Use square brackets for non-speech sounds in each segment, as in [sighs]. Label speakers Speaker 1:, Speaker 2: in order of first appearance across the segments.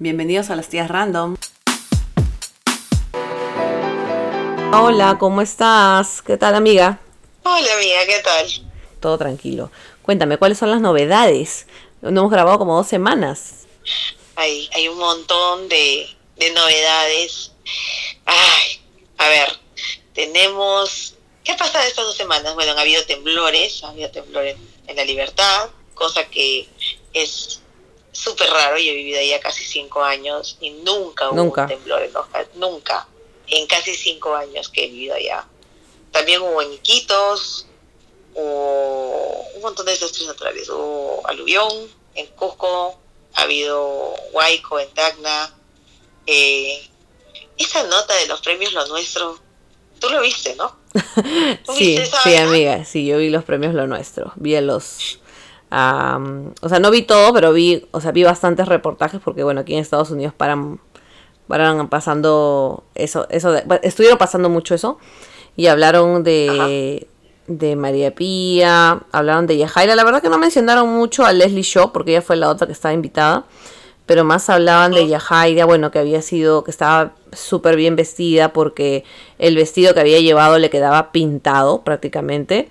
Speaker 1: Bienvenidos a las tías random. Hola, ¿cómo estás? ¿Qué tal, amiga?
Speaker 2: Hola, amiga, ¿qué tal?
Speaker 1: Todo tranquilo. Cuéntame, ¿cuáles son las novedades? No hemos grabado como dos semanas.
Speaker 2: Hay, hay un montón de, de novedades. Ay, a ver, tenemos... ¿Qué ha pasado estas dos semanas? Bueno, han habido temblores, ha habido temblores en la libertad, cosa que es súper raro. Yo he vivido allá casi cinco años y nunca hubo
Speaker 1: Nunca.
Speaker 2: un temblor en Loja, nunca, en casi cinco años que he vivido allá. También hubo en Iquitos, hubo un montón de desastres naturales. Hubo aluvión en Cusco, ha habido Huayco en Tacna. Eh, esa nota de los premios Lo Nuestro, tú lo viste, ¿no? [laughs] ¿Tú
Speaker 1: Sí,
Speaker 2: viste esa
Speaker 1: sí,
Speaker 2: vaina?
Speaker 1: amiga, sí, yo vi los premios Lo Nuestro, vi a los... o sea, no vi todo, pero vi, o sea, vi bastantes reportajes porque, bueno, aquí en Estados Unidos paran, paran pasando eso, eso, de- estuvieron pasando mucho eso y hablaron de, de María Pía, hablaron de Yajaira, la verdad que no mencionaron mucho a Leslie Shaw porque ella fue la otra que estaba invitada, pero más hablaban de Yajaira, bueno, que había sido, que estaba súper bien vestida porque el vestido que había llevado le quedaba pintado prácticamente.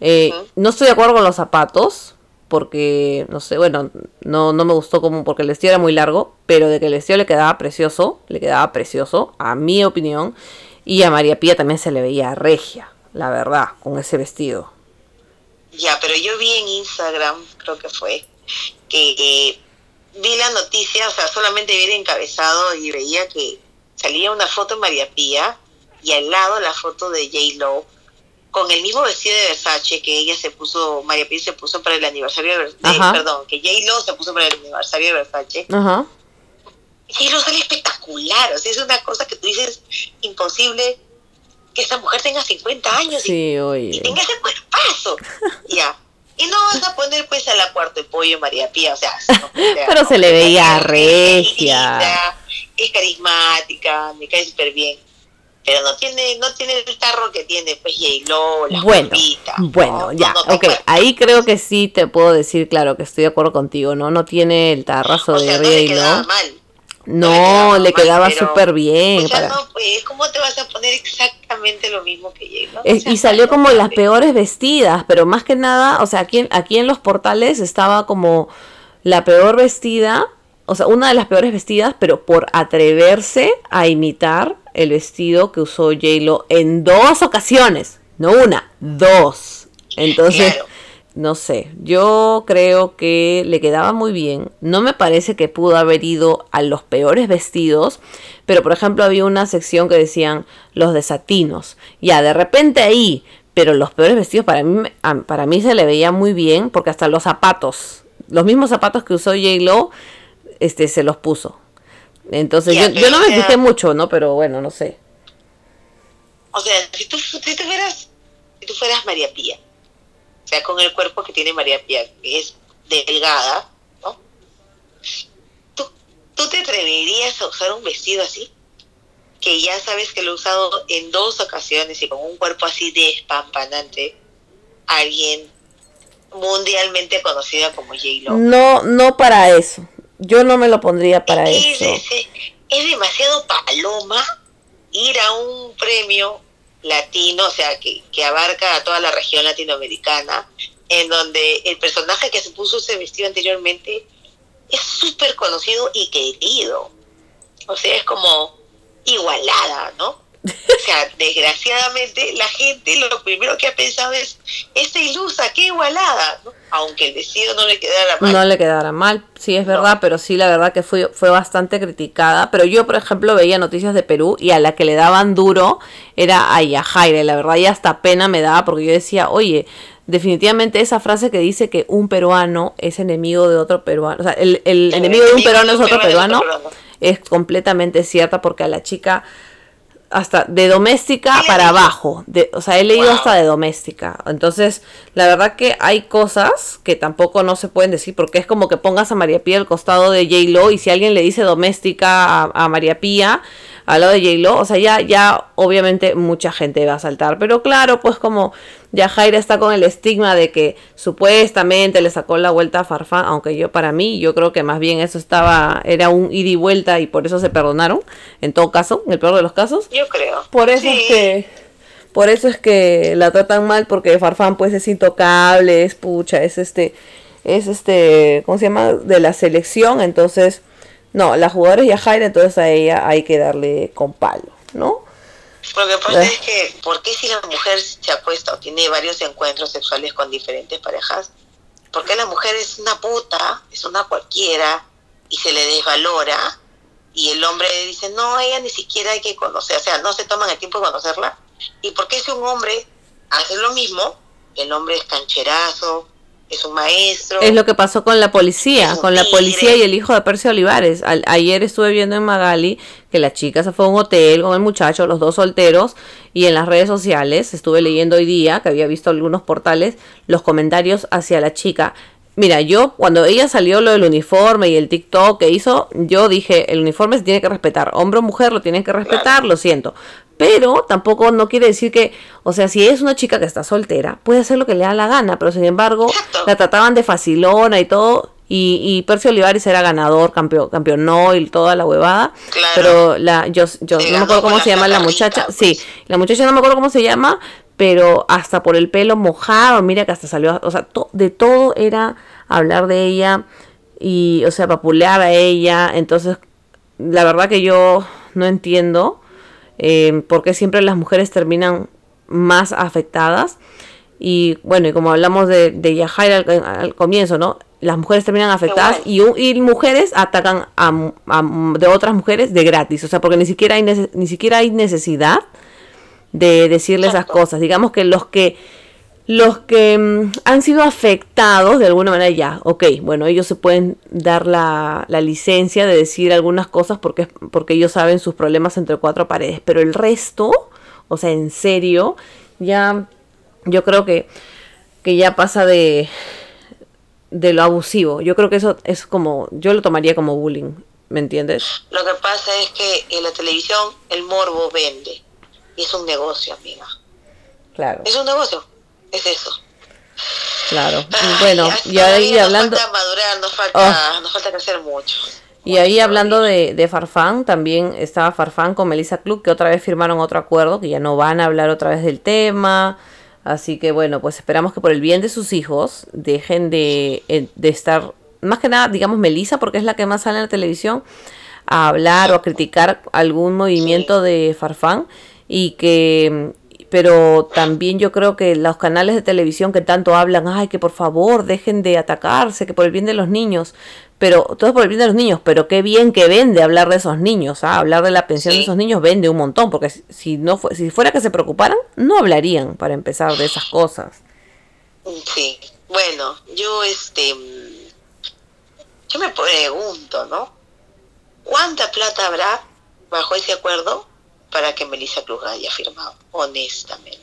Speaker 1: Eh. No estoy de acuerdo con los zapatos, porque, no sé, bueno, no, no me gustó como porque el vestido era muy largo, pero de que el vestido le quedaba precioso, le quedaba precioso, a mi opinión, y a María Pía también se le veía regia, la verdad, con ese vestido.
Speaker 2: Ya, pero yo vi en Instagram, creo que fue, que vi la noticia, o sea, solamente vi el encabezado y veía que salía una foto de María Pía y al lado la foto de J. Lo con el mismo vestido de Versace que ella se puso, María Pía se puso para el aniversario de, Ver- de-
Speaker 1: Ajá.
Speaker 2: perdón, que J. Lo se puso para el aniversario de Versace.
Speaker 1: Ajá.
Speaker 2: J. Lo sale espectacular, o sea, es una cosa que tú dices imposible que esta mujer tenga 50 años y
Speaker 1: Sí,
Speaker 2: y
Speaker 1: oye.
Speaker 2: tenga ese cuerpazo. [laughs] ya. Y no vas a poner pues a la cuarto de pollo María Pía, o sea, no, [laughs]
Speaker 1: Pero
Speaker 2: no,
Speaker 1: se le veía
Speaker 2: linda, Es carismática, me cae súper bien. Pero no tiene, no tiene el tarro que tiene pues J-Lo, la
Speaker 1: Bueno,
Speaker 2: curvita,
Speaker 1: bueno,
Speaker 2: ¿no?
Speaker 1: ya,
Speaker 2: No, no,
Speaker 1: ok, ahí creo que sí te puedo decir, claro, que estoy de acuerdo contigo, ¿no? No tiene el tarrazo
Speaker 2: o
Speaker 1: de
Speaker 2: sea, no le quedaba
Speaker 1: J-Lo.
Speaker 2: mal.
Speaker 1: No, le quedaba súper bien.
Speaker 2: O sea,
Speaker 1: para-
Speaker 2: no, pues, ¿cómo te vas a poner exactamente lo mismo que
Speaker 1: Eh, y salió como las peores vestidas, pero más que nada, o sea, aquí aquí en los portales estaba como la peor vestida, o sea, una de las peores vestidas, pero por atreverse a imitar el vestido que usó J-Lo en dos ocasiones, no una, dos. Entonces,
Speaker 2: Claro.
Speaker 1: no sé, yo creo que le quedaba muy bien. No me parece que pudo haber ido a los peores vestidos, pero por ejemplo había una sección que decían los desatinos. Ya, de repente ahí, pero los peores vestidos para mí, para mí se le veía muy bien, porque hasta los zapatos, los mismos zapatos que usó J-Lo, este, se los puso. Entonces yo, yo no me fijé mucho, ¿no? Pero bueno, no sé.
Speaker 2: O sea, si tú, si tú fueras, si tú fueras María Pía, o sea, con el cuerpo que tiene María Pía, que es delgada, ¿no? ¿Tú, tú te atreverías a usar un vestido así? Que ya sabes que lo he usado en dos ocasiones y con un cuerpo así despampanante. Alguien mundialmente conocida como J-Lo.
Speaker 1: No, no para eso. Yo no me lo pondría para
Speaker 2: es,
Speaker 1: eso.
Speaker 2: es- es demasiado paloma ir a un premio latino, o sea, que, que abarca a toda la región latinoamericana, en donde el personaje que se puso ese vestido anteriormente es súper conocido y querido. O sea, es como igualada, ¿no? O sea, desgraciadamente la gente lo primero que ha pensado es, esta ilusa, qué igualada, ¿no? Aunque el vestido no le quedara mal.
Speaker 1: No le quedara mal, sí es verdad, pero sí la verdad que fue, fue bastante criticada. Pero yo, por ejemplo, veía noticias de Perú y a la que le daban duro era a Yajaira. y La verdad, ya hasta pena me daba porque yo decía, oye, definitivamente esa frase que dice que un peruano es enemigo de otro peruano, o sea, el, el
Speaker 2: El
Speaker 1: enemigo de un peruano es
Speaker 2: peruano otro peruano.
Speaker 1: es completamente cierta porque a la chica hasta de doméstica para abajo. De, o sea, he leído
Speaker 2: Wow.
Speaker 1: hasta de doméstica. Entonces, la verdad que hay cosas que tampoco no se pueden decir porque es como que pongas a María Pía al costado de J. Lo y si alguien le dice doméstica a, a María Pía, al lado de J-Lo, o sea, ya, ya obviamente mucha gente va a saltar. Pero claro, pues como ya Jaira está con el estigma de que supuestamente le sacó la vuelta a Farfán, aunque yo para mí, yo creo que más bien eso estaba, era un ida y vuelta y por eso se perdonaron, en todo caso, en el peor de los casos.
Speaker 2: Yo creo.
Speaker 1: Por eso es que por eso es que la tratan mal porque Farfán pues es intocable, es pucha, es este es este, ¿cómo se llama? de la selección, entonces no, la jugadora es Yajaira, entonces a ella hay que darle con palo, ¿no?
Speaker 2: Lo que pasa es que, ¿por qué si la mujer se acuesta o tiene varios encuentros sexuales con diferentes parejas? Porque la mujer es una puta, es una cualquiera y se le desvalora y el hombre dice, no, ella ni siquiera hay que conocer, o sea, no se toman el tiempo de conocerla. ¿Y por qué si un hombre hace lo mismo? El hombre es cancherazo, es un maestro.
Speaker 1: Es lo que pasó con la policía, con la policía y el hijo de Percio Olivares. ayer estuve viendo en Magali que la chica se fue a un hotel con el muchacho, los dos solteros, y en las redes sociales, estuve leyendo hoy día, que había visto algunos portales, los comentarios hacia la chica. Mira, yo cuando ella salió lo del uniforme y el TikTok que hizo, yo dije, el uniforme se tiene que respetar, hombre o mujer lo tienen que respetar, lo siento. Pero tampoco no quiere decir que, o sea, si es una chica que está soltera, puede hacer lo que le da la gana, pero sin embargo la trataban de facilona y todo, y, y Percio Olivares era ganador, campeón, campeonó y toda la huevada. Pero la, yo, yo no me acuerdo cómo se llama la muchacha. Sí, pues. la muchacha no me acuerdo cómo se llama, pero hasta por el pelo mojado, mira que hasta salió, o sea, de todo era hablar de ella y, o sea, papulear a ella. Entonces, la verdad que yo no entiendo eh, por qué siempre las mujeres terminan más afectadas. Y bueno, y como hablamos de, de Yajaira al, comienzo, ¿no? Las mujeres terminan afectadas y, y, mujeres atacan a, de otras mujeres de gratis. O sea, porque ni siquiera hay, ni siquiera hay necesidad de decirle esas cosas. Digamos que los que los que mm, han sido afectados de alguna manera ya, ok, bueno, ellos se pueden dar la, la, licencia de decir algunas cosas porque, porque ellos saben sus problemas entre cuatro paredes, pero el resto, o sea, en serio, ya yo creo que, que ya pasa de, de lo abusivo. Yo creo que eso es como, yo lo tomaría como bullying, ¿me entiendes?
Speaker 2: Lo que pasa es que en la televisión el morbo vende y es un negocio, amiga.
Speaker 1: Claro.
Speaker 2: Es un negocio, es eso.
Speaker 1: Claro. bueno, y ahí hablando...
Speaker 2: Nos falta madurar, nos falta, oh. nos falta crecer mucho.
Speaker 1: Y ahí hablando de, de, Farfán, también estaba Farfán con Melissa Club, que otra vez firmaron otro acuerdo, que ya no van a hablar otra vez del tema. Así que bueno, pues esperamos que por el bien de sus hijos dejen de, eh, de estar, más que nada, digamos, Melissa, porque es la que más sale en la televisión, a hablar o a criticar algún movimiento de Farfán y que pero también yo creo que los canales de televisión que tanto hablan, ay, que por favor dejen de atacarse, que por el bien de los niños, pero todo por el bien de los niños, pero qué bien que vende hablar de esos niños, ¿ah? hablar de la pensión de esos niños vende un montón, porque si no si fuera que se preocuparan, no hablarían para empezar de esas cosas.
Speaker 2: Sí, bueno, yo este yo me pregunto, ¿no? ¿Cuánta plata habrá bajo ese acuerdo para que Melissa Cruz haya firmado, honestamente.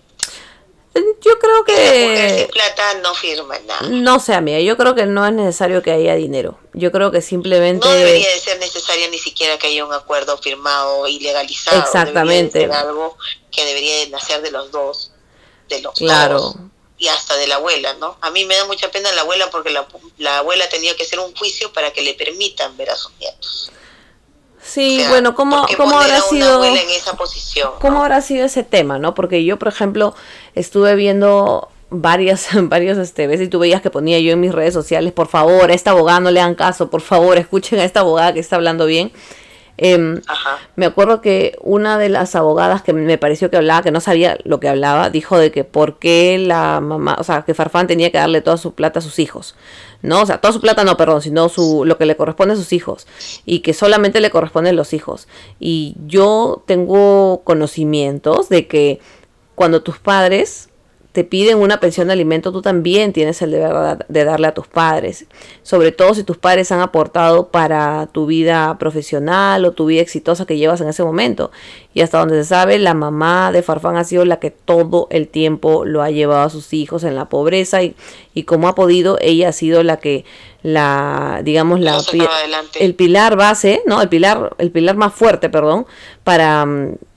Speaker 1: Yo creo que...
Speaker 2: plata no firma nada.
Speaker 1: No sé, amiga, yo creo que no es necesario que haya dinero. Yo creo que simplemente...
Speaker 2: No debería de ser necesario ni siquiera que haya un acuerdo firmado y legalizado.
Speaker 1: Exactamente.
Speaker 2: Debería de ser algo que debería de nacer de los dos. De los
Speaker 1: claro.
Speaker 2: Dos, y hasta de la abuela, ¿no? A mí me da mucha pena la abuela porque la, la abuela tenía que hacer un juicio para que le permitan ver a sus nietos.
Speaker 1: Sí, bueno, ¿cómo, ¿cómo habrá sido
Speaker 2: en esa posición,
Speaker 1: cómo habrá sido ese tema, no? Porque yo, por ejemplo, estuve viendo varias, [laughs] varios este, veces y tú veías que ponía yo en mis redes sociales, por favor, a esta abogada no le dan caso, por favor, escuchen a esta abogada que está hablando bien. Eh, me acuerdo que una de las abogadas que me pareció que hablaba, que no sabía lo que hablaba, dijo de que por qué la mamá, o sea, que Farfán tenía que darle toda su plata a sus hijos. ¿No? O sea, toda su plata no, perdón, sino su, lo que le corresponde a sus hijos y que solamente le corresponden los hijos. Y yo tengo conocimientos de que cuando tus padres te piden una pensión de alimento, tú también tienes el deber de darle a tus padres. Sobre todo si tus padres han aportado para tu vida profesional o tu vida exitosa que llevas en ese momento. Y hasta donde se sabe, la mamá de Farfán ha sido la que todo el tiempo lo ha llevado a sus hijos en la pobreza y, y como ha podido, ella ha sido la que la digamos la el pilar base, ¿no? El pilar el pilar más fuerte, perdón, para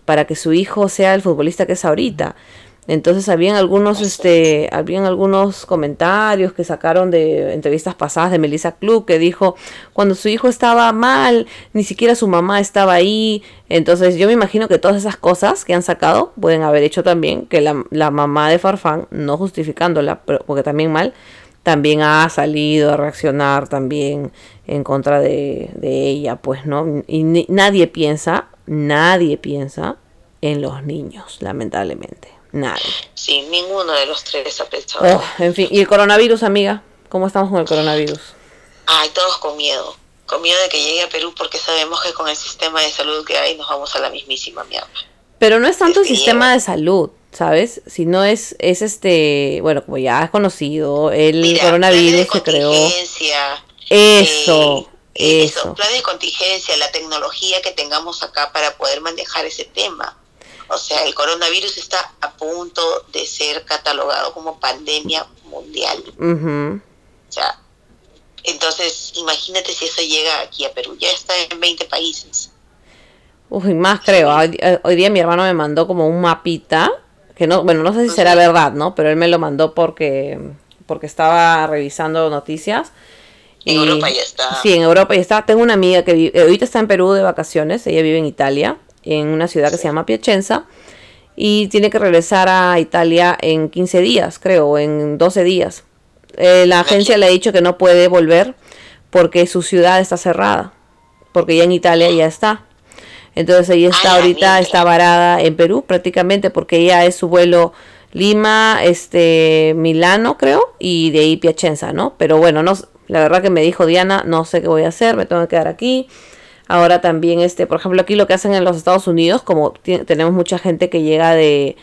Speaker 1: para que su hijo sea el futbolista que es ahorita. Entonces habían algunos, este, habían algunos comentarios que sacaron de entrevistas pasadas de Melissa Klug que dijo cuando su hijo estaba mal, ni siquiera su mamá estaba ahí. Entonces yo me imagino que todas esas cosas que han sacado pueden haber hecho también que la, la mamá de Farfán, no justificándola, pero, porque también mal, también ha salido a reaccionar también en contra de, de ella, pues, ¿no? Y nadie piensa, nadie piensa en los niños, lamentablemente. Nadie.
Speaker 2: Sí, ninguno de los tres ha pensado.
Speaker 1: Oh, en fin, ¿y el coronavirus, amiga? ¿Cómo estamos con el coronavirus?
Speaker 2: Ay, todos con miedo. Con miedo de que llegue a Perú porque sabemos que con el sistema de salud que hay nos vamos a la mismísima mierda.
Speaker 1: Pero no es tanto el sistema de salud, ¿sabes? Si no es, es este, bueno, como ya es conocido, el coronavirus se creó. Eso.
Speaker 2: Eh, eso, plan de contingencia, la tecnología que tengamos acá para poder manejar ese tema. O sea, el coronavirus está a punto de ser catalogado como pandemia mundial. O sea, entonces imagínate si eso llega aquí a Perú. Ya está en 20 países.
Speaker 1: Uy, más creo. Hoy, día mi hermano me mandó como un mapita, que no, bueno, no sé si será verdad, ¿no? Pero él me lo mandó porque, porque estaba revisando noticias.
Speaker 2: En Europa ya está.
Speaker 1: Sí, en Europa ya está. Tengo una amiga que vive, ahorita está en Perú de vacaciones, ella vive en Italia en una ciudad que se llama Piacenza y tiene que regresar a Italia en 15 días, creo, en 12 días. Eh, la agencia le ha dicho que no puede volver porque su ciudad está cerrada, porque ya en Italia ya está. Entonces ella está ahorita, está varada en Perú prácticamente porque ya es su vuelo Lima, este, Milano creo, y de ahí Piacenza, ¿no? Pero bueno, no, la verdad que me dijo Diana, no sé qué voy a hacer, me tengo que quedar aquí. Ahora también, este, por ejemplo, aquí lo que hacen en los Estados Unidos, como tenemos mucha gente que llega de,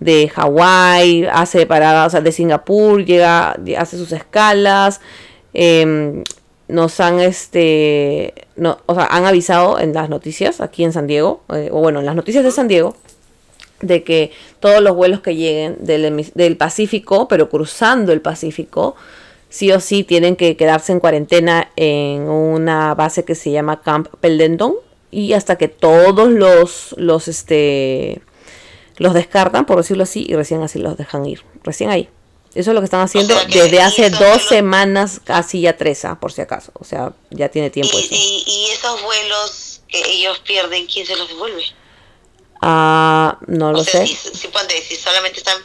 Speaker 1: de Hawái, hace paradas, o sea, de Singapur, llega, hace sus escalas, em, nos han, este, no, o sea, han avisado en las noticias aquí en San Diego, eh, o bueno, en las noticias de San Diego, de que todos los vuelos que lleguen del, del Pacífico, pero cruzando el Pacífico, sí o sí tienen que quedarse en cuarentena en una base que se llama Camp Pendleton y hasta que todos los los este los descartan por decirlo así y recién así los dejan ir recién ahí. Eso es lo que están haciendo desde hace dos semanas casi ya tres ¿ah? por si acaso o sea ya tiene tiempo
Speaker 2: y, y, esos vuelos que ellos pierden quién se los devuelve
Speaker 1: ah no lo sé.
Speaker 2: si, si solamente están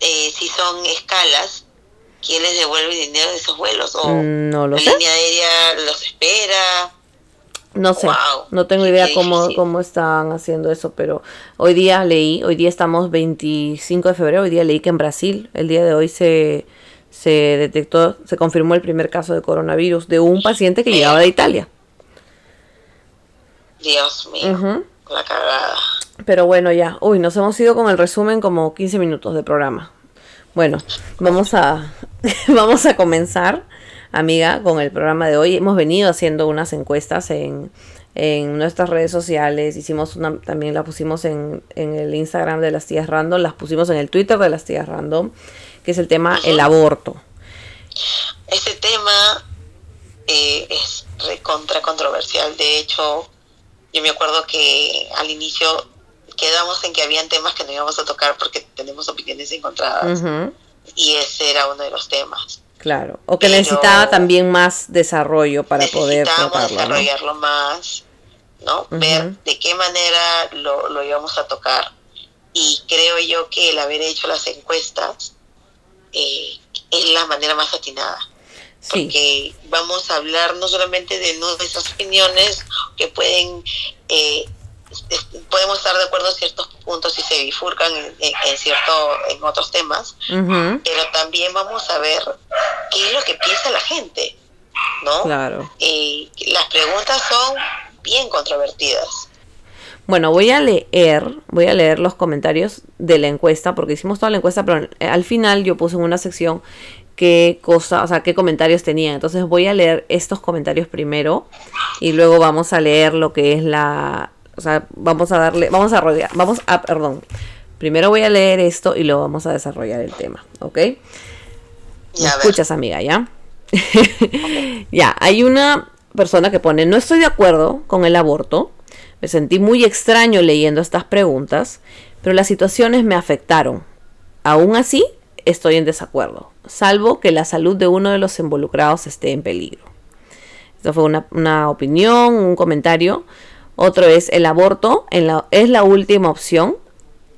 Speaker 2: eh, si son escalas quién les devuelve el dinero de esos vuelos o
Speaker 1: mm, no lo
Speaker 2: la línea aérea los espera
Speaker 1: no sé, no tengo idea cómo, cómo están haciendo eso, pero hoy día leí, hoy día estamos 25 de febrero, hoy día leí que en Brasil, el día de hoy se, se detectó, se confirmó el primer caso de coronavirus de un paciente que llegaba de Italia.
Speaker 2: Dios mío, la cagada.
Speaker 1: Pero bueno, ya, uy, nos hemos ido con el resumen como 15 minutos de programa. Bueno, vamos a, [laughs] vamos a comenzar, amiga, con el programa de hoy. Hemos venido haciendo unas encuestas en, en nuestras redes sociales. Hicimos una, también la pusimos en, en, el Instagram de las tías random, las pusimos en el Twitter de las tías random, que es el tema el aborto.
Speaker 2: Este tema eh, es recontra controversial. De hecho, yo me acuerdo que al inicio quedamos en que habían temas que no íbamos a tocar porque tenemos opiniones encontradas. Y ese era uno de los temas.
Speaker 1: Claro, o que necesitaba también más desarrollo para poder tratarlo.
Speaker 2: desarrollarlo más, ¿no? Ver de qué manera lo, lo íbamos a tocar. Y creo yo que el haber hecho las encuestas eh, es la manera más atinada. Sí. Porque vamos a hablar no solamente de nuestras opiniones que pueden eh, podemos estar de acuerdo en ciertos puntos y se bifurcan en, cierto en otros temas pero también vamos a ver qué es lo que piensa la gente no
Speaker 1: claro.
Speaker 2: Y las preguntas son bien controvertidas.
Speaker 1: Bueno, voy a leer, voy a leer los comentarios de la encuesta, porque hicimos toda la encuesta, pero al final yo puse en una sección qué cosa, o sea, qué comentarios tenían. Entonces voy a leer estos comentarios primero y luego vamos a leer lo que es la, o sea, vamos a darle, vamos a rodear, vamos a, perdón. Primero voy a leer esto y luego vamos a desarrollar el tema, ¿ok? ¿Me escuchas, amiga, ya? [laughs] Ya, hay una persona que pone, no estoy de acuerdo con el aborto. Me sentí muy extraño leyendo estas preguntas, pero las situaciones me afectaron. Aún así, estoy en desacuerdo, salvo que la salud de uno de los involucrados esté en peligro. Esto fue una, opinión, un comentario. Otro es el aborto es la última opción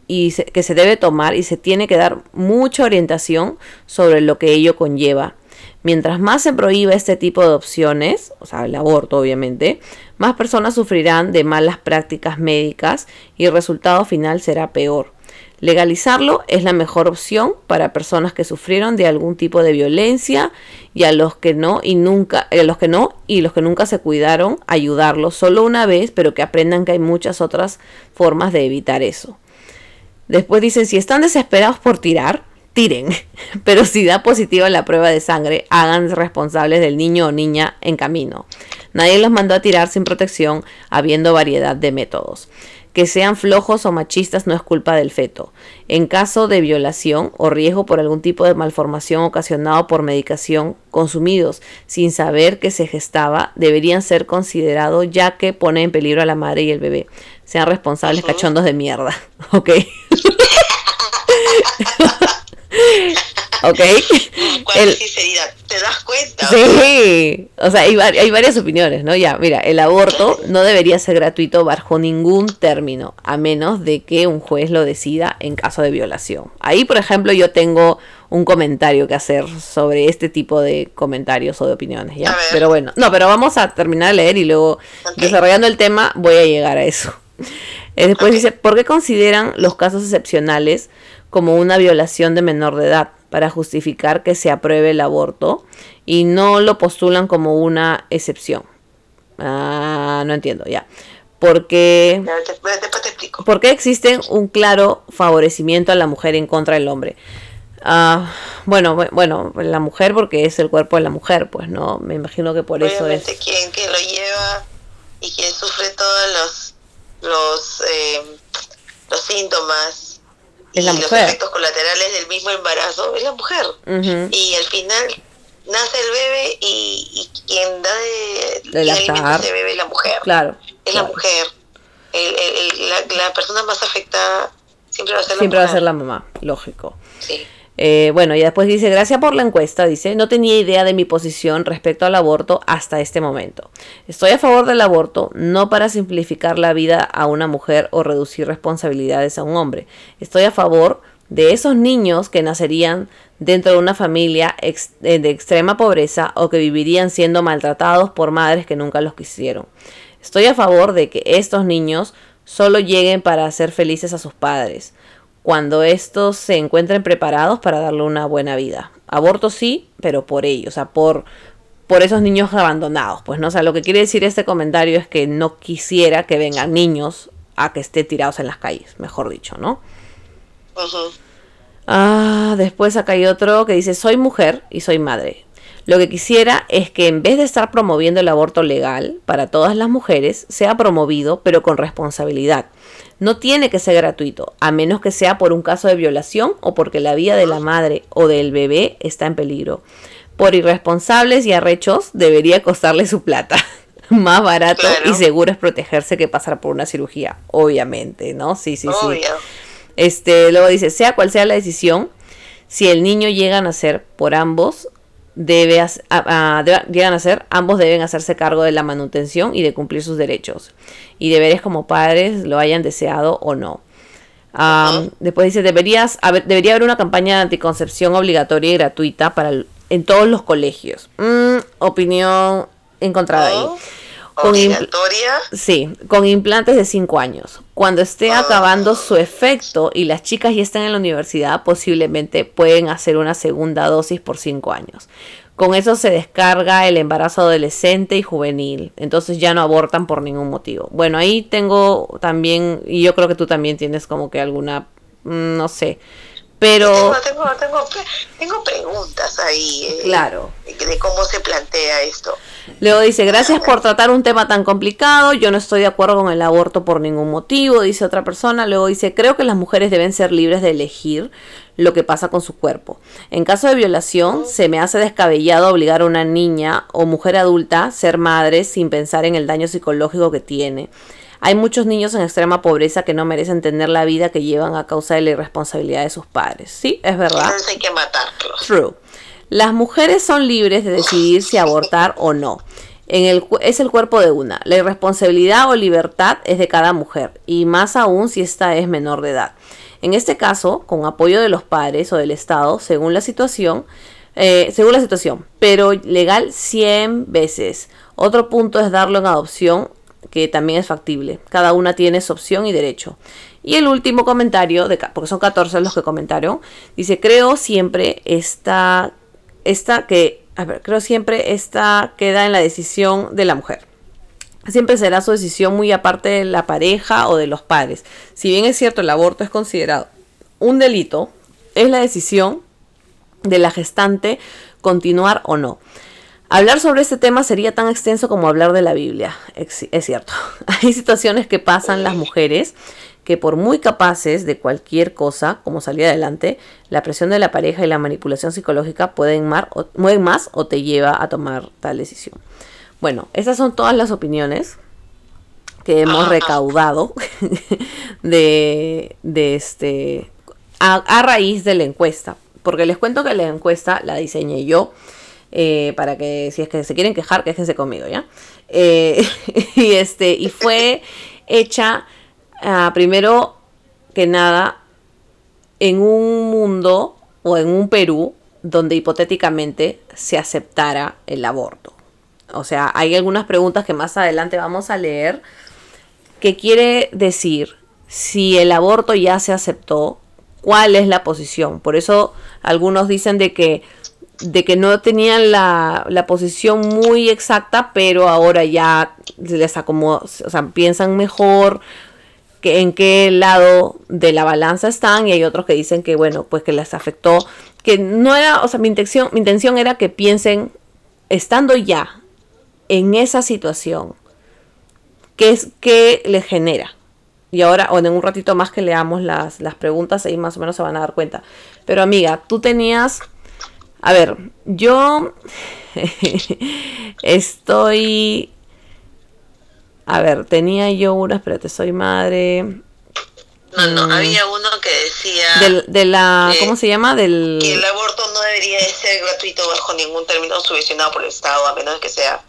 Speaker 1: y que se debe tomar y se tiene que dar mucha orientación sobre lo que ello conlleva. Mientras más se prohíba este tipo de opciones, o sea, el aborto obviamente, más personas sufrirán de malas prácticas médicas y el resultado final será peor. Legalizarlo es la mejor opción para personas que sufrieron de algún tipo de violencia y a los que no y nunca, a los que no y los que nunca se cuidaron, ayudarlos solo una vez, pero que aprendan que hay muchas otras formas de evitar eso. Después dicen, si están desesperados por tirar, tiren, [laughs] pero si da positiva la prueba de sangre, hagan responsables del niño o niña en camino. Nadie los mandó a tirar sin protección, habiendo variedad de métodos. Que sean flojos o machistas no es culpa del feto. En caso de violación o riesgo por algún tipo de malformación ocasionado por medicación consumidos sin saber que se gestaba, deberían ser considerados ya que pone en peligro a la madre y el bebé. Sean responsables cachondos de mierda. [laughs] ¿Ok? [laughs] ¿Ok? [laughs]
Speaker 2: ¿Cuál sinceridad? ¿Te das cuenta?
Speaker 1: Sí, o sea, hay, hay, varias opiniones, ¿no? Ya, mira, el aborto no debería ser gratuito bajo ningún término, a menos de que un juez lo decida en caso de violación. Ahí, por ejemplo, yo tengo un comentario que hacer sobre este tipo de comentarios o de opiniones, ¿ya? Pero bueno, no, pero vamos a terminar de leer y luego, desarrollando el tema, voy a llegar a eso. Eh, después dice, ¿por qué consideran los casos excepcionales como una violación de menor de edad para justificar que se apruebe el aborto y no lo postulan como una excepción. Ah, no entiendo, ya. Porque, porque existe un claro favorecimiento a la mujer en contra del hombre. Ah, bueno, bueno, la mujer porque es el cuerpo de la mujer, pues no, me imagino que por eso es.
Speaker 2: quien que lo lleva y quien sufre todos los los, eh, los síntomas
Speaker 1: es la
Speaker 2: y los efectos colaterales del mismo embarazo es la mujer. Y al final nace el bebé y, quien da de, de ese bebé es la mujer.
Speaker 1: Claro.
Speaker 2: Es la mujer. El, el, la, la, persona más afectada siempre va a ser
Speaker 1: siempre
Speaker 2: la
Speaker 1: mujer. va a ser la mamá, lógico. Sí. Eh, bueno, y después dice, gracias por la encuesta, dice, no tenía idea de mi posición respecto al aborto hasta este momento. Estoy a favor del aborto, no para simplificar la vida a una mujer o reducir responsabilidades a un hombre. Estoy a favor de esos niños que nacerían dentro de una familia eh, de extrema pobreza o que vivirían siendo maltratados por madres que nunca los quisieron. Estoy a favor de que estos niños solo lleguen para hacer felices a sus padres cuando estos se encuentren preparados para darle una buena vida. Aborto sí, pero por ellos, o sea, por, por esos niños abandonados. Pues no, o sea, lo que quiere decir este comentario es que no quisiera que vengan niños a que estén tirados en las calles, mejor dicho, ¿no? Ah, después acá hay otro que dice, soy mujer y soy madre. Lo que quisiera es que en vez de estar promoviendo el aborto legal para todas las mujeres, sea promovido, pero con responsabilidad. No tiene que ser gratuito, a menos que sea por un caso de violación o porque la vida de la madre o del bebé está en peligro. Por irresponsables y arrechos debería costarle su plata. [laughs] Más barato y seguro es protegerse que pasar por una cirugía, obviamente, ¿no? Sí, sí, sí. Este, luego dice, sea cual sea la decisión, si el niño llega a nacer por ambos, debe, llegan a ser, ambos deben hacerse cargo de la manutención y de cumplir sus derechos y deberes como padres, lo hayan deseado o no. Después dice, deberías haber, debería haber una campaña de anticoncepción obligatoria y gratuita para en todos los colegios. Mm, opinión encontrada ahí. Oh.
Speaker 2: Con ¿Obligatoria?
Speaker 1: Sí, con implantes de 5 años. Cuando esté ah. acabando su efecto y las chicas ya están en la universidad, posiblemente pueden hacer una segunda dosis por 5 años. Con eso se descarga el embarazo adolescente y juvenil. Entonces ya no abortan por ningún motivo. Bueno, ahí tengo también, y yo creo que tú también tienes como que alguna, mm, no sé, pero...
Speaker 2: Tengo, tengo, tengo, preguntas ahí.
Speaker 1: Eh, claro.
Speaker 2: De cómo se plantea esto.
Speaker 1: Luego dice, gracias por tratar un tema tan complicado, yo no estoy de acuerdo con el aborto por ningún motivo, dice otra persona. Luego dice, creo que las mujeres deben ser libres de elegir lo que pasa con su cuerpo. En caso de violación, se me hace descabellado obligar a una niña o mujer adulta a ser madre sin pensar en el daño psicológico que tiene. Hay muchos niños en extrema pobreza que no merecen tener la vida que llevan a causa de la irresponsabilidad de sus padres. Sí, es verdad.
Speaker 2: Entonces hay que matarlos.
Speaker 1: True. Las mujeres son libres de decidir si abortar o no. En el, es el cuerpo de una. La irresponsabilidad o libertad es de cada mujer, y más aún si ésta es menor de edad. En este caso, con apoyo de los padres o del Estado, según la situación, eh, según la situación, pero legal 100 veces. Otro punto es darlo en adopción que también es factible. Cada una tiene su opción y derecho. Y el último comentario, de, porque son 14 los que comentaron, dice, creo siempre esta, esta que, a ver, creo siempre esta queda en la decisión de la mujer. Siempre será su decisión muy aparte de la pareja o de los padres. Si bien es cierto, el aborto es considerado un delito, es la decisión de la gestante continuar o no. Hablar sobre este tema sería tan extenso como hablar de la Biblia, es cierto. [laughs] Hay situaciones que pasan las mujeres que por muy capaces de cualquier cosa, como salir adelante, la presión de la pareja y la manipulación psicológica pueden más o, mueven más o te lleva a tomar tal decisión. Bueno, esas son todas las opiniones que hemos recaudado [laughs] de, de este a raíz de la encuesta. Porque les cuento que la encuesta la diseñé yo eh, para que si es que se quieren quejar, quéjense conmigo, ¿ya? Eh, [laughs] y, este, y fue hecha ah, primero que nada en un mundo o en un Perú donde hipotéticamente se aceptara el aborto. O sea, hay algunas preguntas que más adelante vamos a leer que quiere decir si el aborto ya se aceptó, cuál es la posición. Por eso algunos dicen de que de que no tenían la, la, posición muy exacta, pero ahora ya les acomoda, o sea, piensan mejor que en qué lado de la balanza están y hay otros que dicen que bueno, pues que les afectó, que no era, o sea, mi intención, mi intención era que piensen estando ya en esa situación, qué es qué les genera. Y ahora, o en un ratito más que leamos las, las preguntas, ahí más o menos se van a dar cuenta. Pero amiga, tú tenías a ver, yo [laughs] estoy... A ver, tenía yo una, espérate, soy madre.
Speaker 2: No, no, mm. había uno que decía...
Speaker 1: de la, ¿Cómo se llama? Del...
Speaker 2: Que el aborto no debería ser gratuito bajo ningún término subvencionado por el Estado, a menos que sea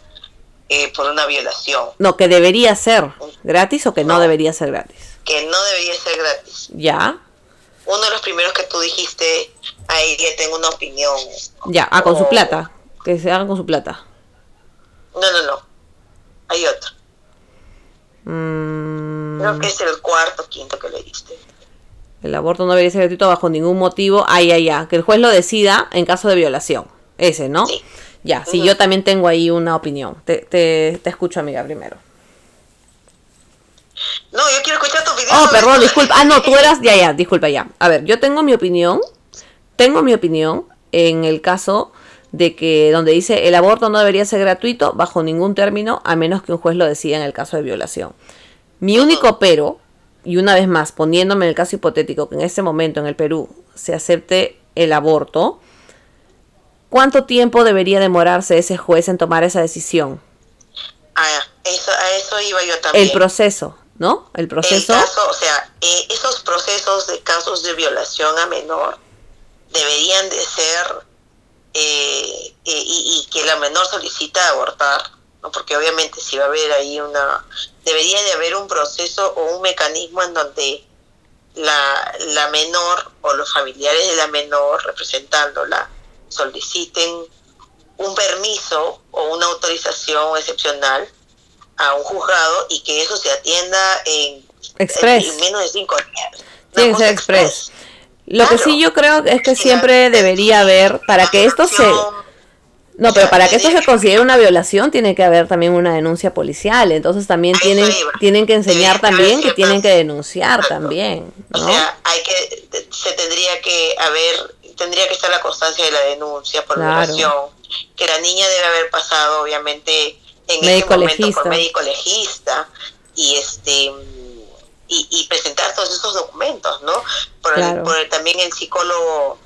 Speaker 2: eh, por una violación.
Speaker 1: No, que debería ser gratis o que no debería ser gratis.
Speaker 2: Que no debería ser gratis.
Speaker 1: Ya
Speaker 2: uno de los primeros que tú dijiste, ahí le tengo una opinión.
Speaker 1: Ya, ah, con su plata. Que se hagan con su plata.
Speaker 2: No, no, no. Hay otro. Mm. Creo que es el cuarto, quinto que le diste.
Speaker 1: El aborto no debería ser gratuito bajo ningún motivo. Ay, ay, ay. Que el juez lo decida en caso de violación. Ese, ¿no? Sí. Ya, sí, yo también tengo ahí una opinión. Te, te, te escucho, amiga, primero.
Speaker 2: No, yo quiero escuchar tu opinión.
Speaker 1: Oh, perdón, disculpa. Ah, no, tú [laughs] eras. Ya, ya, disculpa, ya. A ver, yo tengo mi opinión. Tengo mi opinión en el caso de que donde dice el aborto no debería ser gratuito bajo ningún término a menos que un juez lo decida en el caso de violación. Mi único pero, y una vez más poniéndome en el caso hipotético que en este momento en el Perú se acepte el aborto, ¿cuánto tiempo debería demorarse ese juez en tomar esa decisión?
Speaker 2: Ah, eso, a eso iba yo también.
Speaker 1: El proceso. ¿No? El proceso.
Speaker 2: o sea, eh, esos procesos de casos de violación a menor deberían de ser eh, eh, y, que la menor solicita abortar, ¿no? Porque obviamente si va a haber ahí una, debería de haber un proceso o un mecanismo en donde la, la menor o los familiares de la menor representándola soliciten un permiso o una autorización excepcional a un juzgado y que eso se atienda en, menos de cinco días.
Speaker 1: Tiene que ser express. Lo que sí yo creo es que siempre debería haber, para que esto se... No, pero para que esto se considere una violación tiene que haber también una denuncia policial. Entonces también tienen, tienen que enseñar también que tienen que denunciar también.
Speaker 2: O sea, hay que, se tendría que haber, tendría que estar la constancia de la denuncia por violación, que la niña debe haber pasado obviamente en médico ese momento legista. por médico legista y este y, presentar todos esos documentos, ¿no? Por, por también el psicólogo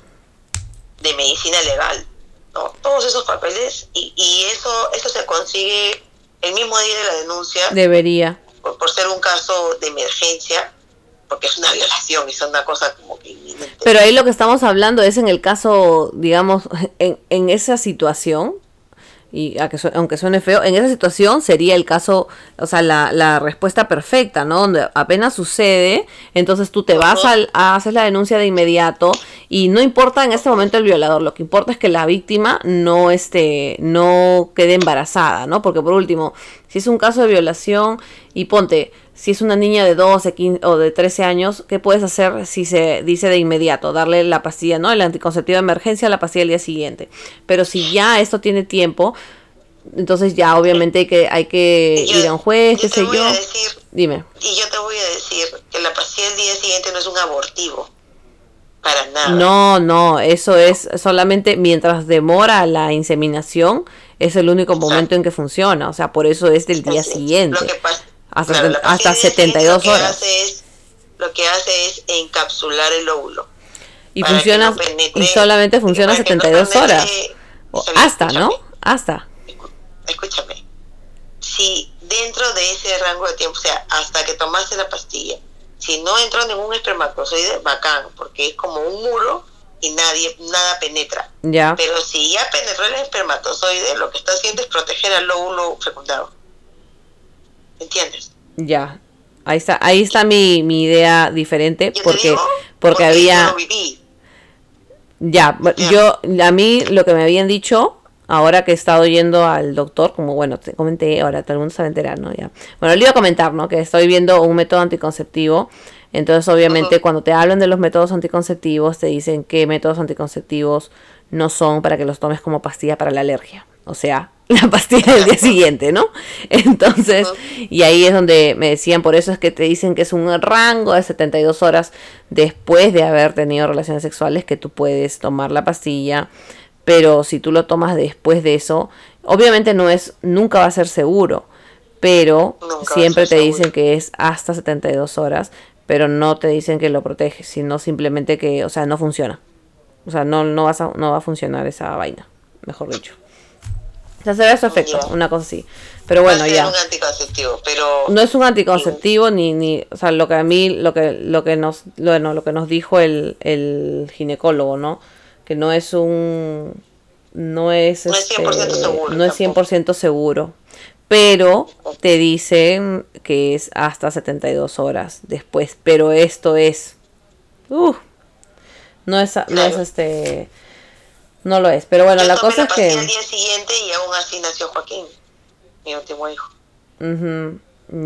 Speaker 2: de medicina legal todos esos papeles y, y eso, eso se consigue el mismo día de la denuncia.
Speaker 1: Debería.
Speaker 2: Por, ser un caso de emergencia, porque es una [laughs] violación y es una cosa como que
Speaker 1: Pero ahí lo que estamos hablando es en el caso, digamos, en, en esa situación, y aunque suene feo, en esa situación sería el caso, o sea, la, la respuesta perfecta, ¿no? Donde apenas sucede, entonces tú te vas a, a, hacer la denuncia de inmediato y no importa en este momento el violador, lo que importa es que la víctima no esté, no quede embarazada, ¿no? Porque por último, si es un caso de violación y ponte, si es una niña de 12 15, o de 13 años, ¿qué puedes hacer si se dice de inmediato? Darle la pastilla, ¿no? El anticonceptivo de emergencia, la pastilla el día siguiente. Pero si ya esto tiene tiempo, entonces ya obviamente hay que, hay que ir a un juez, qué sé yo. Dime.
Speaker 2: Y yo te voy a decir que la pastilla el día siguiente no es un abortivo. Para nada.
Speaker 1: No, no, eso es solamente mientras demora la inseminación, es el único momento en que funciona. O sea, por eso es del día siguiente. Lo que pasa, hasta, hasta 72 horas.
Speaker 2: lo que hace es encapsular el óvulo.
Speaker 1: Y funciona y solamente funciona 72 horas. hasta, ¿no? Hasta.
Speaker 2: Escúchame. Si dentro de ese rango de tiempo, o sea, hasta que tomaste la pastilla, si no entró ningún espermatozoide, bacán, porque es como un muro y nadie nada penetra.
Speaker 1: Ya.
Speaker 2: Pero si ya penetró el espermatozoide, lo que está haciendo es proteger al óvulo fecundado. ¿Entiendes?
Speaker 1: Ya. Ahí está, ahí está mi, mi idea diferente porque porque, había ya, yo a mí lo que me habían dicho ahora que he estado yendo al doctor, como bueno, te comenté, ahora todo el mundo se va a enterar, ¿no? Ya. Bueno, le iba a comentar, ¿no? Que estoy viendo un método anticonceptivo. Entonces, obviamente, cuando te hablan de los métodos anticonceptivos, te dicen qué métodos anticonceptivos no son para que los tomes como pastilla para la alergia. O sea, [laughs] la pastilla del día siguiente, ¿no? [laughs] Entonces, y ahí es donde me decían, por eso es que te dicen que es un rango de 72 horas después de haber tenido relaciones sexuales que tú puedes tomar la pastilla, pero si tú lo tomas después de eso, obviamente no es, nunca va a ser seguro, pero siempre te dicen que es hasta 72 horas, pero no te dicen que lo protege, sino simplemente que, o sea, no funciona. O sea, no, no, vas a, no va a funcionar esa vaina, mejor dicho. O sea, se ve su efecto, una cosa así. Pero bueno, ya.
Speaker 2: un anticonceptivo, pero
Speaker 1: no es un anticonceptivo ni ni, o sea, lo que a mí lo que lo que nos lo, no, lo que nos dijo el, el ginecólogo, ¿no? Que no es un no es
Speaker 2: no es 100% este, seguro.
Speaker 1: No es 100% seguro. Pero te dicen que es hasta 72 horas después, pero esto es uh, no es no es este no lo es, pero bueno, la cosa es que...
Speaker 2: El día siguiente y aún así nació Joaquín, mi último hijo.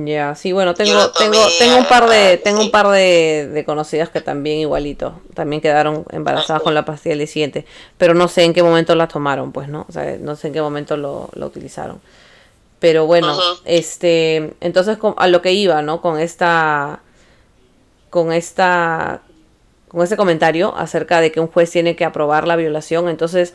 Speaker 1: Ya, sí, bueno, tengo, tengo, tengo un par de, tengo un par de, conocidas que también igualito, también quedaron embarazadas con la pastilla del día siguiente, pero no sé en qué momento la tomaron, pues, ¿no? O sea, no sé en qué momento lo, lo utilizaron. Pero bueno, este, entonces a lo que iba, ¿no? Con esta, con esta con ese comentario acerca de que un juez tiene que aprobar la violación. Entonces,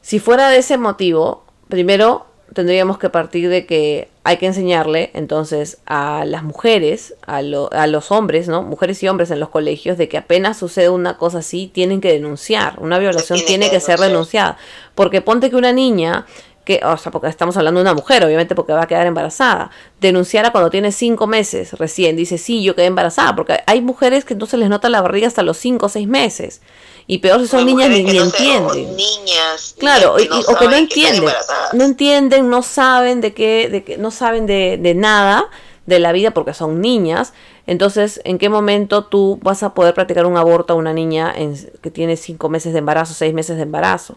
Speaker 1: si fuera de ese motivo, primero tendríamos que partir de que hay que enseñarle entonces a las mujeres, a, a, los hombres, ¿no? Mujeres y hombres en los colegios, de que apenas sucede una cosa así, tienen que denunciar. Una violación tiene que ser denunciada. Porque ponte que una niña que, o sea, porque estamos hablando de una mujer, obviamente porque va a quedar embarazada, denunciara cuando tiene cinco meses recién, dice, sí, yo quedé embarazada, porque hay mujeres que no se les nota la barriga hasta los cinco o seis meses, y peor si son niñas ni, entienden.
Speaker 2: niñas,
Speaker 1: claro, o que no entienden, no entienden, no saben de qué, de que, no saben de, de nada de la vida porque son niñas, entonces, ¿en qué momento tú vas a poder practicar un aborto a una niña en, que tiene cinco meses de embarazo, seis meses de embarazo?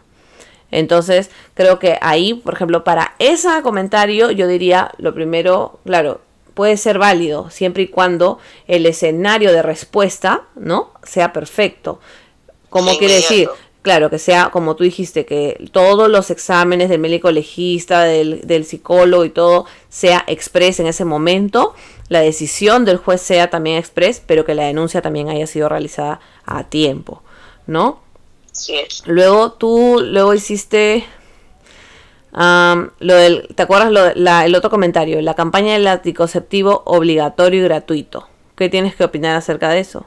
Speaker 1: Entonces, creo que ahí, por ejemplo, para ese comentario, yo diría, lo primero, claro, puede ser válido siempre y cuando el escenario de respuesta, ¿no? Sea perfecto. ¿Cómo quiere decir? claro, que sea como tú dijiste, que todos los exámenes del médico legista, del, del psicólogo y todo sea express en ese momento, la decisión del juez sea también express, pero que la denuncia también haya sido realizada a tiempo, ¿no?
Speaker 2: Es.
Speaker 1: Luego tú, luego hiciste am, lo del, ¿te acuerdas lo, la- el otro comentario? La campaña del anticonceptivo obligatorio y gratuito. ¿Qué tienes que opinar acerca de eso?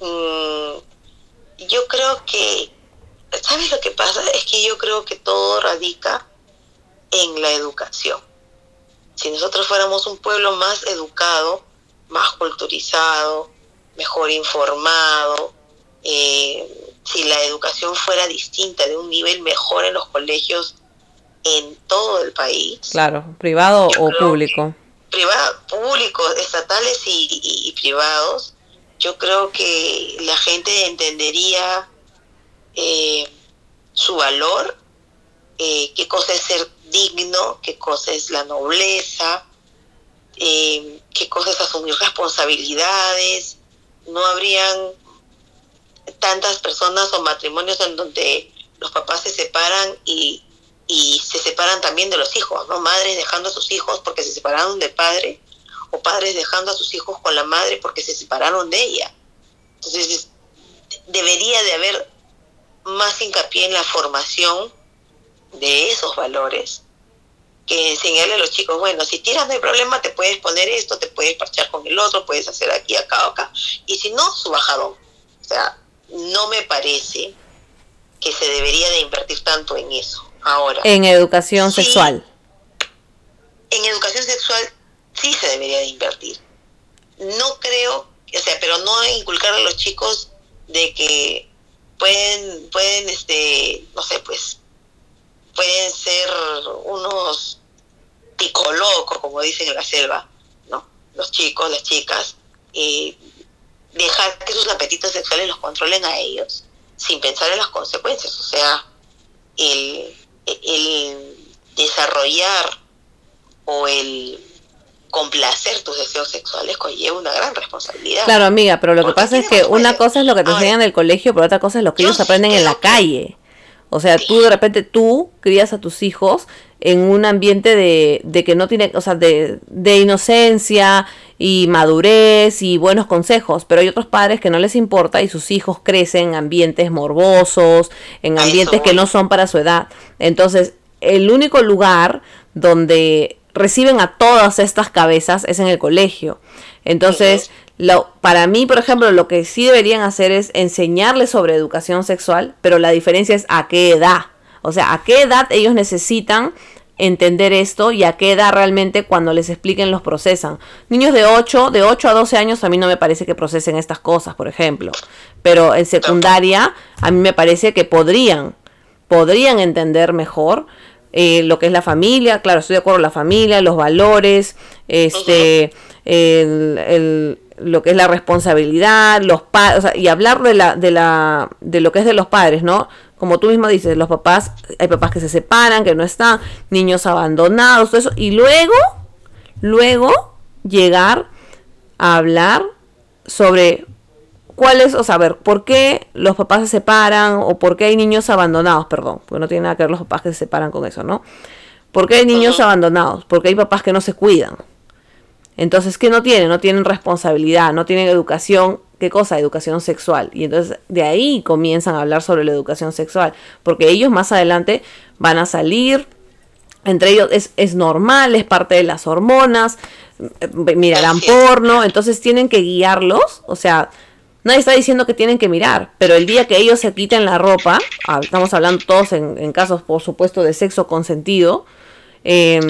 Speaker 2: Mm, yo creo que, ¿sabes lo que pasa? Es que yo creo que todo radica en la educación. Si nosotros fuéramos un pueblo más educado, más culturizado, mejor informado, eh, si la educación fuera distinta, de un nivel mejor en los colegios en todo el país,
Speaker 1: Claro, privado o público.
Speaker 2: privado, públicos, estatales y, y- y privados, yo creo que la gente entendería eh, su valor, eh, qué cosa es ser digno, qué cosa es la nobleza, eh, qué cosa es asumir responsabilidades. No habrían tantas personas o matrimonios en donde los papás se separan y, y se separan también de los hijos, ¿no? Madres dejando a sus hijos porque se separaron del padre o padres dejando a sus hijos con la madre porque se separaron de ella. Entonces, es- debería de haber más hincapié en la formación de esos valores que enseñarle a los chicos, bueno, si tiras no hay problema, te puedes poner esto, te puedes parchar con el otro, puedes hacer aquí, acá, acá, y si no, su bajadón. O sea, no me parece que se debería de invertir tanto en eso. Ahora,
Speaker 1: En educación
Speaker 2: Sí.
Speaker 1: sexual.
Speaker 2: en educación sexual sí se debería de invertir. No creo, o sea, pero no inculcar a los chicos de que pueden, pueden, este, no sé, pues, pueden ser unos picolocos, como dicen en la selva, ¿no? Los chicos, las chicas, y dejar que sus apetitos sexuales los controlen a ellos, sin pensar en las consecuencias. O sea, el, el desarrollar o el complacer tus deseos sexuales conlleva una gran responsabilidad.
Speaker 1: Claro, amiga, pero lo que pasa es que una cosa es lo que te
Speaker 2: Ahora,
Speaker 1: enseñan en el colegio, pero otra cosa es lo que ellos
Speaker 2: sí
Speaker 1: aprenden en la calle. O sea, tú de repente tú crías a tus hijos en un ambiente de, de que no tiene, o sea, de, de inocencia y madurez y buenos consejos, pero hay otros padres que no les importa y sus hijos crecen en ambientes morbosos, en ambientes que no son para su edad. Entonces, el único lugar donde reciben a todas estas cabezas es en el colegio. Entonces, lo, para mí, por ejemplo, lo que sí deberían hacer es enseñarles sobre educación sexual, pero la diferencia es a qué edad. O sea, a qué edad ellos necesitan entender esto y a qué edad realmente cuando les expliquen los procesan. Niños de 8, de 8 a 12 años a mí no me parece que procesen estas cosas, por ejemplo. Pero en secundaria a mí me parece que podrían, podrían entender mejor eh, lo que es la familia, claro, estoy de acuerdo, la familia, los valores, este, el, el- lo que es la responsabilidad, los padres, y hablar de la, de la, de lo que es de los padres, ¿no? Como tú mismo dices, los papás, hay papás que se separan, que no están, niños abandonados, todo eso, y luego, luego llegar a hablar sobre cuál es, o sea, a ver, por qué los papás se separan o por qué hay niños abandonados, perdón, porque no tiene nada que ver los papás que se separan con eso, ¿no? ¿Por qué hay niños abandonados? Porque hay papás que no se cuidan. Entonces, ¿qué no tienen? No tienen responsabilidad, no tienen educación. ¿Qué cosa? Educación sexual. Y entonces de ahí comienzan a hablar sobre la educación sexual. Porque ellos más adelante van a salir. Entre ellos es, es normal, es parte de las hormonas. eh, Mirarán porno. Entonces tienen que guiarlos. O sea, nadie está diciendo que tienen que mirar. Pero el día que ellos se quiten la ropa, ah, estamos hablando todos en, en casos, por supuesto, de sexo consentido. eh,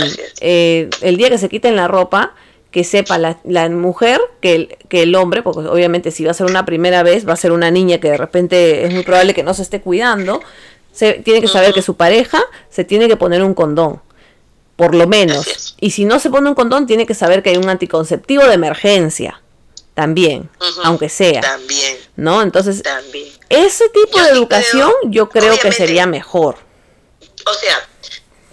Speaker 1: eh, el día que se quiten la ropa, que sepa la, la mujer que el, que el hombre, porque obviamente si va a ser una primera vez, va a ser una niña que de repente es muy probable que no se esté cuidando, se tiene que saber que su pareja se tiene que poner un condón, por lo menos. Y si no se pone un condón, tiene que saber que hay un anticonceptivo de emergencia, también, aunque sea,
Speaker 2: También,
Speaker 1: ¿no? Entonces,
Speaker 2: también.
Speaker 1: ese tipo
Speaker 2: Yo
Speaker 1: de educación
Speaker 2: creo,
Speaker 1: yo creo que sería mejor.
Speaker 2: O sea,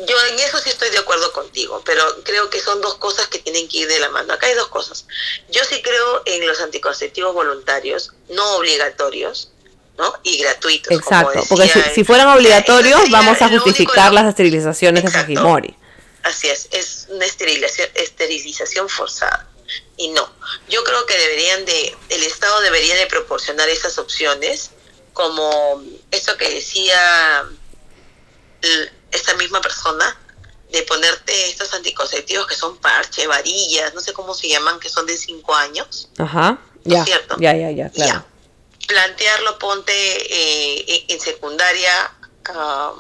Speaker 2: yo en eso sí estoy de acuerdo contigo, pero creo que son dos cosas que tienen que ir de la mano. Acá hay dos cosas. Yo sí creo en los anticonceptivos voluntarios, no obligatorios, ¿no? Y gratuitos.
Speaker 1: Exacto, porque si, fueran obligatorios, vamos a justificar las esterilizaciones de Fujimori.
Speaker 2: Así es, es una esterilización, esterilización forzada. Y no, yo creo que deberían de, el Estado debería de proporcionar esas opciones, como eso que decía esta misma persona, de ponerte estos anticonceptivos que son parche, varillas, no sé cómo se llaman, que son de 5 años.
Speaker 1: Ajá, ya, cierto? ya, ya, ya, claro.
Speaker 2: Plantearlo, ponte eh, en secundaria, ah,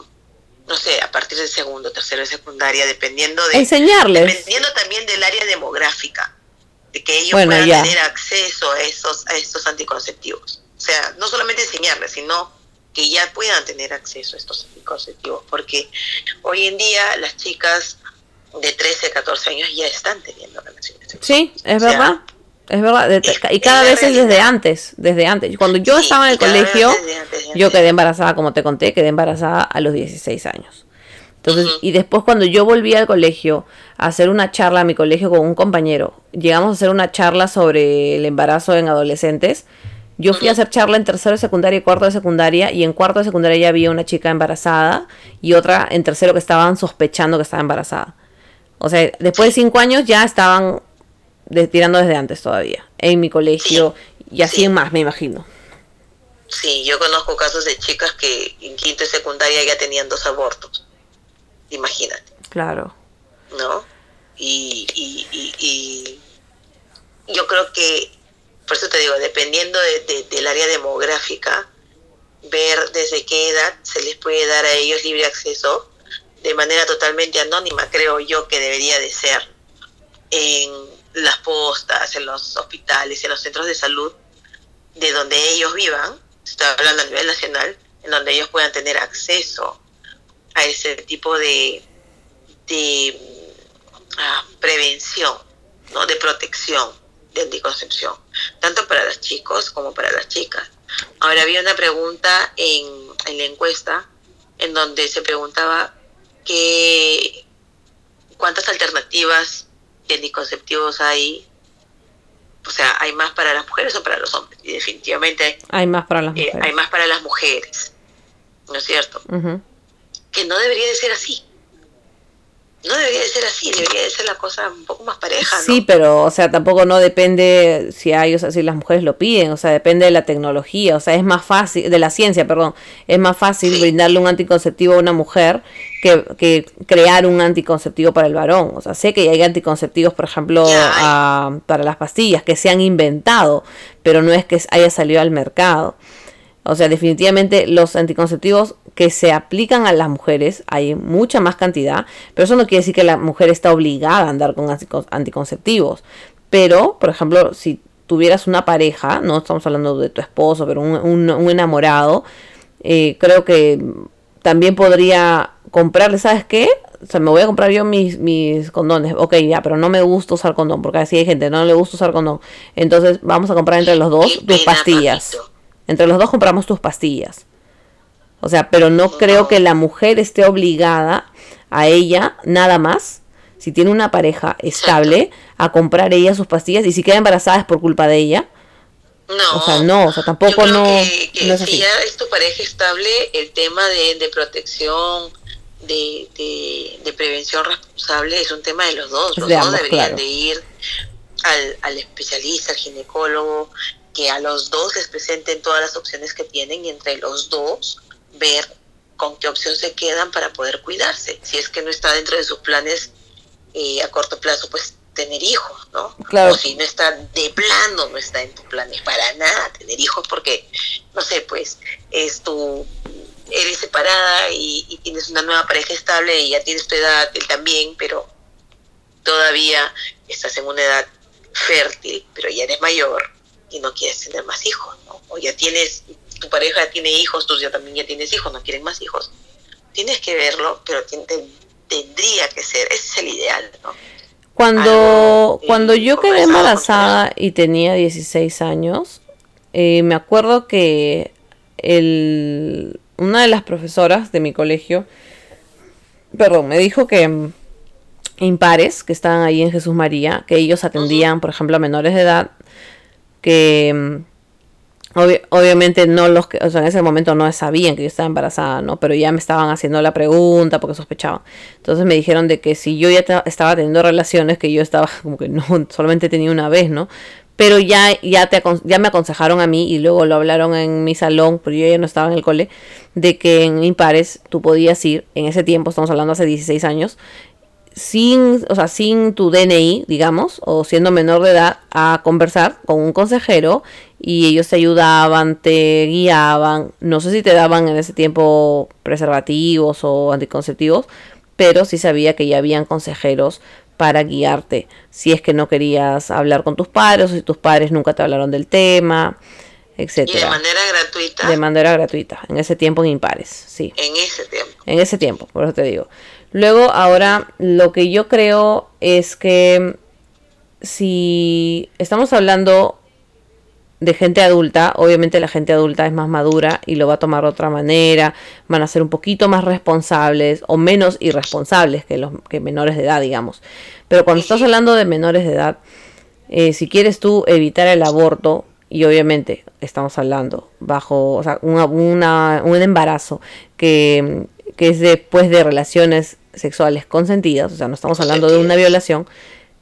Speaker 2: no sé, a partir del segundo, tercero de secundaria, dependiendo de...
Speaker 1: Enseñarles.
Speaker 2: Dependiendo también del área demográfica, de que ellos puedan tener acceso a esos, a estos anticonceptivos. O sea, no solamente enseñarles, sino que ya puedan tener acceso a estos anticonceptivos, porque hoy en día las chicas de 13, 14 años ya están teniendo relaciones sexuales.
Speaker 1: Sí, es verdad. Es verdad, y cada vez es desde antes, desde antes. Cuando yo estaba en el colegio, yo quedé embarazada, como te conté, quedé embarazada a los 16 años. Entonces, y después cuando yo volví al colegio a hacer una charla a mi colegio con un compañero, llegamos a hacer una charla sobre el embarazo en adolescentes, yo fui a hacer charla en tercero de secundaria y cuarto de secundaria, y en cuarto de secundaria ya había una chica embarazada y otra en tercero que estaban sospechando que estaba embarazada. O sea, después de cinco años ya estaban tirando desde antes todavía, en mi colegio y así en más, me imagino.
Speaker 2: Sí, yo conozco casos de chicas que en quinto y secundaria ya tenían dos abortos. Imagínate.
Speaker 1: Claro.
Speaker 2: ¿No? Y, y, y, y yo creo que por eso te digo, dependiendo de, del área demográfica, ver desde qué edad se les puede dar a ellos libre acceso de manera totalmente anónima, creo yo que debería de ser en las postas, en los hospitales, en los centros de salud, de donde ellos vivan, estoy hablando a nivel nacional, en donde ellos puedan tener acceso a ese tipo de, de ah, prevención, ¿no? de protección de anticoncepción, tanto para los chicos como para las chicas. Ahora había una pregunta en, en la encuesta en donde se preguntaba que, cuántas alternativas de anticonceptivos hay o sea, ¿hay más para las mujeres o para los hombres? Y definitivamente
Speaker 1: hay más para las
Speaker 2: eh,
Speaker 1: mujeres.
Speaker 2: hay más para las mujeres, ¿no es cierto? Que no debería de ser así no debería de ser así, debería de ser la cosa un poco más pareja. ¿no?
Speaker 1: Sí, pero, o sea, tampoco no depende si hay, o sea, si las mujeres lo piden, o sea, depende de la tecnología, o sea, es más fácil, de la ciencia, perdón, es más fácil brindarle un anticonceptivo a una mujer que, que, crear un anticonceptivo para el varón. O sea, sé que hay anticonceptivos, por ejemplo, para las pastillas que se han inventado, pero no es que haya salido al mercado. O sea, definitivamente los anticonceptivos que se aplican a las mujeres hay mucha más cantidad, pero eso no quiere decir que la mujer está obligada a andar con anticonceptivos. Pero, por ejemplo, si tuvieras una pareja, no estamos hablando de tu esposo, pero un, enamorado, eh, creo que también podría comprarle, ¿sabes qué? O sea, me voy a comprar yo mis, mis condones. Ok, ya, pero no me gusta usar condón, porque así hay gente, no le gusta usar condón. Entonces vamos a comprar entre los dos tus pastillas. Entre los dos compramos tus pastillas. O sea, pero no creo que la mujer esté obligada a ella nada más, si tiene una pareja estable, a comprar ella sus pastillas y si queda embarazada es por culpa de ella.
Speaker 2: No.
Speaker 1: O sea, no, o sea, tampoco no,
Speaker 2: si ya es tu pareja estable, el tema de, de protección, de, de, prevención responsable es un tema de los dos. Los dos deberían de ir al, al especialista, al ginecólogo, que a los dos les presenten todas las opciones que tienen y entre los dos ver con qué opción se quedan para poder cuidarse. Si es que no está dentro de sus planes eh, a corto plazo, pues tener hijos, ¿no?
Speaker 1: Claro.
Speaker 2: O si no está de plano, no está en tus planes para nada tener hijos porque, no sé, pues es tu, eres separada y, y tienes una nueva pareja estable y ya tienes tu edad, él también, pero todavía estás en una edad fértil, pero ya eres mayor y no quieres tener más hijos, ¿no? O ya tienes, tu pareja tiene hijos, tú ya también ya tienes hijos, no quieren más hijos. Tienes que verlo, pero tendría que ser, ese es el ideal, ¿no?
Speaker 1: Cuando, eh, cuando yo quedé embarazada y tenía 16 años, eh, me acuerdo que el, una de las profesoras de mi colegio, perdón, me dijo que mm, impares que estaban ahí en Jesús María, que ellos atendían, por ejemplo, a menores de edad, que obviamente no los que, o sea, en ese momento no sabían que yo estaba embarazada, ¿no? Pero ya me estaban haciendo la pregunta porque sospechaban. Entonces me dijeron de que si yo ya estaba teniendo relaciones, que yo estaba [laughs] como que no, solamente tenía una vez, ¿no? Pero ya, ya, te, ya me aconsejaron a mí y luego lo hablaron en mi salón, pero yo ya no estaba en el cole, de que en Impares tú podías ir, en ese tiempo, estamos hablando hace 16 años, sin, o sea, sin tu DNI, digamos, o siendo menor de edad, a conversar con un consejero y ellos te ayudaban, te guiaban, no sé si te daban en ese tiempo preservativos o anticonceptivos, pero sí sabía que ya habían consejeros para guiarte si es que no querías hablar con tus padres o si tus padres nunca te hablaron del tema, etcétera.
Speaker 2: ¿Y de manera gratuita?
Speaker 1: De manera gratuita, en ese tiempo en impares, sí.
Speaker 2: En ese tiempo.
Speaker 1: En ese tiempo, por eso te digo. Luego, ahora, lo que yo creo es que si estamos hablando de gente adulta, obviamente la gente adulta es más madura y lo va a tomar de otra manera, van a ser un poquito más responsables o menos irresponsables que los que menores de edad, digamos. Pero cuando estás hablando de menores de edad, eh, si quieres tú evitar el aborto, y obviamente estamos hablando bajo o sea, un embarazo que, que es después de relaciones sexuales consentidas, o sea, no estamos hablando de una violación,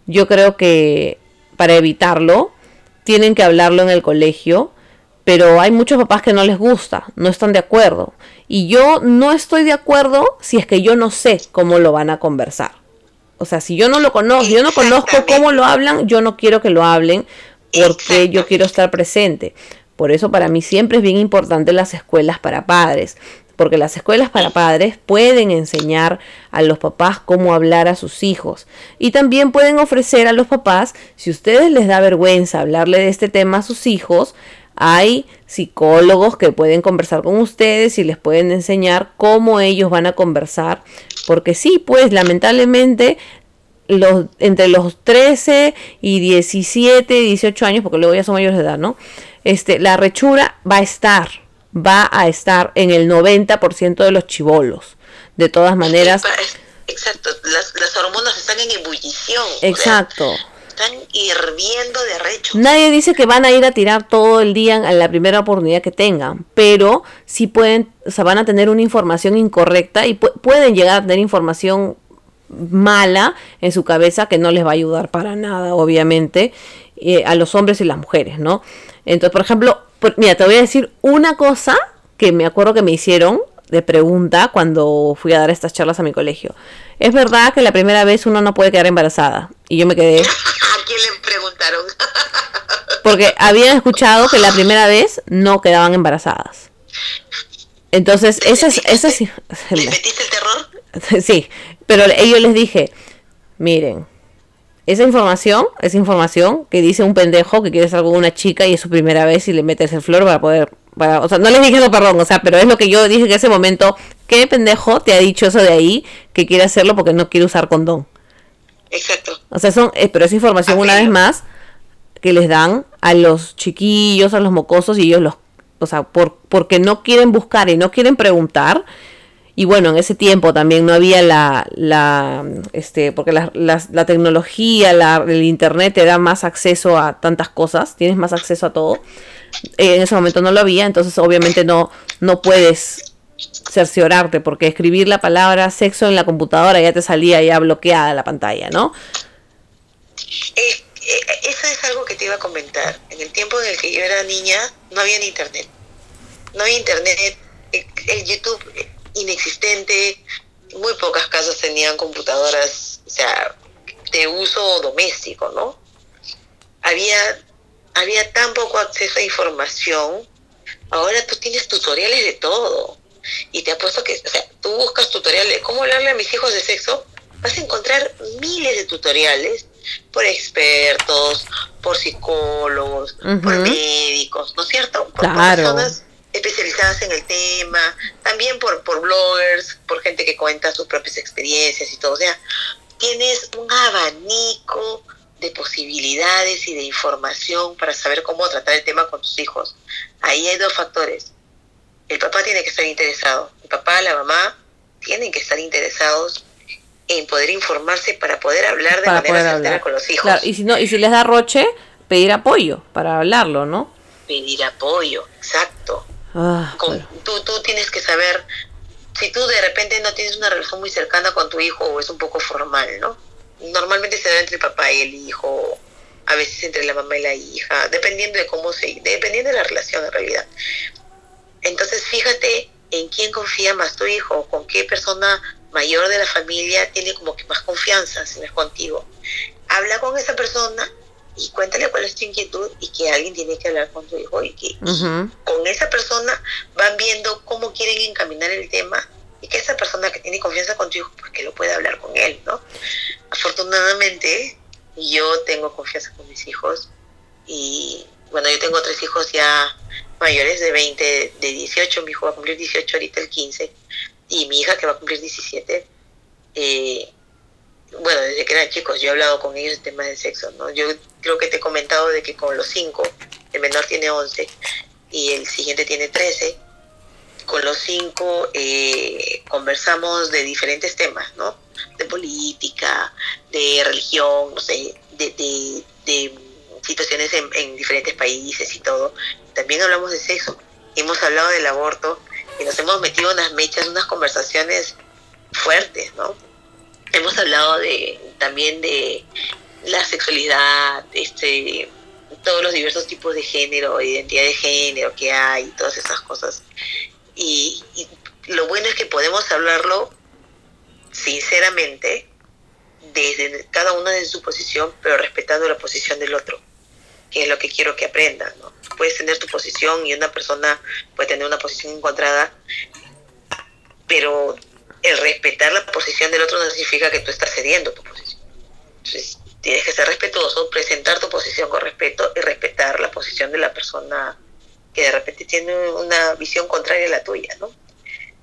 Speaker 1: yo creo que para evitarlo tienen que hablarlo en el colegio, pero hay muchos papás que no les gusta, no están de acuerdo. Y yo no estoy de acuerdo si es que yo no sé cómo lo van a conversar. O sea, si yo no lo conozco, yo no conozco cómo lo hablan, yo no quiero que lo hablen porque yo quiero estar presente. Por eso para mí siempre es bien importante las escuelas para padres porque las escuelas para padres pueden enseñar a los papás cómo hablar a sus hijos y también pueden ofrecer a los papás, si ustedes les da vergüenza hablarle de este tema a sus hijos, hay psicólogos que pueden conversar con ustedes y les pueden enseñar cómo ellos van a conversar, porque sí, pues lamentablemente los, entre los 13 y 17, 18 años, porque luego ya son mayores de edad, ¿no? Este, la rechura va a estar, va a estar en el 90% de los chivolos. De todas maneras.
Speaker 2: Exacto, las, hormonas están en ebullición.
Speaker 1: Exacto.
Speaker 2: están hirviendo de recho.
Speaker 1: Nadie dice que van a ir a tirar todo el día en la primera oportunidad que tengan, pero sí pueden, o sea, van a tener una información incorrecta y pueden llegar a tener información mala en su cabeza que no les va a ayudar para nada, obviamente, eh, a los hombres y las mujeres, ¿no? Entonces, por ejemplo, mira, te voy a decir una cosa que me acuerdo que me hicieron de pregunta cuando fui a dar estas charlas a mi colegio. Es verdad que la primera vez uno no puede quedar embarazada. Y yo me quedé. [laughs]
Speaker 2: ¿A quién le preguntaron? [laughs]
Speaker 1: porque habían escuchado que la primera vez no quedaban embarazadas. Entonces, esa es. Esa es [laughs]
Speaker 2: ¿Le metiste el terror?
Speaker 1: Sí, pero ellos les dije: Miren, esa información, esa información que dice un pendejo que quiere estar con una chica y es su primera vez y le metes el flor para poder, para, o sea, no les dije eso, perdón, o sea, pero es lo que yo dije en ese momento, ¿qué pendejo te ha dicho eso de ahí que quiere hacerlo porque no quiere usar condón?
Speaker 2: Exacto.
Speaker 1: O sea, son, eh, pero esa información una vez más que les dan a los chiquillos, a los mocosos y ellos los, o sea, por, porque no quieren buscar y no quieren preguntar, y bueno, en ese tiempo también no había la, la este, porque la, la, tecnología, la, el internet te da más acceso a tantas cosas, tienes más acceso a todo. Eh, en ese momento no lo había, entonces obviamente no, no puedes cerciorarte, porque escribir la palabra sexo en la computadora ya te salía ya bloqueada la pantalla, ¿no?
Speaker 2: Eh, eh, eso es algo que te iba a comentar. En el tiempo en el que yo era niña, no había internet. No había internet. El YouTube inexistente, muy pocas casas tenían computadoras, o sea, de uso doméstico, ¿no? Había, había tan poco acceso a información, ahora tú tienes tutoriales de todo. Y te apuesto que, o sea, tú buscas tutoriales de cómo hablarle a mis hijos de sexo, vas a encontrar miles de tutoriales por expertos, por psicólogos, por médicos, ¿no es cierto? Por
Speaker 1: claro
Speaker 2: especializadas en el tema, también por, por bloggers, por gente que cuenta sus propias experiencias y todo. O sea, tienes un abanico de posibilidades y de información para saber cómo tratar el tema con tus hijos. Ahí hay dos factores. El papá tiene que estar interesado. El papá, la mamá tienen que estar interesados en poder informarse para poder hablar de manera certera con los hijos.
Speaker 1: y si no, y si les da roche, pedir apoyo para hablarlo, ¿no?
Speaker 2: Pedir apoyo, exacto.
Speaker 1: Ah,
Speaker 2: Con- tú, tú tienes que saber, si tú de repente no tienes una relación muy cercana con tu hijo o es un poco formal, ¿no? Normalmente se da entre el papá y el hijo, a veces entre la mamá y la hija, dependiendo de cómo se, dependiendo de la relación en realidad. Entonces fíjate en quién confía más tu hijo, con qué persona mayor de la familia tiene como que más confianza si no es contigo. Habla con esa persona y cuéntale cuál es tu inquietud y que alguien tiene que hablar con tu hijo y que con esa persona van viendo cómo quieren encaminar el tema y que esa persona que tiene confianza con tu hijo, pues que lo pueda hablar con él, ¿no? Afortunadamente, yo tengo confianza con mis hijos y bueno, yo tengo tres hijos ya mayores de 20, de 18, mi hijo va a cumplir 18 ahorita el 15 y mi hija que va a cumplir 17. Eh, bueno, desde que eran chicos yo he hablado con ellos de temas de sexo, ¿no? Yo creo que te he comentado de que con los cinco, el menor tiene 11 y el siguiente tiene 13, con los cinco eh, conversamos de diferentes temas, ¿no? De política, de religión, no sé, de, de, situaciones en, en diferentes países y todo. También hablamos de sexo, hemos hablado del aborto y nos hemos metido unas mechas, unas conversaciones fuertes, ¿no? Hemos hablado de también de la sexualidad, este, todos los diversos tipos de género, identidad de género que hay, todas esas cosas. Y, y lo bueno es que podemos hablarlo sinceramente desde cada uno de su posición, pero respetando la posición del otro, que es lo que quiero que aprendan, ¿no? Puedes tener tu posición y una persona puede tener una posición encontrada, pero el respetar la posición del otro no significa que tú estás cediendo tu posición. Entonces, tienes que ser respetuoso, presentar tu posición con respeto y respetar la posición de la persona que de repente tiene una visión contraria a la tuya, ¿no?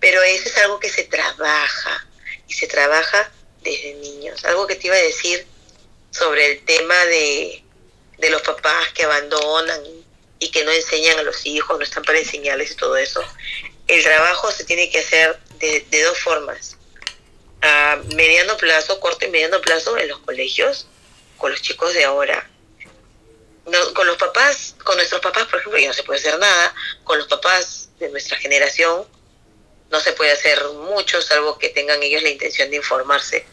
Speaker 2: Pero eso es algo que se trabaja y se trabaja desde niños. Algo que te iba a decir sobre el tema de, de los papás que abandonan y que no enseñan a los hijos, no están para enseñarles y todo eso. El trabajo se tiene que hacer de, dos formas. A mediano plazo, corto y mediano plazo en los colegios, con los chicos de ahora. No, con los papás, con nuestros papás, por ejemplo, ya no se puede hacer nada. Con los papás de nuestra generación no se puede hacer mucho, salvo que tengan ellos la intención de informarse.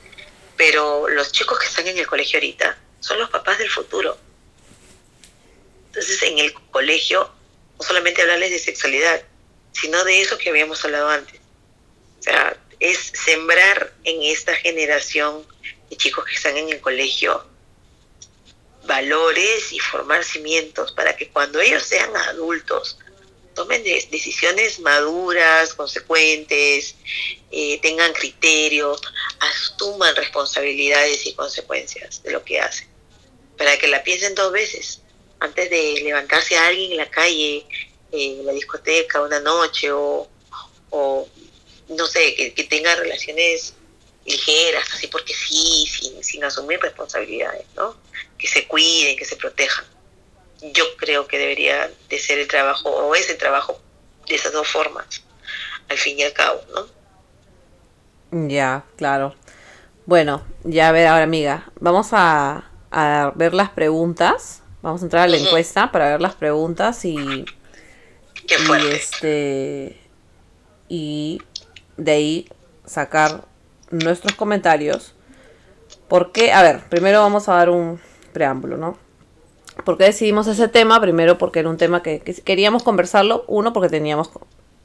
Speaker 2: Pero los chicos que están en el colegio ahorita son los papás del futuro. Entonces, en el colegio, no solamente hablarles de sexualidad, sino de eso que habíamos hablado antes. Sea, es sembrar en esta generación de chicos que están en el colegio valores y formar cimientos para que cuando ellos sean adultos tomen de- decisiones maduras, consecuentes, eh, tengan criterio, asuman responsabilidades y consecuencias de lo que hacen, para que la piensen dos veces antes de levantarse a alguien en la calle, eh, en la discoteca, una noche o, o no sé, que, que tengan relaciones ligeras, así porque sí, sin, sin asumir responsabilidades, ¿no? Que se cuiden, que se protejan. Yo creo que debería de ser el trabajo, o es el trabajo de esas dos formas, al fin y al cabo, ¿no?
Speaker 1: Ya, claro. Bueno, ya a ver ahora, amiga. Vamos a, a ver las preguntas. Vamos a entrar a la encuesta para ver las preguntas y,
Speaker 2: Qué
Speaker 1: y este y de ahí sacar nuestros comentarios. Porque, a ver, primero vamos a dar un preámbulo, ¿no? ¿Por qué decidimos ese tema? Primero porque era un tema que, que queríamos conversarlo. Uno, porque teníamos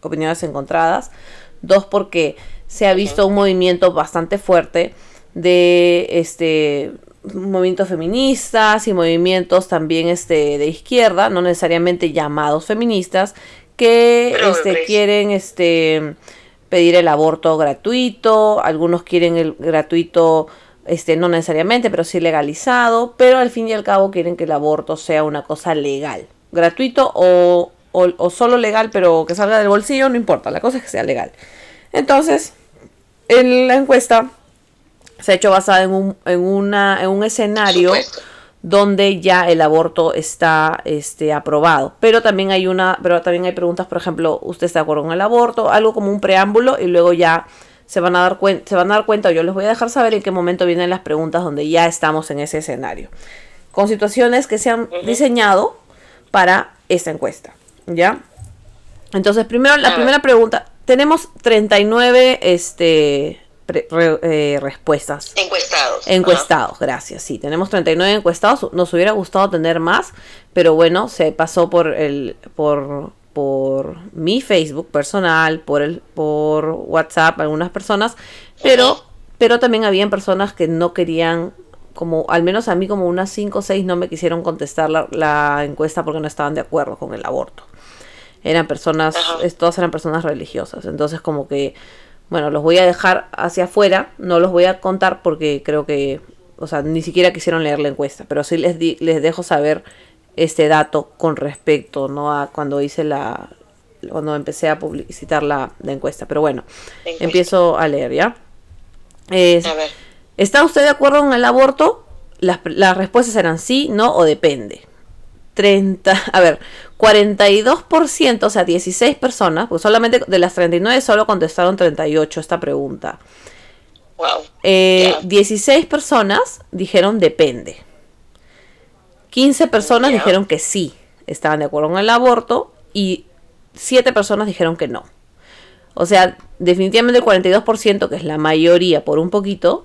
Speaker 1: opiniones encontradas. Dos, porque se ha visto un movimiento bastante fuerte de este movimientos feministas y movimientos también este de izquierda, no necesariamente llamados feministas, que este quieren este pedir el aborto gratuito, algunos quieren el gratuito este no necesariamente, pero sí legalizado, pero al fin y al cabo quieren que el aborto sea una cosa legal, gratuito o, o, o solo legal, pero que salga del bolsillo, no importa, la cosa es que sea legal. Entonces, en la encuesta se ha hecho basada en un, en una, en un escenario. Donde ya el aborto está este, aprobado. Pero también hay una, pero también hay preguntas, por ejemplo, ¿usted está de acuerdo con el aborto? Algo como un preámbulo y luego ya se van a dar cuenta, se van a dar cuenta, o yo les voy a dejar saber en qué momento vienen las preguntas donde ya estamos en ese escenario. Con situaciones que se han diseñado para esta encuesta, ¿ya? Entonces, primero, la primera pregunta, tenemos 39 este, eh, respuestas.
Speaker 2: Encuestados.
Speaker 1: Encuestados, gracias. Sí, tenemos 39 encuestados. Nos hubiera gustado tener más, pero bueno, se pasó por el por por mi Facebook personal, por el por WhatsApp algunas personas, pero pero también habían personas que no querían como al menos a mí como unas 5 o 6 no me quisieron contestar la, la, encuesta porque no estaban de acuerdo con el aborto. Eran personas, todas eran personas religiosas, entonces como que bueno, los voy a dejar hacia afuera, no los voy a contar porque creo que, o sea, ni siquiera quisieron leer la encuesta, pero sí les, les dejo saber este dato con respecto, ¿no? A cuando hice la, cuando empecé a publicitar la, encuesta. Pero bueno, empiezo a leer, ¿ya? a ver. ¿Está usted de acuerdo con el aborto? Las, las respuestas eran sí, no o depende. 30, a ver, 42%, o sea, 16 personas, pues solamente de las 39 solo contestaron 38 esta pregunta.
Speaker 2: Wow.
Speaker 1: 16 eh, personas dijeron depende. 15 personas dijeron que sí, estaban de acuerdo con el aborto y 7 personas dijeron que no. O sea, definitivamente el 42%, que es la mayoría por un poquito,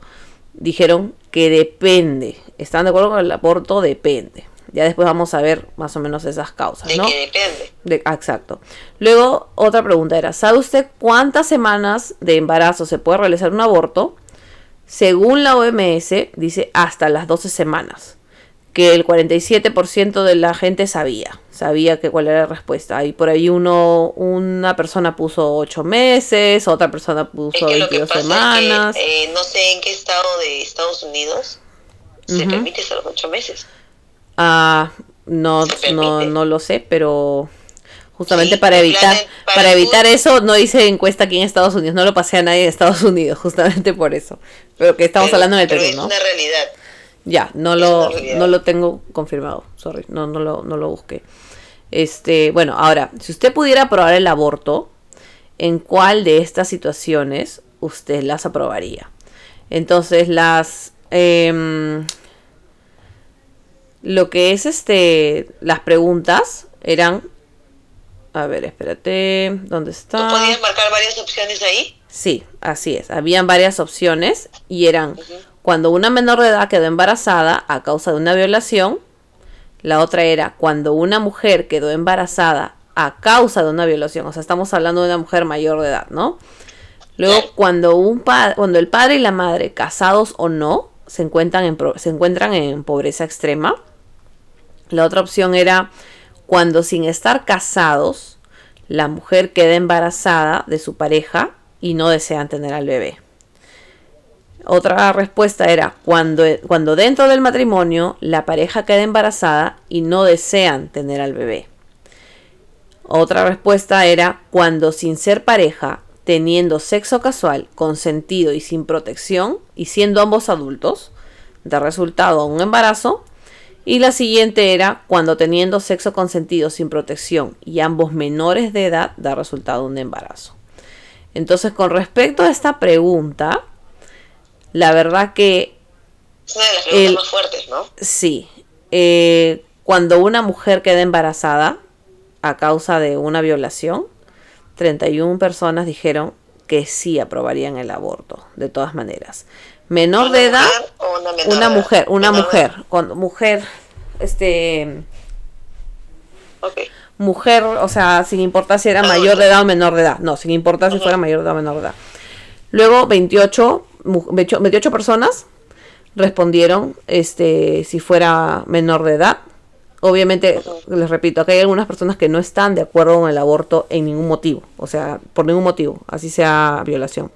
Speaker 1: dijeron que depende. Están de acuerdo con el aborto, depende. Ya después vamos a ver más o menos esas causas,
Speaker 2: ¿no?
Speaker 1: De
Speaker 2: que depende.
Speaker 1: De, exacto. Luego, otra pregunta era, ¿sabe usted cuántas semanas de embarazo se puede realizar un aborto? Según la OMS, dice hasta las 12 semanas. Que el 47% de la gente sabía, sabía que cuál era la respuesta. Y por ahí uno, una persona puso 8 meses, otra persona puso 22 semanas.
Speaker 2: Eh, no sé en qué estado de Estados Unidos se permite hasta los 8 meses.
Speaker 1: Ah, no, no, no lo sé, pero justamente para evitar para, evitar eso no hice encuesta aquí en Estados Unidos, no lo pasé a nadie en Estados Unidos, [laughs] justamente por eso. Pero que estamos hablando de Perú,
Speaker 2: es una realidad.
Speaker 1: Ya, no lo no lo tengo confirmado, sorry, no no lo no lo busqué. Este, bueno, ahora, si usted pudiera aprobar el aborto, ¿en cuál de estas situaciones usted las aprobaría? Entonces, las eh, lo que es este las preguntas eran a ver, espérate, ¿dónde está?
Speaker 2: ¿Tú podías marcar varias opciones ahí?
Speaker 1: Sí, así es. Habían varias opciones y eran cuando una menor de edad quedó embarazada a causa de una violación. La otra era cuando una mujer quedó embarazada a causa de una violación. O sea, estamos hablando de una mujer mayor de edad, ¿no? Luego, cuando, un cuando el padre y la madre, casados o no, se encuentran en, se encuentran en pobreza extrema. La otra opción era cuando sin estar casados, la mujer queda embarazada de su pareja y no desean tener al bebé. Otra respuesta era cuando, cuando dentro del matrimonio la pareja queda embarazada y no desean tener al bebé. Otra respuesta era cuando sin ser pareja, teniendo sexo casual, consentido y sin protección, y siendo ambos adultos, da resultado a un embarazo, y la siguiente era cuando teniendo sexo consentido sin protección y ambos menores de edad da resultado un embarazo. Entonces, con respecto a esta pregunta, la verdad que...
Speaker 2: Es una de las preguntas más fuertes, ¿no?
Speaker 1: Sí. Eh, cuando una mujer queda embarazada a causa de una violación, 31 personas dijeron que sí aprobarían el aborto, de todas maneras menor de edad, una, mujer, una mujer, cuando mujer, este, mujer, o sea, sin importar si era mayor de edad o menor de edad, no, sin importar si fuera mayor de edad o menor de edad. Luego 28, 28 personas respondieron, este, si fuera menor de edad. Obviamente, les repito, acá hay algunas personas que no están de acuerdo con el aborto en ningún motivo, o sea, por ningún motivo, así sea violación.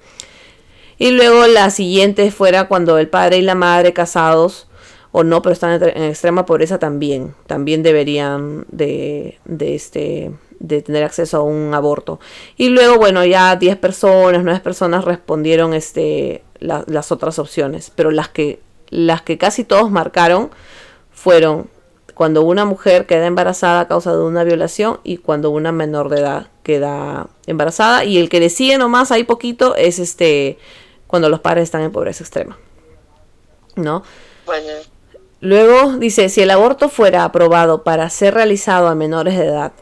Speaker 1: Y luego la siguiente fuera cuando el padre y la madre casados o no, pero están en extrema pobreza también, también deberían de, de, este, de tener acceso a un aborto. Y luego, bueno, ya 10 personas, 9 personas respondieron este, las otras opciones, pero las que, las que casi todos marcaron fueron cuando una mujer queda embarazada a causa de una violación y cuando una menor de edad queda embarazada. Y el que le sigue nomás ahí poquito es este cuando los padres están en pobreza extrema. ¿No?
Speaker 2: Bueno.
Speaker 1: Luego dice, si el aborto fuera aprobado para ser realizado a menores de edad,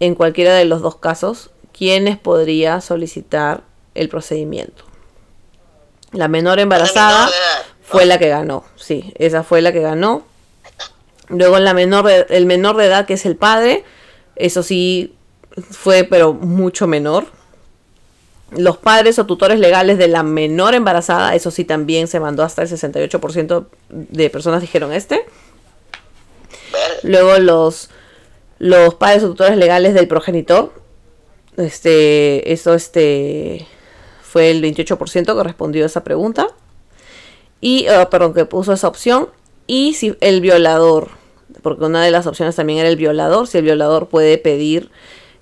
Speaker 1: en cualquiera de los dos casos, ¿quiénes podría solicitar el procedimiento? La menor embarazada fue la que ganó, sí, esa fue la que ganó. Luego la menor el menor de edad que es el padre, eso sí fue pero mucho menor. Los padres o tutores legales de la menor embarazada, eso sí también se mandó hasta el 68% de personas dijeron este. Luego los, los padres o tutores legales del progenitor, este, eso este, fue el 28% que respondió a esa pregunta. Y, oh, perdón, que puso esa opción. Y si el violador, porque una de las opciones también era el violador, si el violador puede pedir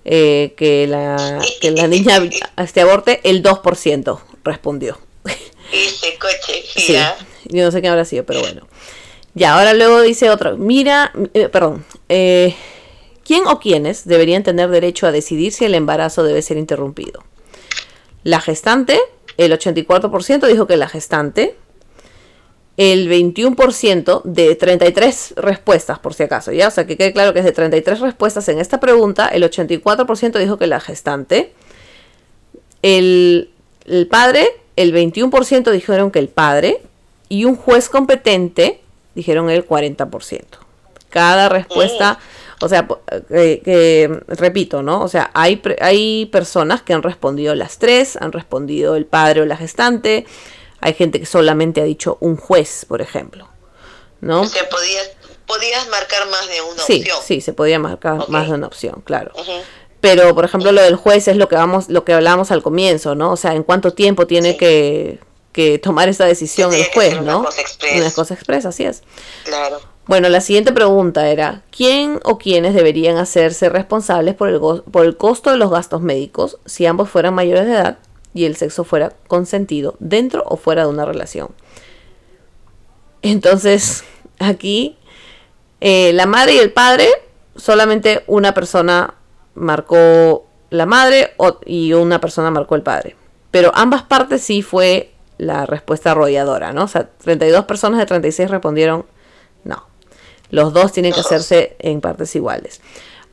Speaker 1: eh, que, la, que la niña este aborte, el 2% respondió.
Speaker 2: Ese coche,
Speaker 1: sí, yo no sé qué habrá sido, pero bueno. Ya, ahora luego dice otro, mira, eh, perdón, eh, ¿quién o quiénes deberían tener derecho a decidir si el embarazo debe ser interrumpido? La gestante, el 84% dijo que la gestante, el 21% de 33 respuestas, por si acaso, ¿ya? O sea, que quede claro que es de 33 respuestas en esta pregunta, el 84% dijo que la gestante, el, el padre, el 21% dijeron que el padre, y un juez competente dijeron el 40%. Cada respuesta, o sea, eh, que repito, ¿no? O sea, hay, hay personas que han respondido las tres, han respondido el padre o la gestante, hay gente que solamente ha dicho un juez, por ejemplo. ¿No?
Speaker 2: O sea, podías, podías marcar más de una
Speaker 1: sí,
Speaker 2: opción.
Speaker 1: Sí, se podía marcar más de una opción, claro. Pero, por ejemplo, lo del juez es lo que vamos, lo que hablábamos al comienzo, ¿no? O sea, en cuánto tiempo tiene que, que, tomar esa decisión el juez, ¿no? Una cosa expresa. Una cosa expresa, así es.
Speaker 2: Claro.
Speaker 1: Bueno, la siguiente pregunta era, ¿quién o quiénes deberían hacerse responsables por el, por el costo de los gastos médicos si ambos fueran mayores de edad y el sexo fuera consentido dentro o fuera de una relación. Entonces, aquí eh, la madre y el padre, solamente una persona marcó la madre y una persona marcó el padre. Pero ambas partes sí fue la respuesta arrolladora, ¿no? O sea, 32 personas de 36 respondieron no. Los dos tienen que hacerse en partes iguales.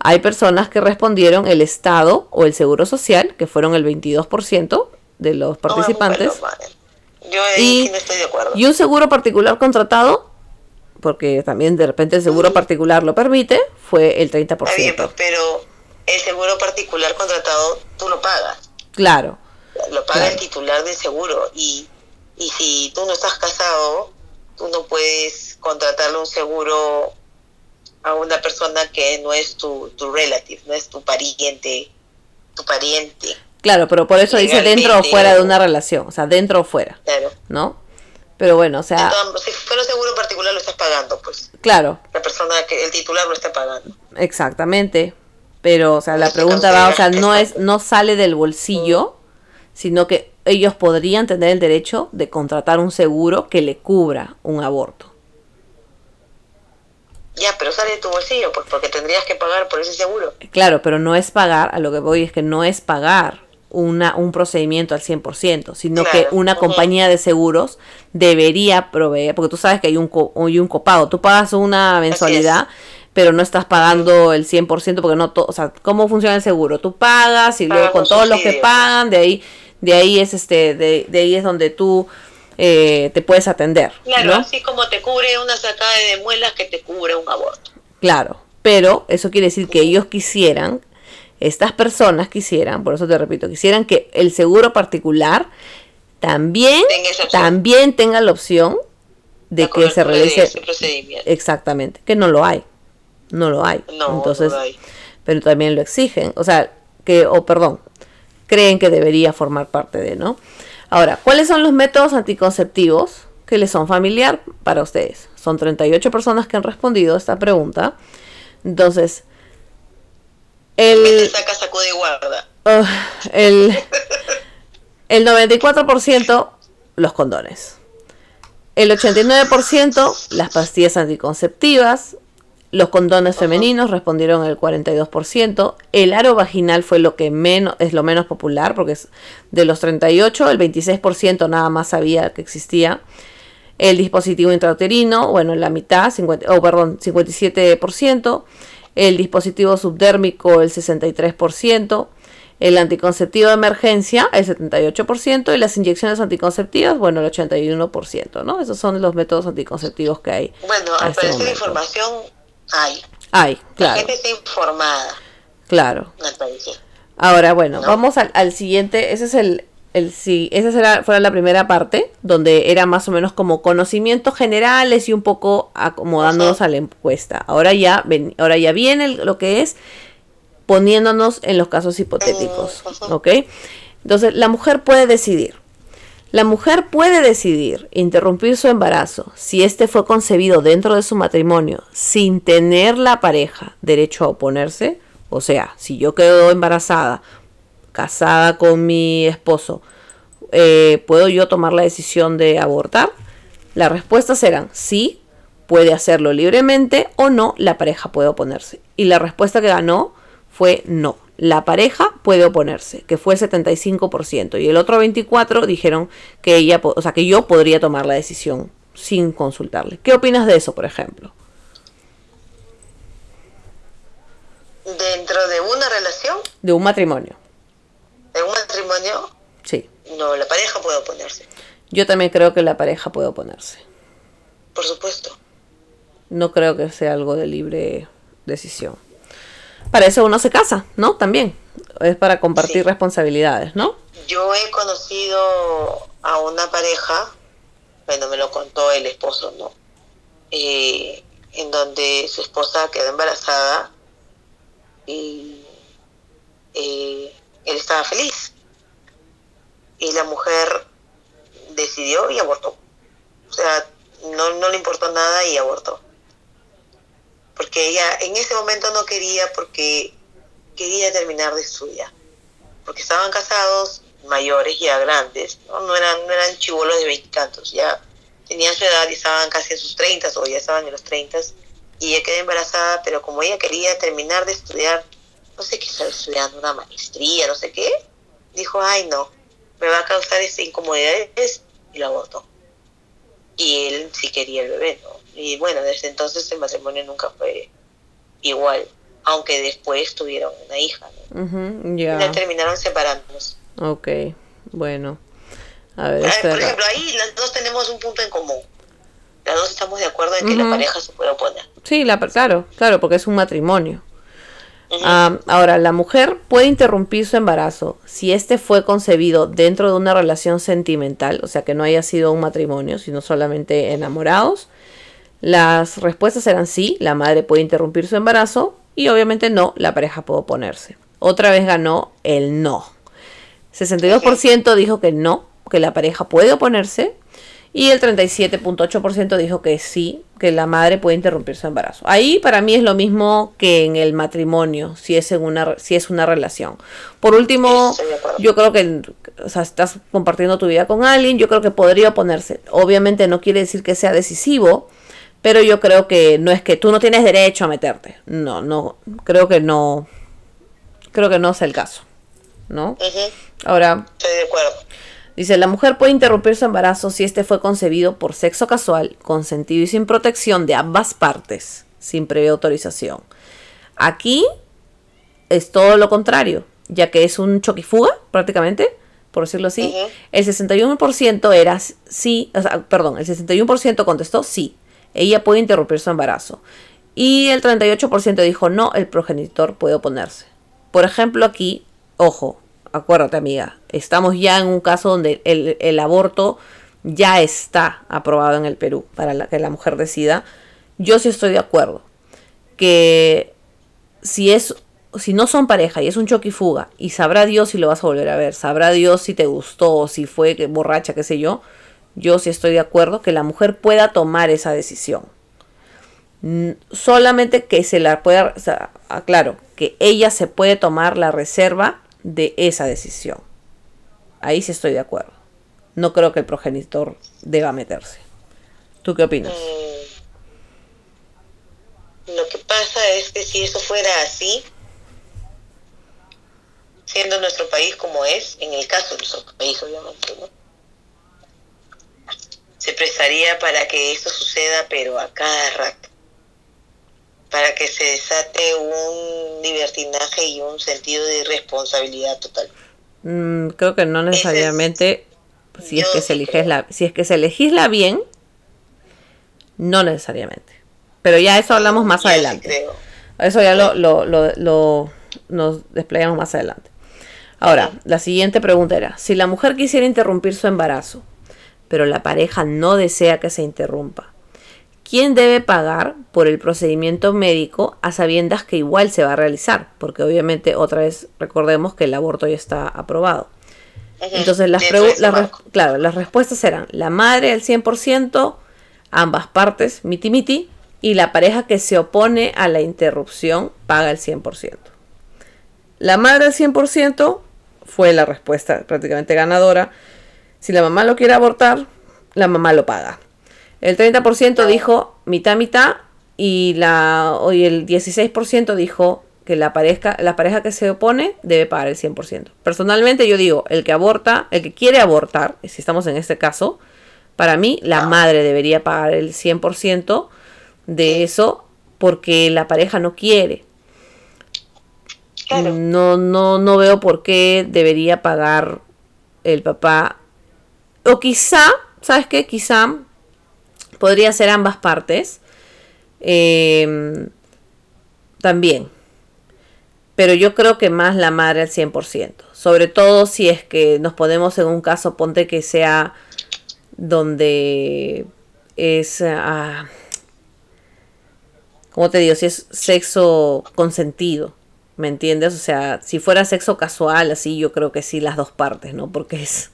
Speaker 1: Hay personas que respondieron el Estado o el Seguro Social, que fueron el 22% de los participantes.
Speaker 2: Yo y, no estoy de acuerdo.
Speaker 1: Y un seguro particular contratado, porque también de repente el seguro particular lo permite, fue el 30%. Está bien,
Speaker 2: pero el seguro particular contratado tú lo pagas.
Speaker 1: Claro.
Speaker 2: Lo paga el titular del seguro. Y, y si tú no estás casado, tú no puedes contratarle un seguro a una persona que no es tu, tu relative, no es tu pariente, tu pariente.
Speaker 1: Claro, pero por eso dice dentro o fuera de una relación, o sea, dentro o fuera. Claro. ¿No? Pero bueno, o sea...
Speaker 2: si fuera seguro particular lo estás pagando, pues.
Speaker 1: Claro.
Speaker 2: La persona que el titular lo está pagando.
Speaker 1: Exactamente. Pero, o sea, la pregunta va, o sea, no es, no sale del bolsillo, sino que ellos podrían tener el derecho de contratar un seguro que le cubra un aborto.
Speaker 2: Ya, pero sale de tu bolsillo, pues porque tendrías que pagar por ese seguro.
Speaker 1: Claro, pero no es pagar, a lo que voy es que no es pagar una, un procedimiento al 100%, sino que una compañía de seguros debería proveer, porque tú sabes que hay un, hay un copago, tú pagas una mensualidad, pero no estás pagando el 100% porque no todo, o sea, ¿cómo funciona el seguro? Tú pagas y luego con todos los que pagan, de ahí de ahí es este de, de ahí es donde tú eh, te puedes atender.
Speaker 2: Claro, así como te cubre una sacada de muelas que te cubre un aborto.
Speaker 1: Claro, pero eso quiere decir que ellos quisieran estas personas quisieran, por eso te repito, quisieran que el seguro particular también, también tenga la opción de que se realice exactamente, que no lo hay, no lo hay, entonces, pero también lo exigen, o sea, que, o perdón, creen que debería formar parte de, ¿no? Ahora, ¿cuáles son los métodos anticonceptivos que les son familiar para ustedes? Son 38 personas que han respondido a esta pregunta, entonces,
Speaker 2: el, saca, sacude y guarda.
Speaker 1: Uh, el, el 94% los condones. El 89% las pastillas anticonceptivas. Los condones femeninos respondieron el 42%. El aro vaginal fue lo que menos, es lo menos popular, porque es de los 38, el 26% nada más sabía que existía. El dispositivo intrauterino, bueno, la mitad, 50, oh, perdón, 57%. El dispositivo subdérmico, el 63%. El anticonceptivo de emergencia, el 78%. Y las inyecciones anticonceptivas, bueno, el 81%, ¿no? Esos son los métodos anticonceptivos que hay.
Speaker 2: Bueno, al
Speaker 1: este
Speaker 2: parecer información hay.
Speaker 1: Hay, claro.
Speaker 2: La gente está informada.
Speaker 1: Claro. Ahora, bueno, vamos al, al siguiente. Ese es el, el sí, esa será, fue la primera parte, donde era más o menos como conocimientos generales y un poco acomodándonos a la encuesta. Ahora ya, ven, ahora ya viene lo que es poniéndonos en los casos hipotéticos. ¿Ok? Entonces, la mujer puede decidir. La mujer puede decidir interrumpir su embarazo si éste fue concebido dentro de su matrimonio sin tener la pareja derecho a oponerse. O sea, si yo quedo embarazada casada con mi esposo, eh, ¿puedo yo tomar la decisión de abortar? Las respuestas serán sí, puede hacerlo libremente o no, la pareja puede oponerse. Y la respuesta que ganó fue no. La pareja puede oponerse, que fue el 75%, y el otro 24 dijeron que ella, o sea, que yo podría tomar la decisión sin consultarle. ¿Qué opinas de eso, por ejemplo?
Speaker 2: ¿Dentro de una relación?
Speaker 1: De un matrimonio
Speaker 2: en un matrimonio,
Speaker 1: sí.
Speaker 2: no, la pareja puede oponerse.
Speaker 1: Yo también creo que la pareja puede oponerse.
Speaker 2: Por supuesto.
Speaker 1: No creo que sea algo de libre decisión. Para eso uno se casa, ¿no? También. Es para compartir responsabilidades, ¿no?
Speaker 2: Yo he conocido a una pareja, bueno, me lo contó el esposo, ¿no? Eh, en donde su esposa quedó embarazada y eh, él estaba feliz. Y la mujer decidió y abortó. O sea, no, no le importó nada y abortó. Porque ella en ese momento no quería porque quería terminar de estudiar. Porque estaban casados, mayores, ya grandes, no, no eran, no eran chivolos de veintitantos, ya tenían su edad y estaban casi en sus treintas o ya estaban en los treintas y ella quedó embarazada, pero como ella quería terminar de estudiar, no sé qué estaba estudiando, una maestría, no sé qué, dijo, ay no, me va a causar esta incomodidad y lo abortó. Y él sí quería el bebé, ¿no? Y bueno, desde entonces el matrimonio nunca fue igual, aunque después tuvieron una hija, ¿no? Terminaron separándose.
Speaker 1: Ok, bueno. A ver,
Speaker 2: por ejemplo, ahí las dos tenemos un punto en común. Las dos estamos de acuerdo en que la pareja se puede oponer.
Speaker 1: Sí, la, claro, claro, porque es un matrimonio. Ah, ahora, la mujer puede interrumpir su embarazo si este fue concebido dentro de una relación sentimental, o sea que no haya sido un matrimonio, sino solamente enamorados. Las respuestas eran sí, la madre puede interrumpir su embarazo y obviamente no, la pareja puede oponerse. Otra vez ganó el no. 62% dijo que no, que la pareja puede oponerse y el 37.8% dijo que sí, que la madre puede interrumpir su embarazo. Ahí para mí es lo mismo que en el matrimonio, si es, en una, si es una relación. Por último, yo creo que o sea, estás compartiendo tu vida con alguien, yo creo que podría oponerse. Obviamente no quiere decir que sea decisivo, pero yo creo que no es que tú no tienes derecho a meterte. No, no, creo que no, creo que no es el caso, ¿no? Ahora,
Speaker 2: estoy de acuerdo.
Speaker 1: Dice, la mujer puede interrumpir su embarazo si este fue concebido por sexo casual, consentido y sin protección de ambas partes, sin previa autorización. Aquí es todo lo contrario, ya que es un choquifuga, prácticamente, por decirlo así. El 61% era sí, perdón, el 61% contestó sí, ella puede interrumpir su embarazo. Y el 38% dijo no, el progenitor puede oponerse. Por ejemplo, aquí, ojo, acuérdate amiga, estamos ya en un caso donde el, aborto ya está aprobado en el Perú para que la mujer decida. Yo sí estoy de acuerdo que si es si no son pareja y es un choque y fuga y sabrá Dios si lo vas a volver a ver, sabrá Dios si te gustó si fue borracha, qué sé yo, yo sí estoy de acuerdo que la mujer pueda tomar esa decisión. Solamente que se la pueda, aclaro, que ella se puede tomar la reserva de esa decisión. Ahí sí estoy de acuerdo. No creo que el progenitor deba meterse. ¿Tú qué opinas?
Speaker 2: Mm, lo que pasa es que si eso fuera así, siendo nuestro país como es, en el caso de nuestro país obviamente, ¿no? Se prestaría para que esto suceda, pero a cada rato. Para que se desate un libertinaje y un sentido de irresponsabilidad total.
Speaker 1: Mm, creo que no necesariamente si es que se elige la, si es que se legisla bien, no necesariamente. Pero ya eso hablamos más adelante. Eso ya lo, lo, lo, nos desplegamos más adelante. Ahora, la siguiente pregunta era, si la mujer quisiera interrumpir su embarazo, pero la pareja no desea que se interrumpa, ¿quién debe pagar por el procedimiento médico a sabiendas que igual se va a realizar? Porque obviamente otra vez recordemos que el aborto ya está aprobado. Entonces las, claro, las respuestas eran la madre al 100%, ambas partes, miti miti, y la pareja que se opone a la interrupción paga el 100%. La madre al 100% fue la respuesta prácticamente ganadora. Si la mamá lo quiere abortar, la mamá lo paga. El 30% dijo mitad mitad y la hoy el 16% dijo que la pareja, la pareja que se opone debe pagar el 100%. Personalmente yo digo, el que aborta, el que quiere abortar, si estamos en este caso, para mí la madre debería pagar el 100% de eso porque la pareja no quiere. No, no, no veo por qué debería pagar el papá. O quizá, ¿sabes qué? Quizá podría ser ambas partes. Em, también. Pero yo creo que más la madre al 100%. Sobre todo si es que nos ponemos en un caso, ponte que sea donde es... Ah, como te digo? Si es sexo consentido. ¿Me entiendes? O sea, si fuera sexo casual, así yo creo que sí las dos partes, ¿no? Porque es,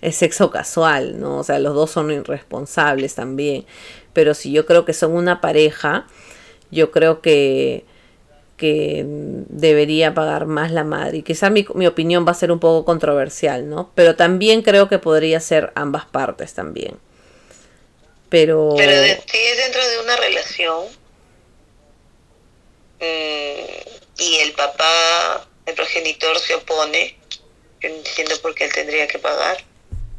Speaker 1: es sexo casual, ¿no? O sea, los dos son irresponsables también. Pero si yo creo que son una pareja, yo creo que, que debería pagar más la madre. Y quizá mi, mi opinión va a ser un poco controversial, ¿no? Pero también creo que podría ser ambas partes también. Pero...
Speaker 2: Pero si es dentro de una relación... Eh y el papá, el progenitor se opone, yo no entiendo por qué él tendría que pagar.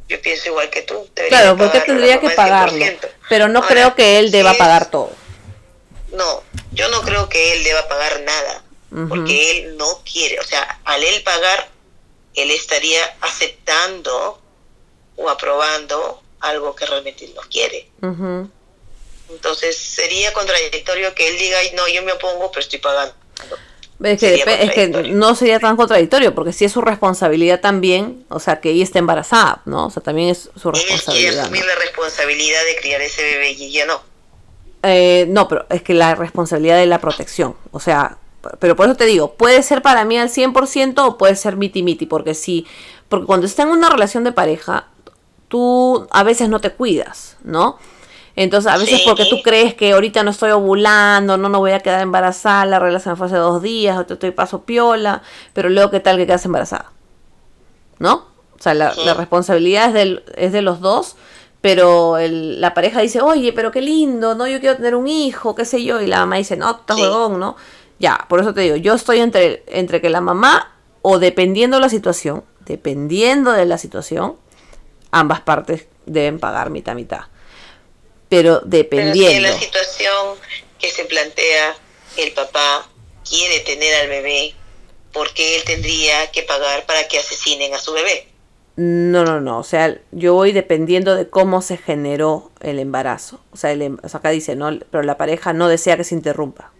Speaker 2: Yo pienso igual que tú.
Speaker 1: Claro, porque tendría que pagarlo. Pero no creo que él deba pagar todo.
Speaker 2: No, yo no creo que él deba pagar nada. Porque él no quiere. O sea, al él pagar, él estaría aceptando o aprobando algo que realmente no quiere. Entonces sería contradictorio que él diga, no, yo me opongo, pero estoy pagando.
Speaker 1: Es que, no sería tan contradictorio, porque si es su responsabilidad también, o sea, que ella esté embarazada, ¿no? O sea, también es su responsabilidad.
Speaker 2: Ella asumir la responsabilidad de criar ese bebé y ella no.
Speaker 1: Eh, no, pero es que la responsabilidad de la protección, o sea, pero por eso te digo, puede ser para mí al 100% o puede ser miti miti, porque si, porque cuando está en una relación de pareja, tú a veces no te cuidas, ¿no? Entonces, a veces porque tú crees que ahorita no estoy ovulando, no, no voy a quedar embarazada, la relación fue hace dos días, o te estoy paso piola, pero luego, ¿qué tal que quedas embarazada? ¿No? O sea, la, responsabilidad es, del, es de los dos, pero el, la pareja dice, oye, pero qué lindo, ¿no? Yo quiero tener un hijo, qué sé yo, y la mamá dice, no, estás huevón, ¿no? Ya, por eso te digo, yo estoy entre, entre que la mamá, o dependiendo de la situación, dependiendo de la situación, ambas partes deben pagar mitad mitad pero dependiendo. Pero
Speaker 2: si la situación que se plantea el papá quiere tener al bebé, ¿por qué él tendría que pagar para que asesinen a su bebé?
Speaker 1: No, no, no. O sea, yo voy dependiendo de cómo se generó el embarazo. O sea, el, em, acá dice, no, pero la pareja no desea que se interrumpa.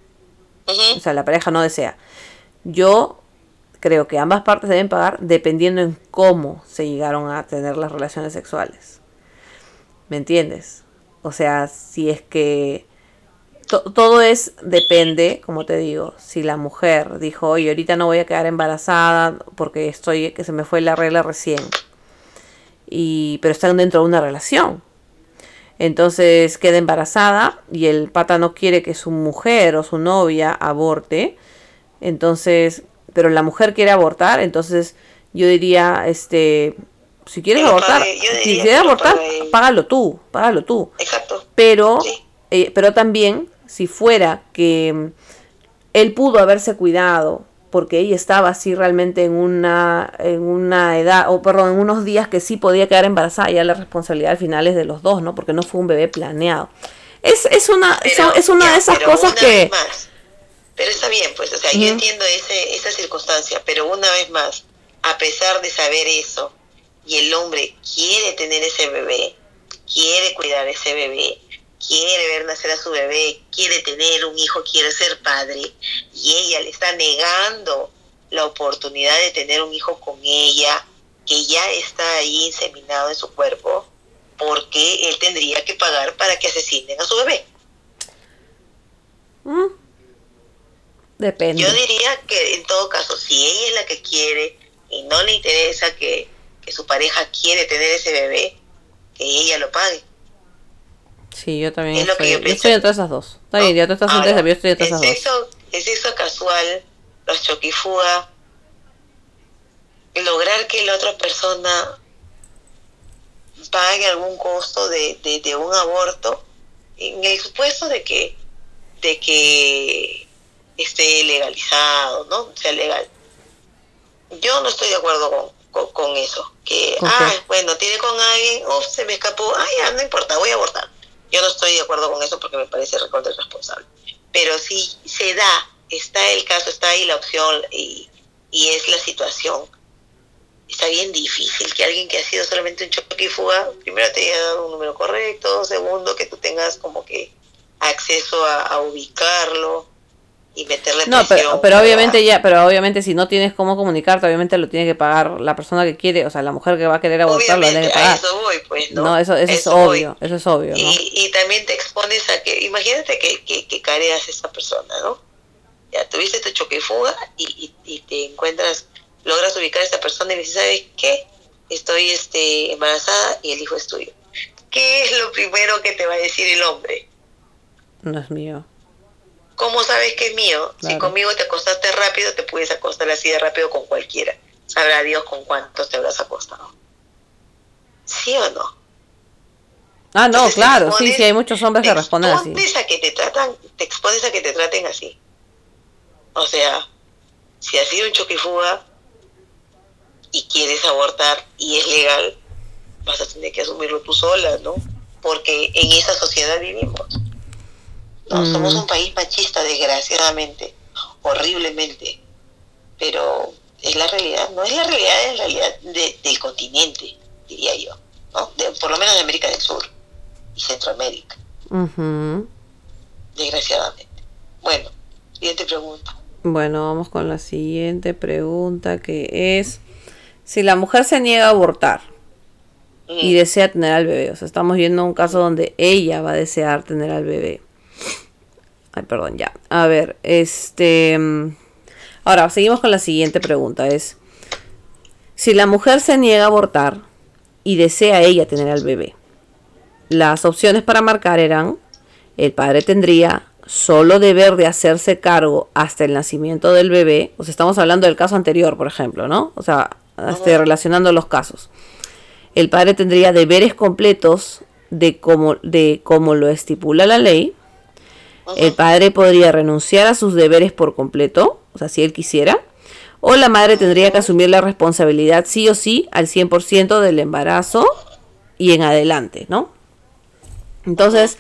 Speaker 1: O sea, la pareja no desea. Yo creo que ambas partes deben pagar dependiendo en cómo se llegaron a tener las relaciones sexuales. ¿Me entiendes? O sea, si es que todo es, depende, como te digo, si la mujer dijo, oye, ahorita no voy a quedar embarazada porque estoy, que se me fue la regla recién, y, pero están dentro de una relación. Entonces queda embarazada y el pata no quiere que su mujer o su novia aborte. Entonces, pero la mujer quiere abortar, entonces yo diría, este, si quieres abortar, si quieres abortar, págalo tú, págalo tú.
Speaker 2: Exacto.
Speaker 1: Pero, eh, pero también, si fuera que mm, él pudo haberse cuidado, porque ella estaba así realmente en una, en una edad, o perdón, en unos días que sí podía quedar embarazada, ya la responsabilidad al final es de los dos, ¿no? Porque no fue un bebé planeado. Es, es una, es una de esas cosas que...
Speaker 2: pero está bien, pues, o sea, yo entiendo ese, esa circunstancia, pero una vez más, a pesar de saber eso, y el hombre quiere tener ese bebé, quiere cuidar ese bebé, quiere ver nacer a su bebé, quiere tener un hijo, quiere ser padre, y ella le está negando la oportunidad de tener un hijo con ella, que ya está ahí inseminado en su cuerpo, porque él tendría que pagar para que asesinen a su bebé.
Speaker 1: Mm. Depende.
Speaker 2: Yo diría que en todo caso, si ella es la que quiere y no le interesa que, que su pareja quiere tener ese bebé, que ella lo pague.
Speaker 1: Sí, yo también estoy, yo, estoy entre esas dos. Está bien, ya tú estás yo estoy entre esas dos.
Speaker 2: Es eso casual, los choquifuga, lograr que la otra persona pague algún costo de, de, un aborto en el supuesto de que de que esté legalizado, ¿no? Sea legal. Yo no estoy de acuerdo con, con, eso. Que, ah, bueno, tiene con alguien, oh, se me escapó, ah, ya, no importa, voy a abortar. Yo no estoy de acuerdo con eso porque me parece recontra responsable. Pero si se da, está el caso, está ahí la opción y, y es la situación, está bien difícil que alguien que ha sido solamente un choque y fuga, primero te haya dado un número correcto, segundo que tú tengas como que acceso a, ubicarlo y meterle
Speaker 1: no pero, pero obviamente ya pero obviamente si no tienes cómo comunicarte obviamente lo tiene que pagar la persona que quiere o sea la mujer que va a querer abortar lo tiene que pagar.
Speaker 2: eso voy pues
Speaker 1: no, eso, eso, es obvio eso es obvio
Speaker 2: y, y, también te expones a que imagínate que, que, que careas a esa persona no ya tuviste tu choque y fuga y, y, te encuentras logras ubicar a esa persona y dices sabes qué estoy este embarazada y el hijo es tuyo qué es lo primero que te va a decir el hombre
Speaker 1: no es mío
Speaker 2: ¿Cómo sabes que es mío? Si conmigo te acostaste rápido, te puedes acostar así de rápido con cualquiera. Sabrá Dios con cuántos te habrás acostado. ¿Sí o no?
Speaker 1: Ah, no, claro, sí, sí, hay muchos hombres que responden así.
Speaker 2: A que te, tratan, te expones a que te traten así. O sea, si has sido un choque y fuga y quieres abortar y es legal, vas a tener que asumirlo tú sola, ¿no? Porque en esa sociedad vivimos. No, somos mm. un país machista, desgraciadamente, horriblemente, pero es la realidad, no es la realidad, es la realidad del continente, diría yo, ¿no? por lo menos de América del Sur y Centroamérica. Desgraciadamente. Bueno, siguiente pregunta.
Speaker 1: Bueno, vamos con la siguiente pregunta que es, si la mujer se niega a abortar y desea tener al bebé, o sea, estamos viendo un caso donde ella va a desear tener al bebé. Ay, perdón, ya. A ver, este... Ahora, seguimos con la siguiente pregunta. Es, si la mujer se niega a abortar y desea ella tener al bebé, las opciones para marcar eran, el padre tendría solo deber de hacerse cargo hasta el nacimiento del bebé, o sea, estamos hablando del caso anterior, por ejemplo, ¿no? O sea, este, relacionando los casos. El padre tendría deberes completos de como, de como lo estipula la ley, el padre podría renunciar a sus deberes por completo, o sea, si él quisiera, o la madre tendría que asumir la responsabilidad sí o sí al 100% del embarazo y en adelante, ¿no? Entonces,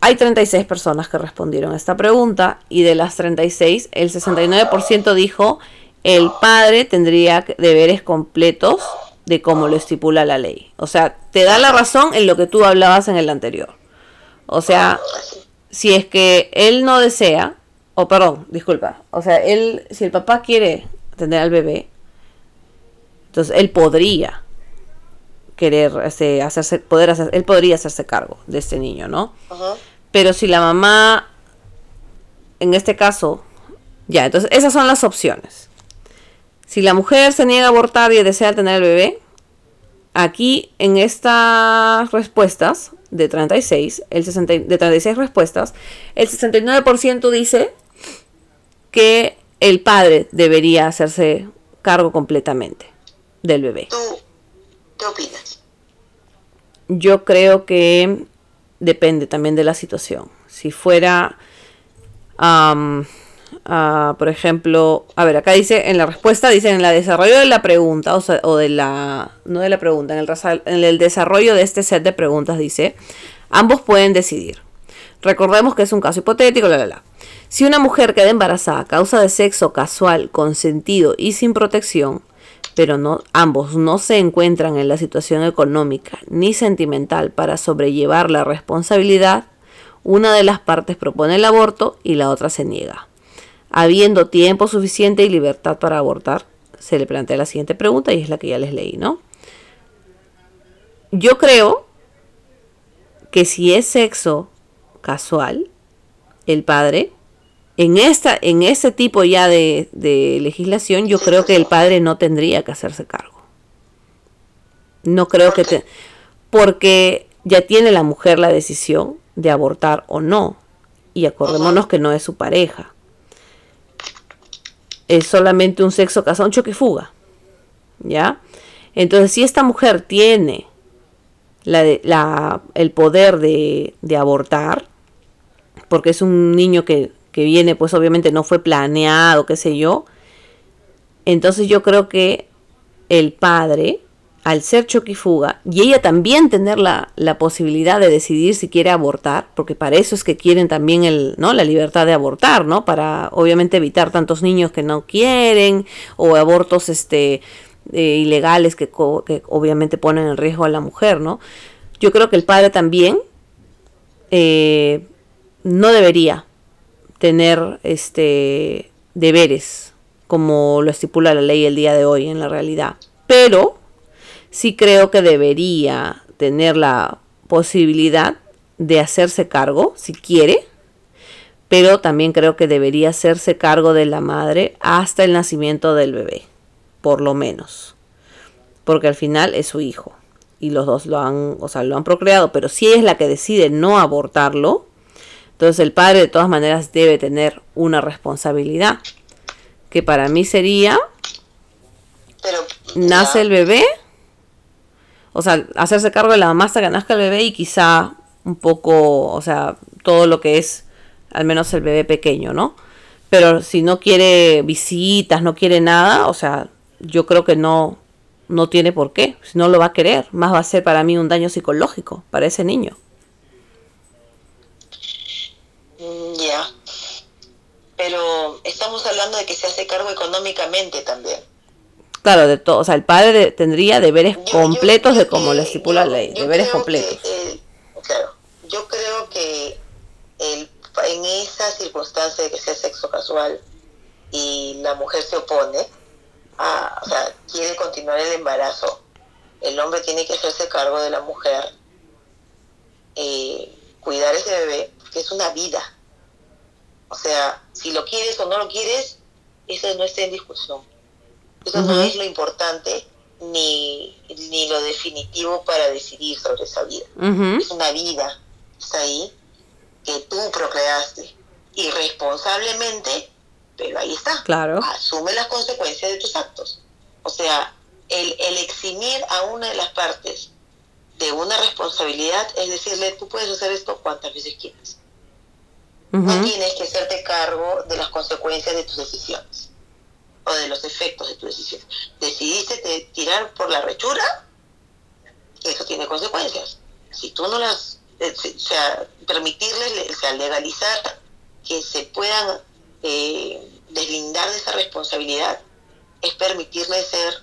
Speaker 1: hay 36 personas que respondieron a esta pregunta y de las 36, el 69% dijo el padre tendría deberes completos de como lo estipula la ley. O sea, te da la razón en lo que tú hablabas en el anterior. O sea, si es que él no desea, o perdón, disculpa, o sea, él, si el papá quiere tener al bebé, entonces él podría querer este, hacerse, poder hacer, él podría hacerse cargo de este niño, ¿no? Pero si la mamá, en este caso, ya, entonces esas son las opciones. Si la mujer se niega a abortar y desea tener el bebé, aquí en estas respuestas de 36, el 60, de 36 respuestas, el 69% dice que el padre debería hacerse cargo completamente del bebé.
Speaker 2: ¿Tú qué opinas?
Speaker 1: Yo creo que depende también de la situación. Si fuera ah, por ejemplo, a ver, acá dice, en la respuesta dice, en el desarrollo de la pregunta, o, sea, o de la, no de la pregunta, en el, desarrollo de este set de preguntas dice, ambos pueden decidir. Recordemos que es un caso hipotético, la, la, la. Si una mujer queda embarazada a causa de sexo casual, consentido y sin protección, pero no, ambos no se encuentran en la situación económica ni sentimental para sobrellevar la responsabilidad, una de las partes propone el aborto y la otra se niega. Habiendo tiempo suficiente y libertad para abortar, se le plantea la siguiente pregunta y es la que ya les leí, ¿no? Yo creo que si es sexo casual, el padre en esta, en ese tipo ya de, legislación, yo creo que el padre no tendría que hacerse cargo. No creo que te, porque ya tiene la mujer la decisión de abortar o no. Y acordémonos que no es su pareja. Es solamente un sexo casado, un choque fuga. ¿Ya? Entonces, si esta mujer tiene la, la, el poder de, de abortar, porque es un niño que que viene, pues obviamente no fue planeado, qué sé yo. Entonces yo creo que el padre, al ser choquifuga, y ella también tener la, la, posibilidad de decidir si quiere abortar, porque para eso es que quieren también el, ¿no? la libertad de abortar, ¿no? Para obviamente evitar tantos niños que no quieren, o abortos este, eh, ilegales que, obviamente ponen en riesgo a la mujer, ¿no? Yo creo que el padre también eh, no debería tener este deberes como lo estipula la ley el día de hoy en la realidad. Pero sí creo que debería tener la posibilidad de hacerse cargo si quiere, pero también creo que debería hacerse cargo de la madre hasta el nacimiento del bebé, por lo menos, porque al final es su hijo y los dos lo han, o sea, lo han procreado, pero si es la que decide no abortarlo, entonces el padre de todas maneras debe tener una responsabilidad, que para mí sería, nace el bebé, o sea, hacerse cargo de la hasta que nazca el bebé y quizá un poco, o sea, todo lo que es al menos el bebé pequeño, ¿no? Pero si no quiere visitas, no quiere nada, o sea, yo creo que no, no tiene por qué, si no lo va a querer, más va a ser para mí un daño psicológico para ese niño.
Speaker 2: Ya. Pero estamos hablando de que se hace cargo económicamente también.
Speaker 1: Claro, de todo. O sea, el padre tendría deberes completos de como le estipula la ley. Deberes completos.
Speaker 2: claro. Yo creo que el, en esa circunstancia de que sea sexo casual y la mujer se opone, a, o sea, quiere continuar el embarazo, el hombre tiene que hacerse cargo de la mujer, eh, cuidar ese bebé, que es una vida o sea, si lo quieres o no lo quieres, eso no está en discusión. Eso no es lo importante ni, ni lo definitivo para decidir sobre esa vida. Es una vida, está ahí, que tú procreaste irresponsablemente, pero ahí está.
Speaker 1: Claro.
Speaker 2: Asume las consecuencias de tus actos. O sea, el, el eximir a una de las partes de una responsabilidad es decirle, tú puedes hacer esto cuantas veces quieras. No tienes que hacerte cargo de las consecuencias de tus decisiones o de los efectos de tus decisiones. Decidiste tirar por la rechura, eso tiene consecuencias. Si tú no las, eh, o sea, permitirles, o sea, legalizar que se puedan eh, deslindar de esa responsabilidad, es permitirles ser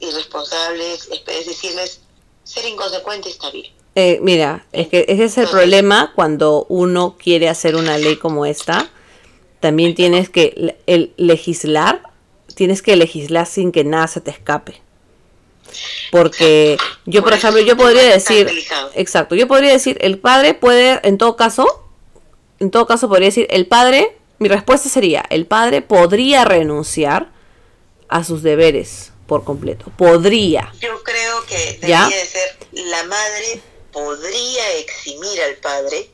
Speaker 2: irresponsables, es decirles, ser inconsecuente está bien.
Speaker 1: Eh, mira, es que ese es el problema cuando uno quiere hacer una ley como esta. También tienes que el legislar, tienes que legislar sin que nada se te escape. Porque yo, por ejemplo, yo podría decir, exacto, yo podría decir, el padre puede, en todo caso, en todo caso podría decir, el padre, mi respuesta sería, el padre podría renunciar a sus deberes por completo. Podría.
Speaker 2: Yo creo que debería de ser la madre podría eximir al padre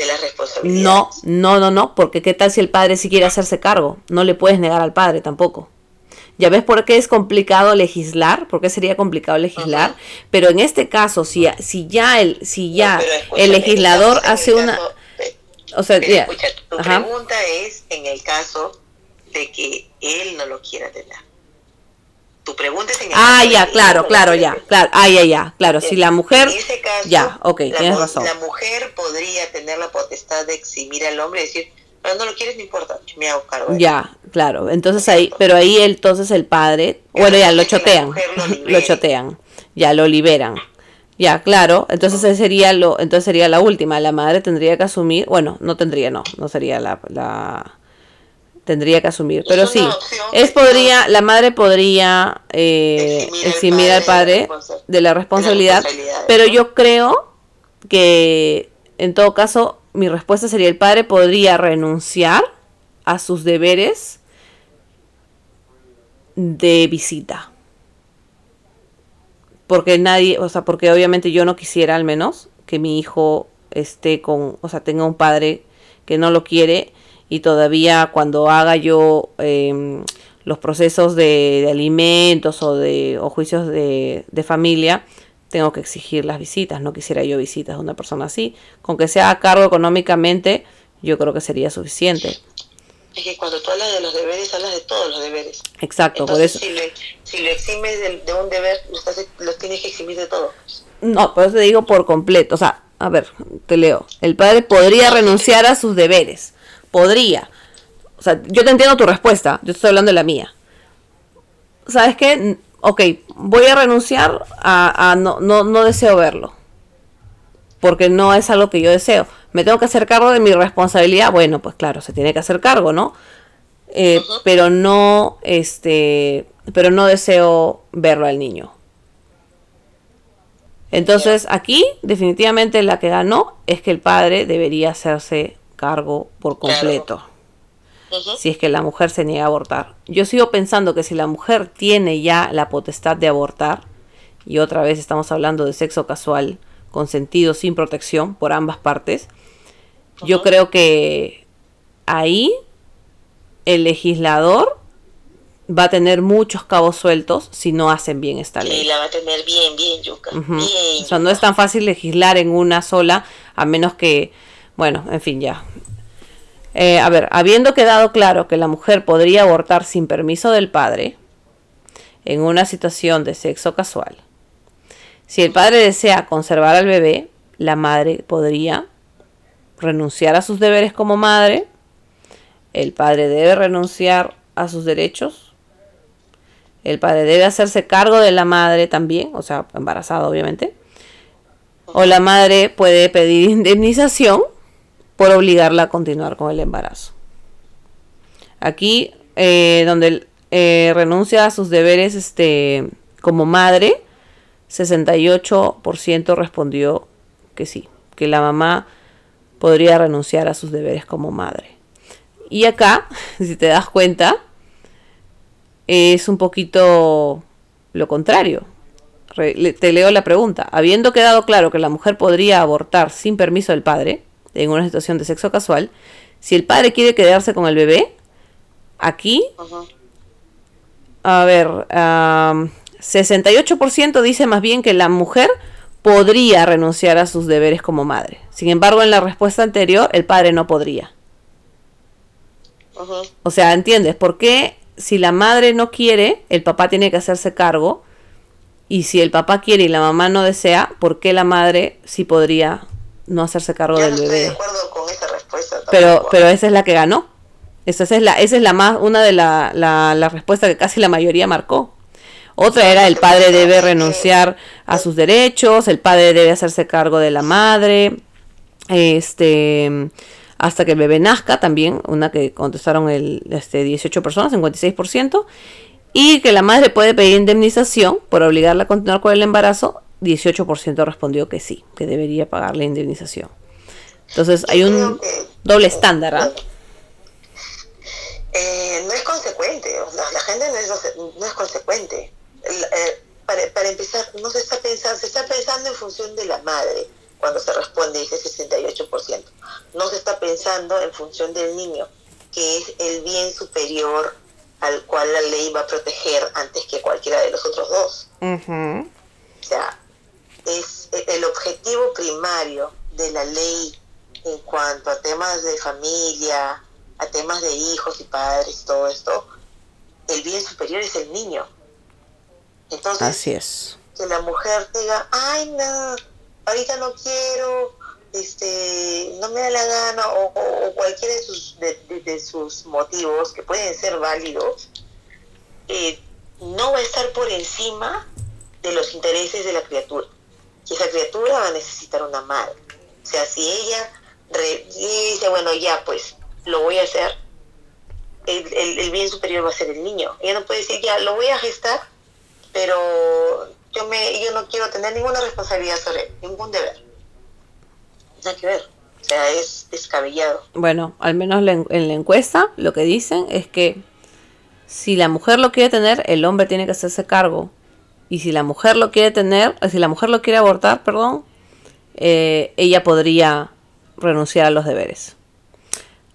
Speaker 2: de la responsabilidad.
Speaker 1: No, no, no, no, porque qué tal si el padre sí quiere hacerse cargo, no le puedes negar al padre tampoco. Ya ves por qué es complicado legislar, por qué sería complicado legislar, pero en este caso si, si ya el si ya el legislador hace una O sea,
Speaker 2: escucha, tu
Speaker 1: ajá.
Speaker 2: pregunta es en el caso de que él no lo quiera tener. Tu pregunta es en el
Speaker 1: Ah,
Speaker 2: de
Speaker 1: ya, claro,
Speaker 2: no
Speaker 1: claro, ya, claro, ah, ya, ya, claro, si la mujer,
Speaker 2: En ese caso,
Speaker 1: ya, ok,
Speaker 2: la,
Speaker 1: tienes razón.
Speaker 2: la mujer podría tener la potestad de eximir al hombre y decir, pero no lo quieres, no importa, yo me hago cargo.
Speaker 1: Ya, claro, entonces ahí, pero ahí entonces el padre, bueno, ya lo chotean,
Speaker 2: lo [laughs]
Speaker 1: chotean, ya lo liberan. Ya, claro, entonces ese sería lo, entonces sería la última, la madre tendría que asumir, bueno, no tendría, no, no sería la, la tendría que asumir, pero sí, es podría, la madre podría eh,
Speaker 2: Eximir al padre de la
Speaker 1: responsabilidad, pero yo creo que en todo caso mi respuesta sería el padre podría renunciar a sus deberes de visita. Porque nadie, o sea, porque obviamente yo no quisiera al menos que mi hijo esté con, o sea, tenga un padre que no lo quiere y todavía cuando haga yo em, los procesos de, de alimentos o de o juicios de, de familia, tengo que exigir las visitas. No quisiera yo visitas de una persona así. Con que sea a cargo económicamente, yo creo que sería suficiente.
Speaker 2: Es que cuando tú hablas de los deberes, hablas de todos los deberes.
Speaker 1: Exacto, por
Speaker 2: Entonces,
Speaker 1: eso.
Speaker 2: si, le- si lo eximes de, de un deber, lo, estás- lo tienes que eximir de todo.
Speaker 1: No, por eso te digo por completo. O sea, a ver, te leo. El padre podría renunciar a sus deberes. Podría. O sea, yo te entiendo tu respuesta. Yo estoy hablando de la mía. ¿Sabes qué? Ok, voy a renunciar a, a no, no, no deseo verlo. Porque no es algo que yo deseo. Me tengo que hacer cargo de mi responsabilidad. Bueno, pues claro, se tiene que hacer cargo, ¿no? Eh, Pero no, este, pero no deseo verlo al niño. Entonces aquí definitivamente la que ganó es que el padre debería hacerse cargo por
Speaker 2: Claro.
Speaker 1: completo. Si es que la mujer se niega a abortar. Yo sigo pensando que si la mujer tiene ya la potestad de abortar, y otra vez estamos hablando de sexo casual, consentido, sin protección por ambas partes, yo creo que ahí el legislador va a tener muchos cabos sueltos si no hacen bien esta ley.
Speaker 2: Y la va a tener bien, bien, Yuka.
Speaker 1: Ujú.
Speaker 2: Bien.
Speaker 1: O sea, no es tan fácil legislar en una sola, a menos que, bueno, en fin, ya. Eh, a ver, habiendo quedado claro que la mujer podría abortar sin permiso del padre en una situación de sexo casual, si el padre desea conservar al bebé, la madre podría renunciar a sus deberes como madre, el padre debe renunciar a sus derechos, el padre debe hacerse cargo de la madre también, o sea, embarazada obviamente. O la madre puede pedir [laughs] indemnización por obligarla a continuar con el embarazo. Aquí, eh, donde eh, renuncia a sus deberes este, como madre, 68% respondió que sí, que la mamá podría renunciar a sus deberes como madre. Y acá, [laughs] si te das cuenta, es un poquito lo contrario. Te leo la pregunta. Habiendo quedado claro que la mujer podría abortar sin permiso del padre, en una situación de sexo casual, si el padre quiere quedarse con el bebé, aquí, a ver, am, 68% dice más bien que la mujer podría renunciar a sus deberes como madre. Sin embargo, en la respuesta anterior, el padre no podría. O sea, ¿entiendes? ¿Por qué si la madre no quiere, el papá tiene que hacerse cargo? Y si el papá quiere y la mamá no desea, ¿por qué la madre sí podría no hacerse cargo
Speaker 2: Yo
Speaker 1: del
Speaker 2: no estoy de
Speaker 1: bebé?
Speaker 2: acuerdo con esa respuesta.
Speaker 1: Pero, pero esa es la que ganó. Esa es la, esa es la más, una de la, la, la respuesta que casi la mayoría marcó. Otra era el padre debe renunciar a sus derechos, el padre debe hacerse cargo de la madre, este hasta que el bebé nazca también, una que contestaron el este 18 personas, 56%, y que la madre puede pedir indemnización por obligarla a continuar con el embarazo, 18% respondió que sí, que debería pagar la indemnización. Entonces hay un
Speaker 2: que-
Speaker 1: doble estándar, ¿ah?
Speaker 2: Eh, no es consecuente, o sea, la gente no es, no es consecuente. Eh, para, para empezar, no se está pensando, se está pensando en función de la madre cuando se responde ese 68%. No se está pensando en función del niño, que es el bien superior al cual la ley va a proteger antes que cualquiera de los otros dos. O sea, es el objetivo primario de la ley en cuanto a temas de familia, a temas de hijos y padres, todo esto, el bien superior es el niño. Entonces,
Speaker 1: Así es.
Speaker 2: que la mujer diga, ay, no, ahorita no quiero, este, no me da la gana, o, o- o cualquiera de sus, de, de- de sus motivos, que pueden ser válidos, eh, no va a estar por encima de los intereses de la criatura. Y esa criatura va a necesitar una madre. O sea, si ella dice, bueno, ya, pues, lo voy a hacer, el, el- bien superior va a ser el niño. Ella no puede decir, ya, lo voy a gestar, pero yo me yo no quiero tener ninguna responsabilidad sobre él, ningún deber. Nada que ver. O sea, es descabellado.
Speaker 1: Bueno, al menos en la encuesta lo que dicen es que si la mujer lo quiere tener, el hombre tiene que hacerse cargo. Y si la mujer lo quiere tener, si la mujer lo quiere abortar, perdón, eh, ella podría renunciar a los deberes.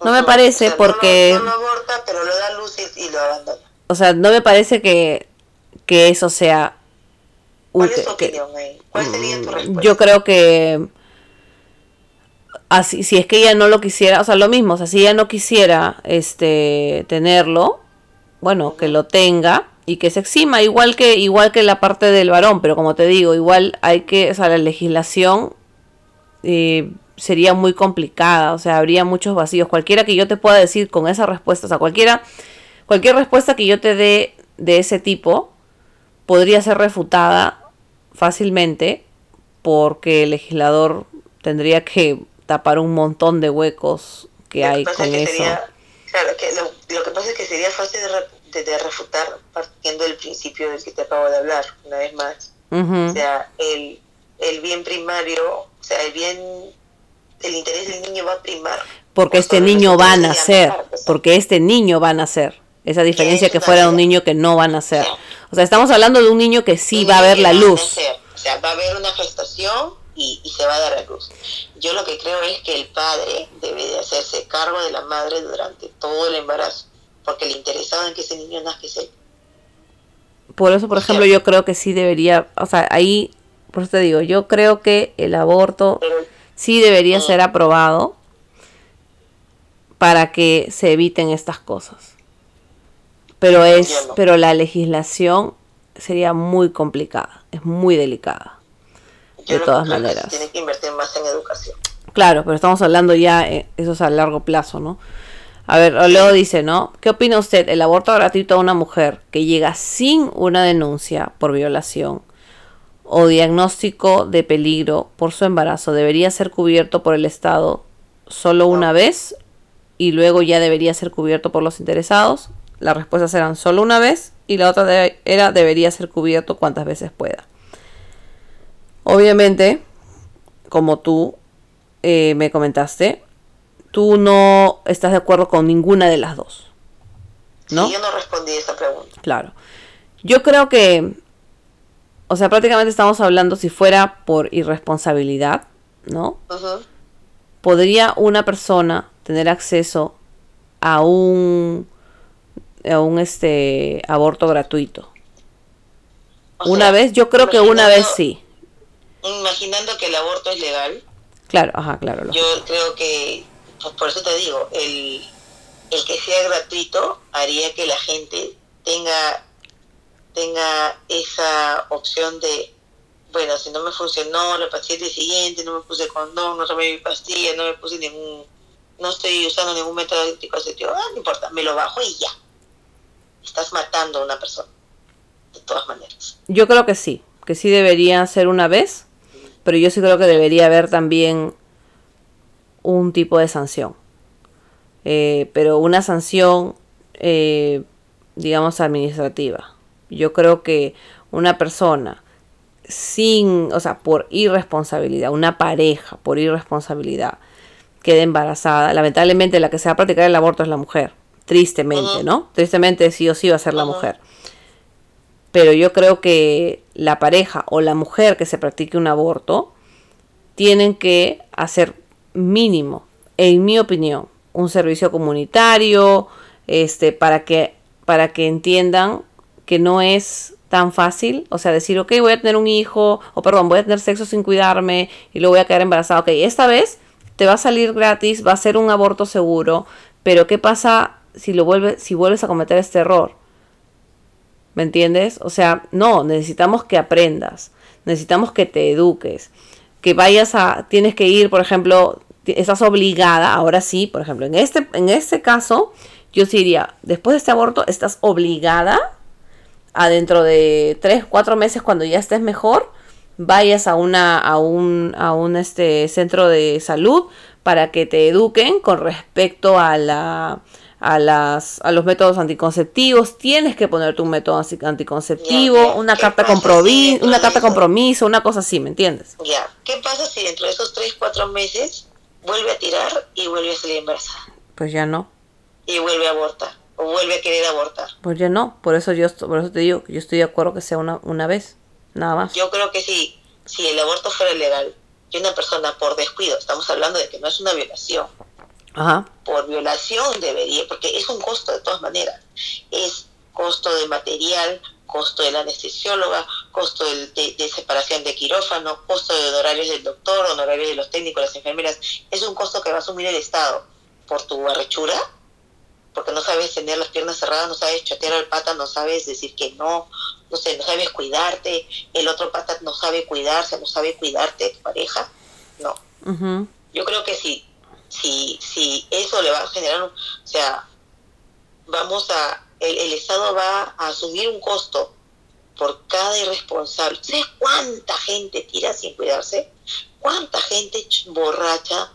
Speaker 1: No me parece
Speaker 2: O sea,
Speaker 1: porque,
Speaker 2: No lo, no lo aborta, pero lo da luz y, y lo abandona.
Speaker 1: o sea, no me parece que, que eso sea...
Speaker 2: ¿Cuál es tu
Speaker 1: que-
Speaker 2: opinión ahí? ¿Cuál sería tu respuesta?
Speaker 1: Yo creo que así, si es que ella no lo quisiera, o sea, lo mismo, o sea, si ella no quisiera este tenerlo, bueno, que lo tenga y que se exima, igual que igual que la parte del varón, pero como te digo, igual hay que, o sea, la legislación eh, sería muy complicada, o sea, habría muchos vacíos. Cualquiera que yo te pueda decir con esa respuesta, o sea, cualquiera cualquier respuesta que yo te dé de ese tipo podría ser refutada fácilmente porque el legislador tendría que tapar un montón de huecos que
Speaker 2: Lo
Speaker 1: hay
Speaker 2: pasa
Speaker 1: con
Speaker 2: que
Speaker 1: eso.
Speaker 2: sería- claro, que lo, lo que pasa es que sería fácil de, de refutar partiendo del principio del que te acabo de hablar, una vez más.
Speaker 1: Ujú.
Speaker 2: O sea, el, el bien primario, o sea, el bien, el interés del niño va a primar.
Speaker 1: Porque
Speaker 2: por
Speaker 1: este niño va a nacer, porque este niño va a nacer. Esa diferencia que fuera un niño que no va a nacer. O sea, estamos hablando de un niño que sí
Speaker 2: Un
Speaker 1: va a
Speaker 2: niño
Speaker 1: ver la
Speaker 2: a
Speaker 1: luz.
Speaker 2: O sea, va a haber una gestación y, y se va a dar a luz. Yo lo que creo es que el padre debe de hacerse cargo de la madre durante todo el embarazo, porque le interesaba en que ese niño nazca él.
Speaker 1: Por eso, por ejemplo, yo creo que sí debería, o sea, ahí, por eso te digo, yo creo que el aborto
Speaker 2: Pero
Speaker 1: sí debería
Speaker 2: Mm.
Speaker 1: ser aprobado para que se eviten estas cosas. Pero es,
Speaker 2: no.
Speaker 1: pero la legislación sería muy complicada, es muy delicada.
Speaker 2: yo
Speaker 1: De
Speaker 2: que
Speaker 1: todas
Speaker 2: que se
Speaker 1: maneras.
Speaker 2: tiene que invertir más en educación.
Speaker 1: Claro, pero estamos hablando ya, eh, eso es a largo plazo, ¿no? A ver, luego dice, ¿no? ¿Qué opina usted? El aborto gratuito a una mujer que llega sin una denuncia por violación o diagnóstico de peligro por su embarazo debería ser cubierto por el Estado solo una vez y luego ya debería ser cubierto por los interesados. Las respuestas eran solo una vez y la otra de- era debería ser cubierto cuantas veces pueda. Obviamente, como tú eh, me comentaste, tú no estás de acuerdo con ninguna de las dos. ¿No?
Speaker 2: Sí, yo no respondí esa pregunta.
Speaker 1: Claro. Yo creo que, o sea, prácticamente estamos hablando si fuera por irresponsabilidad, ¿no?
Speaker 2: Ujú.
Speaker 1: ¿Podría una persona tener acceso a un, a un este, aborto gratuito?
Speaker 2: O
Speaker 1: una
Speaker 2: sea,
Speaker 1: vez, yo creo que una vez sí.
Speaker 2: Imaginando que el aborto es legal,
Speaker 1: Claro, ajá, claro.
Speaker 2: yo creo que, pues por eso te digo, el, el que sea gratuito haría que la gente tenga, tenga esa opción de, bueno, si no me funcionó, el día siguiente, no me puse condón, no tomé mi pastilla, no me puse ningún, no estoy usando ningún método anticonceptivo, ah, no importa, me lo bajo y ya. Estás matando a una persona, de todas maneras.
Speaker 1: Yo creo que sí, que sí debería ser una vez, pero yo sí creo que debería haber también un tipo de sanción. Eh, pero una sanción, eh, digamos, administrativa. Yo creo que una persona sin, o sea, por irresponsabilidad, una pareja por irresponsabilidad, quede embarazada, lamentablemente la que se va a practicar el aborto es la mujer, tristemente. ¿no? Tristemente sí o sí va a ser la mujer. Pero yo creo que la pareja o la mujer que se practique un aborto tienen que hacer mínimo, en mi opinión, un servicio comunitario, este, para que, para que entiendan que no es tan fácil, o sea, decir, ok, voy a tener un hijo, o perdón, voy a tener sexo sin cuidarme y luego voy a quedar embarazada, ok, esta vez te va a salir gratis, va a ser un aborto seguro, pero ¿qué pasa si lo vuelves, si vuelves a cometer este error? ¿Me entiendes? O sea, no, necesitamos que aprendas, necesitamos que te eduques, que vayas a, tienes que ir, por ejemplo, estás obligada, ahora sí, por ejemplo, en este, en este caso, yo sí diría, después de este aborto, estás obligada a dentro de 3, 4 meses, cuando ya estés mejor, vayas a una, a un, a un este centro de salud para que te eduquen con respecto a la a, las, a los métodos anticonceptivos, tienes que poner tu método anticonceptivo, una carta, compromiso, una carta compromiso, una cosa así, ¿me entiendes?
Speaker 2: Ya, ¿qué pasa si dentro de esos 3, 4 meses vuelve a tirar y vuelve a salir embarazada?
Speaker 1: Pues ya no.
Speaker 2: Y vuelve a abortar, o vuelve a querer abortar.
Speaker 1: Pues ya no, por eso yo por eso te digo, yo estoy de acuerdo que sea una, una vez, nada más.
Speaker 2: Yo creo que sí, si el aborto fuera legal y una persona por descuido, estamos hablando de que no es una violación, por violación debería, porque es un costo de todas maneras. Es costo de material, costo de la anestesióloga, costo de, separación de quirófano, costo de honorarios del doctor, honorarios de los técnicos, las enfermeras. Es un costo que va a asumir el Estado por tu arrechura, porque no sabes tener las piernas cerradas, no sabes chatear al pata, no sabes decir que no, no sé, no sabes cuidarte, el otro pata no sabe cuidarse, no sabe cuidarte, tu pareja. No. Yo creo que sí si, si eso le va a generar, o sea, vamos a, el, Estado va a asumir un costo por cada irresponsable. ¿Sabes cuánta gente tira sin cuidarse? ¿Cuánta gente borracha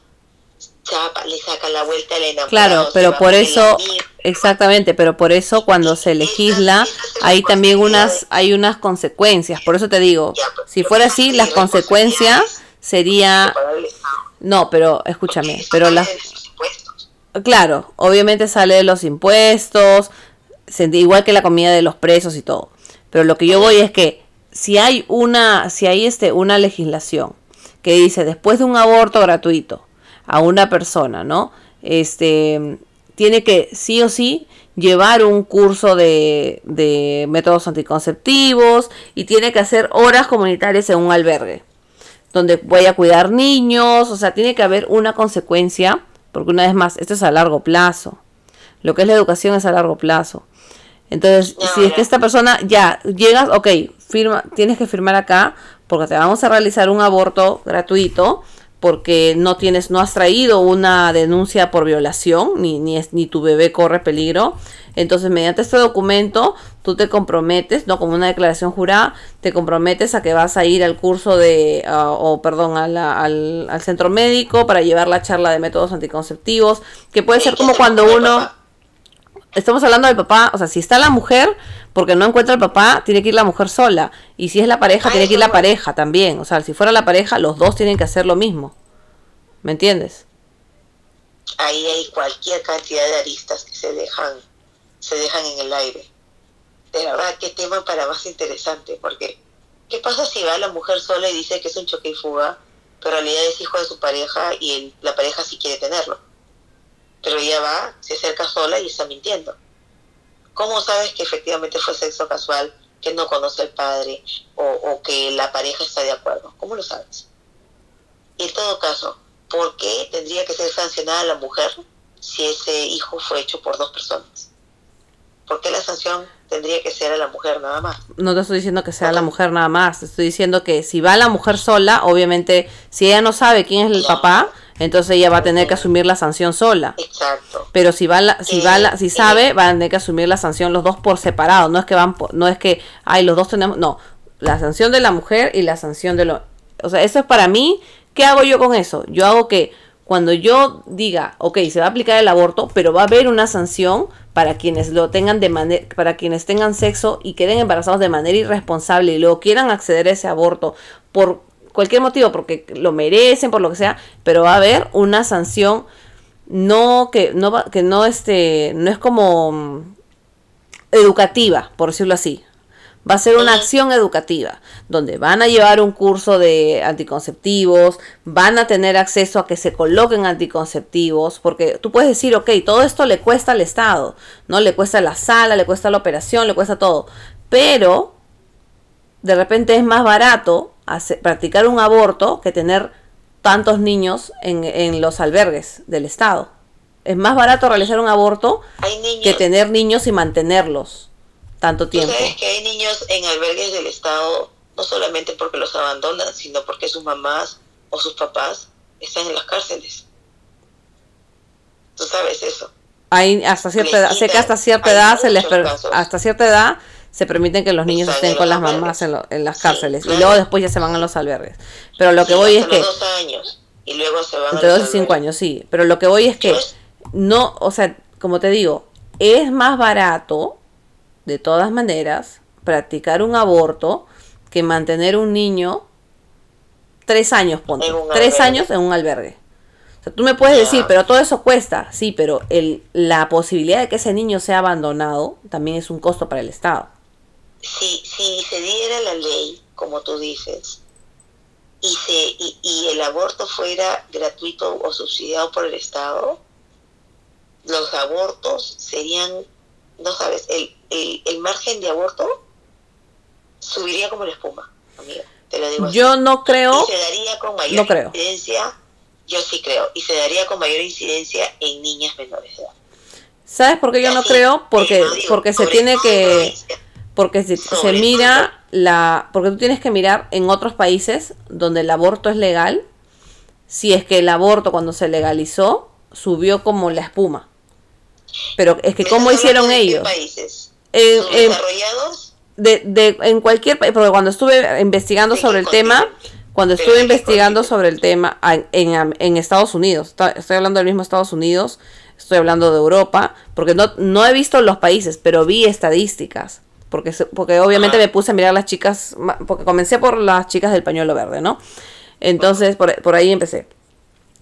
Speaker 2: chapa, le saca la vuelta al enamorado?
Speaker 1: Claro, pero por eso, exactamente, pero por eso cuando se legisla hay también unas, hay unas consecuencias. Por eso te digo, si fuera así, las consecuencias sería no, pero escúchame, pero la... Claro, obviamente sale de los impuestos, igual que la comida de los presos y todo. Pero lo que yo voy es que si hay una, si hay este, una legislación que dice después de un aborto gratuito a una persona, ¿no? Este tiene que sí o sí llevar un curso de, de métodos anticonceptivos y tiene que hacer horas comunitarias en un albergue donde voy a cuidar niños, o sea, tiene que haber una consecuencia, porque una vez más, esto es a largo plazo. Lo que es la educación es a largo plazo. Entonces, si es que esta persona ya llegas, ok, firma, tienes que firmar acá porque te vamos a realizar un aborto gratuito porque no tienes, no has traído una denuncia por violación, ni, ni, ni tu bebé corre peligro. Entonces, mediante este documento, tú te comprometes, no como una declaración jurada, te comprometes a que vas a ir al curso de, ah, o perdón, al, al, centro médico para llevar la charla de métodos anticonceptivos, que puede ser como cuando uno... Estamos hablando del papá, o sea, si está la mujer, porque no encuentra el papá, tiene que ir la mujer sola. Y si es la pareja, tiene que ir la pareja también. O sea, si fuera la pareja, los dos tienen que hacer lo mismo. ¿Me entiendes?
Speaker 2: Ahí hay cualquier cantidad de aristas que se dejan, se dejan en el aire. De verdad, qué tema para más interesante, porque ¿qué pasa si va la mujer sola y dice que es un choque y fuga, pero en realidad es hijo de su pareja y la pareja sí quiere tenerlo? Pero ella va, se acerca sola y está mintiendo ¿Cómo sabes que efectivamente fue sexo casual, que no conoce al padre o, que la pareja está de acuerdo? ¿Cómo lo sabes? Y en todo caso, ¿por qué tendría que ser sancionada la mujer si ese hijo fue hecho por dos personas? ¿Por qué la sanción tendría que ser a la mujer nada más?
Speaker 1: No te estoy diciendo que sea a la mujer nada más, te estoy diciendo que si va la mujer sola, obviamente, si ella no sabe quién es el papá, entonces ella va a tener que asumir la sanción sola.
Speaker 2: Exacto.
Speaker 1: Pero si va la, si va la, si sabe, va a tener que asumir la sanción los dos por separado. No es que van, no es que, ay, los dos tenemos, no, la sanción de la mujer y la sanción de lo, o sea, eso es para mí. ¿Qué hago yo con eso? Yo hago que cuando yo diga, ok, se va a aplicar el aborto, pero va a haber una sanción para quienes lo tengan de manera, para quienes tengan sexo y queden embarazados de manera irresponsable y luego quieran acceder a ese aborto por cualquier motivo, porque lo merecen, por lo que sea, pero va a haber una sanción no que no va, que no este no es como mm, educativa, por decirlo así. Va a ser una acción educativa, donde van a llevar un curso de anticonceptivos, van a tener acceso a que se coloquen anticonceptivos, porque tú puedes decir, ok, todo esto le cuesta al Estado, ¿no? Le cuesta la sala, le cuesta la operación, le cuesta todo, pero de repente es más barato practicar un aborto que tener tantos niños en, en los albergues del Estado. Es más barato realizar un aborto que tener niños y mantenerlos tanto
Speaker 2: tú
Speaker 1: tiempo.
Speaker 2: sabes que hay niños en albergues del Estado, no solamente porque los abandonan, sino porque sus mamás o sus papás están en las cárceles. Tú sabes eso.
Speaker 1: Hay hasta cierta edad, sé que hasta cierta edad se les per- hasta cierta edad se permiten que los niños estén con las mamás en, lo- en las
Speaker 2: Sí,
Speaker 1: cárceles y luego después ya se van a los albergues. Pero lo que
Speaker 2: Sí,
Speaker 1: voy es que
Speaker 2: dos años y luego se van
Speaker 1: entre
Speaker 2: a
Speaker 1: 2
Speaker 2: los
Speaker 1: y 5
Speaker 2: albergues.
Speaker 1: años, sí, pero lo que voy es que no, o sea, como te digo, es más barato de todas maneras practicar un aborto que mantener un niño tres años, ponte, tres
Speaker 2: albergue.
Speaker 1: años en un albergue. O sea, tú me puedes decir, pero todo eso cuesta, sí, pero el, la posibilidad de que ese niño sea abandonado también es un costo para el Estado.
Speaker 2: Si, si se diera la ley, como tú dices, y, se, y, y el aborto fuera gratuito o subsidiado por el Estado, los abortos serían, no sabes, el, el, el margen de aborto subiría como la espuma, amiga. Te lo digo así.
Speaker 1: Yo no creo,
Speaker 2: y se daría con mayor
Speaker 1: no creo.
Speaker 2: incidencia, yo sí creo, y se daría con mayor incidencia en niñas menores de edad.
Speaker 1: ¿sabes por qué yo no creo? Porque,
Speaker 2: digo,
Speaker 1: porque se tiene que...
Speaker 2: provincia.
Speaker 1: Porque se, mira la. Porque tú tienes que mirar en otros países donde el aborto es legal. Si es que el aborto cuando se legalizó subió como la espuma. Pero es que
Speaker 2: ¿Me
Speaker 1: cómo hicieron ellos.
Speaker 2: países?
Speaker 1: En, en-
Speaker 2: ¿Subdesarrollados?
Speaker 1: de, de- en cualquier país, porque cuando estuve investigando
Speaker 2: ¿De
Speaker 1: sobre el tema, cuando
Speaker 2: ¿Pero
Speaker 1: estuve investigando sobre el tema en, en- en Estados Unidos, estoy hablando del mismo Estados Unidos, estoy hablando de Europa, porque no, no he visto los países, pero vi estadísticas, porque, porque obviamente
Speaker 2: Ajá.
Speaker 1: me puse a mirar las chicas, porque comencé por las chicas del pañuelo verde, ¿no? Entonces, por, por ahí empecé.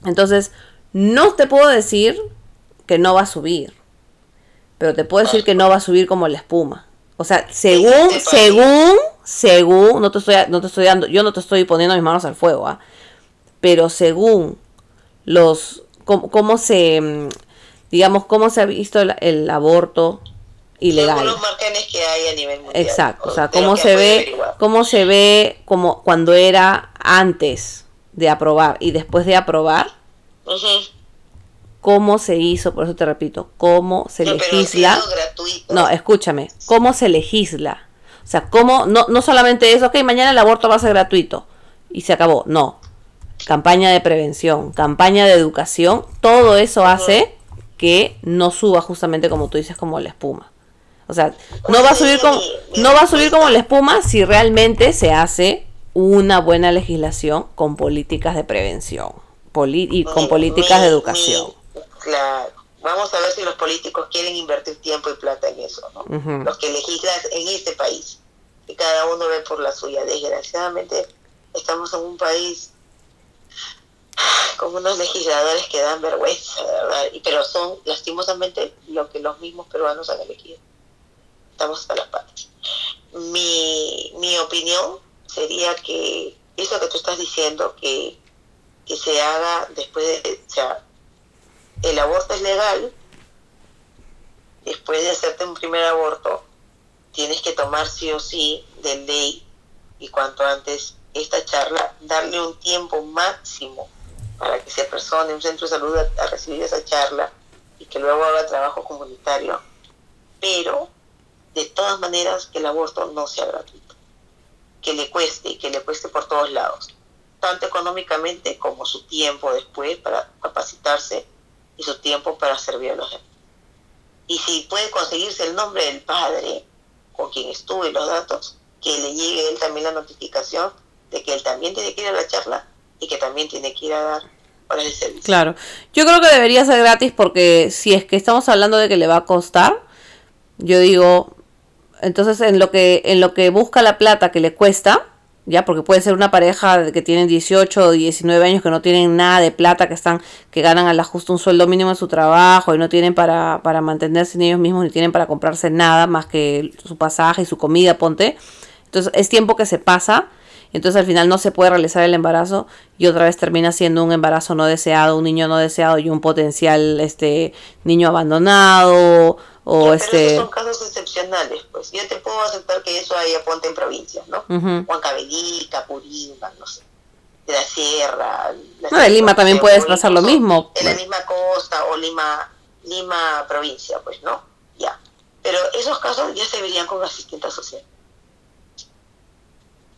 Speaker 1: Entonces, no te puedo decir que no va a subir, pero te puedo decir que no va a subir como la espuma. O sea, según, según, según, no te estoy, no te estoy dando, yo no te estoy poniendo mis manos al fuego, ¿ah? pero según los, cómo, cómo se, mm, digamos, cómo se ha visto el, el aborto ilegal.
Speaker 2: Según los márgenes que hay a nivel mundial.
Speaker 1: Exacto, o sea, cómo se ve,
Speaker 2: averiguar.
Speaker 1: cómo se ve como cuando era antes de aprobar y después de aprobar, cómo se hizo, por eso te repito, cómo se
Speaker 2: No,
Speaker 1: legisla. No, escúchame, ¿cómo se legisla? O sea, ¿cómo, no, no solamente es, ok, mañana el aborto va a ser gratuito y se acabó, no. Campaña de prevención, campaña de educación, todo eso hace que no suba justamente como tú dices, como la espuma. O sea, no va a subir como, no va a subir como la espuma si realmente se hace una buena legislación con políticas de prevención y con
Speaker 2: Mi-
Speaker 1: políticas
Speaker 2: mi-
Speaker 1: de educación.
Speaker 2: mi- claro. Vamos a ver si los políticos quieren invertir tiempo y plata en eso. Los que legislan en este país. Que cada uno ve por la suya. Desgraciadamente, estamos en un país [sighs] con unos legisladores que dan vergüenza, verdad. Y- Pero son, lastimosamente, lo que los mismos peruanos han elegido. Estamos hasta las patas. Mi, mi opinión sería que eso que tú estás diciendo, que, que se haga después de, o sea, el aborto es legal, después de hacerte un primer aborto, tienes que tomar sí o sí de ley y cuanto antes esta charla, darle un tiempo máximo para que se persone en un centro de salud a, a recibir esa charla y que luego haga trabajo comunitario. Pero, de todas maneras, que el aborto no sea gratuito. Que le cueste, que le cueste por todos lados. Tanto económicamente como su tiempo después para capacitarse y su tiempo para servir a los demás. Y si puede conseguirse el nombre del padre con quien estuvo y los datos, que le llegue él también la notificación de que él también tiene que ir a la charla y que también tiene que ir a dar horas de servicio.
Speaker 1: Claro, yo creo que debería ser gratis porque si es que estamos hablando de que le va a costar, yo digo, entonces en lo que en lo que busca la plata que le cuesta, ya porque puede ser una pareja que tienen 18 o 19 años que no tienen nada de plata, que están que ganan a la justa un sueldo mínimo en su trabajo y no tienen para para mantenerse en ellos mismos ni tienen para comprarse nada más que su pasaje y su comida, ponte. Entonces es tiempo que se pasa entonces al final no se puede realizar el embarazo y otra vez termina siendo un embarazo no deseado, un niño no deseado y un potencial este niño abandonado o
Speaker 2: Pero
Speaker 1: este
Speaker 2: esos son casos excepcionales, pues. Yo te puedo aceptar que eso haya ponte en provincias, ¿no?
Speaker 1: Ujú.
Speaker 2: Huancavelica, Purímac, no sé. de la sierra. la
Speaker 1: No, en Lima también puedes pasar lo mismo.
Speaker 2: En la misma costa o Lima, Lima provincia, pues, ¿no? Ya. Pero esos casos ya se verían con asistente social.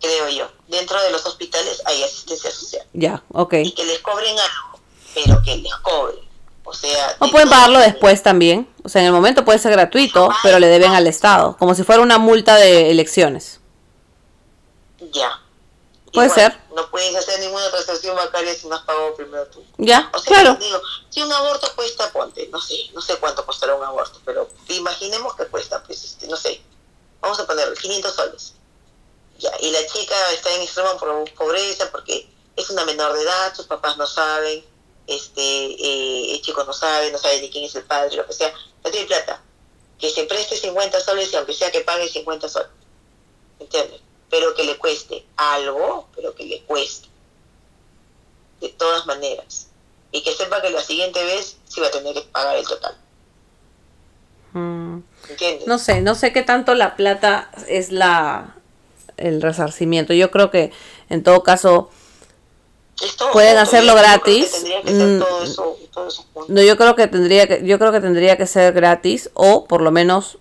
Speaker 2: Creo yo. Dentro de los hospitales hay asistencia social.
Speaker 1: Ya, ok.
Speaker 2: Y que les cobren algo, pero que les cobren. O sea...
Speaker 1: O
Speaker 2: de
Speaker 1: pueden pagarlo después también. O sea, en el momento puede ser gratuito, pero le deben al Estado. Como si fuera una multa de elecciones.
Speaker 2: Ya.
Speaker 1: Puede ser.
Speaker 2: No puedes hacer ninguna transacción bancaria si no has pagado primero tú.
Speaker 1: Ya,
Speaker 2: O sea,
Speaker 1: claro.
Speaker 2: digo, si un aborto cuesta, ponte, no sé, no sé cuánto costará un aborto, pero imaginemos que cuesta, pues, este, no sé, vamos a ponerle 500 soles. Ya, y la chica está en extrema po- pobreza porque es una menor de edad, sus papás no saben, este, eh, el chico no sabe, no sabe ni quién es el padre, lo que sea, no tiene plata. Que se preste 50 soles y aunque sea que pague 50 soles. ¿Entiendes? Pero que le cueste algo, pero que le cueste. De todas maneras. Y que sepa que la siguiente vez sí va a tener que pagar el total.
Speaker 1: Mm,
Speaker 2: ¿Entiendes?
Speaker 1: No sé, no sé qué tanto la plata es la el resarcimiento. Yo creo que en todo caso, Pueden hacerlo
Speaker 2: que
Speaker 1: gratis.
Speaker 2: que
Speaker 1: Mm,
Speaker 2: todo eso, todo eso junto.
Speaker 1: no, yo creo que tendría que, yo creo que tendría que ser gratis o por lo menos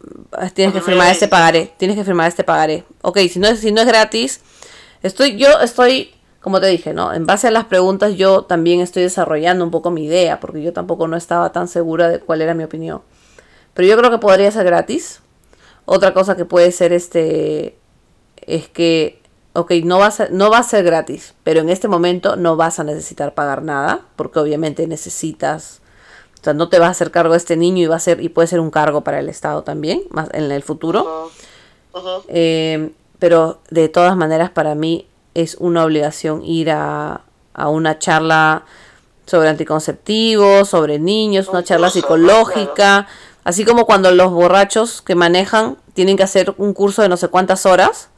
Speaker 1: mm, tienes que firmar este pagaré, tienes que firmar este pagaré. Ok, si no es, si no es gratis, estoy, yo estoy, como te dije, ¿no? En base a las preguntas yo también estoy desarrollando un poco mi idea, porque yo tampoco no estaba tan segura de cuál era mi opinión. Pero yo creo que podría ser gratis. Otra cosa que puede ser este es que, ok, no va, a ser, no va a ser gratis, pero en este momento no vas a necesitar pagar nada, porque obviamente necesitas, o sea, no te vas a hacer cargo de este niño y va a ser, y puede ser un cargo para el Estado también, más en el futuro. Eh, pero de todas maneras para mí es una obligación ir a, a una charla sobre anticonceptivos, sobre niños, una
Speaker 2: Un
Speaker 1: charla psicológica, así como cuando los borrachos que manejan tienen que hacer un curso de no sé cuántas horas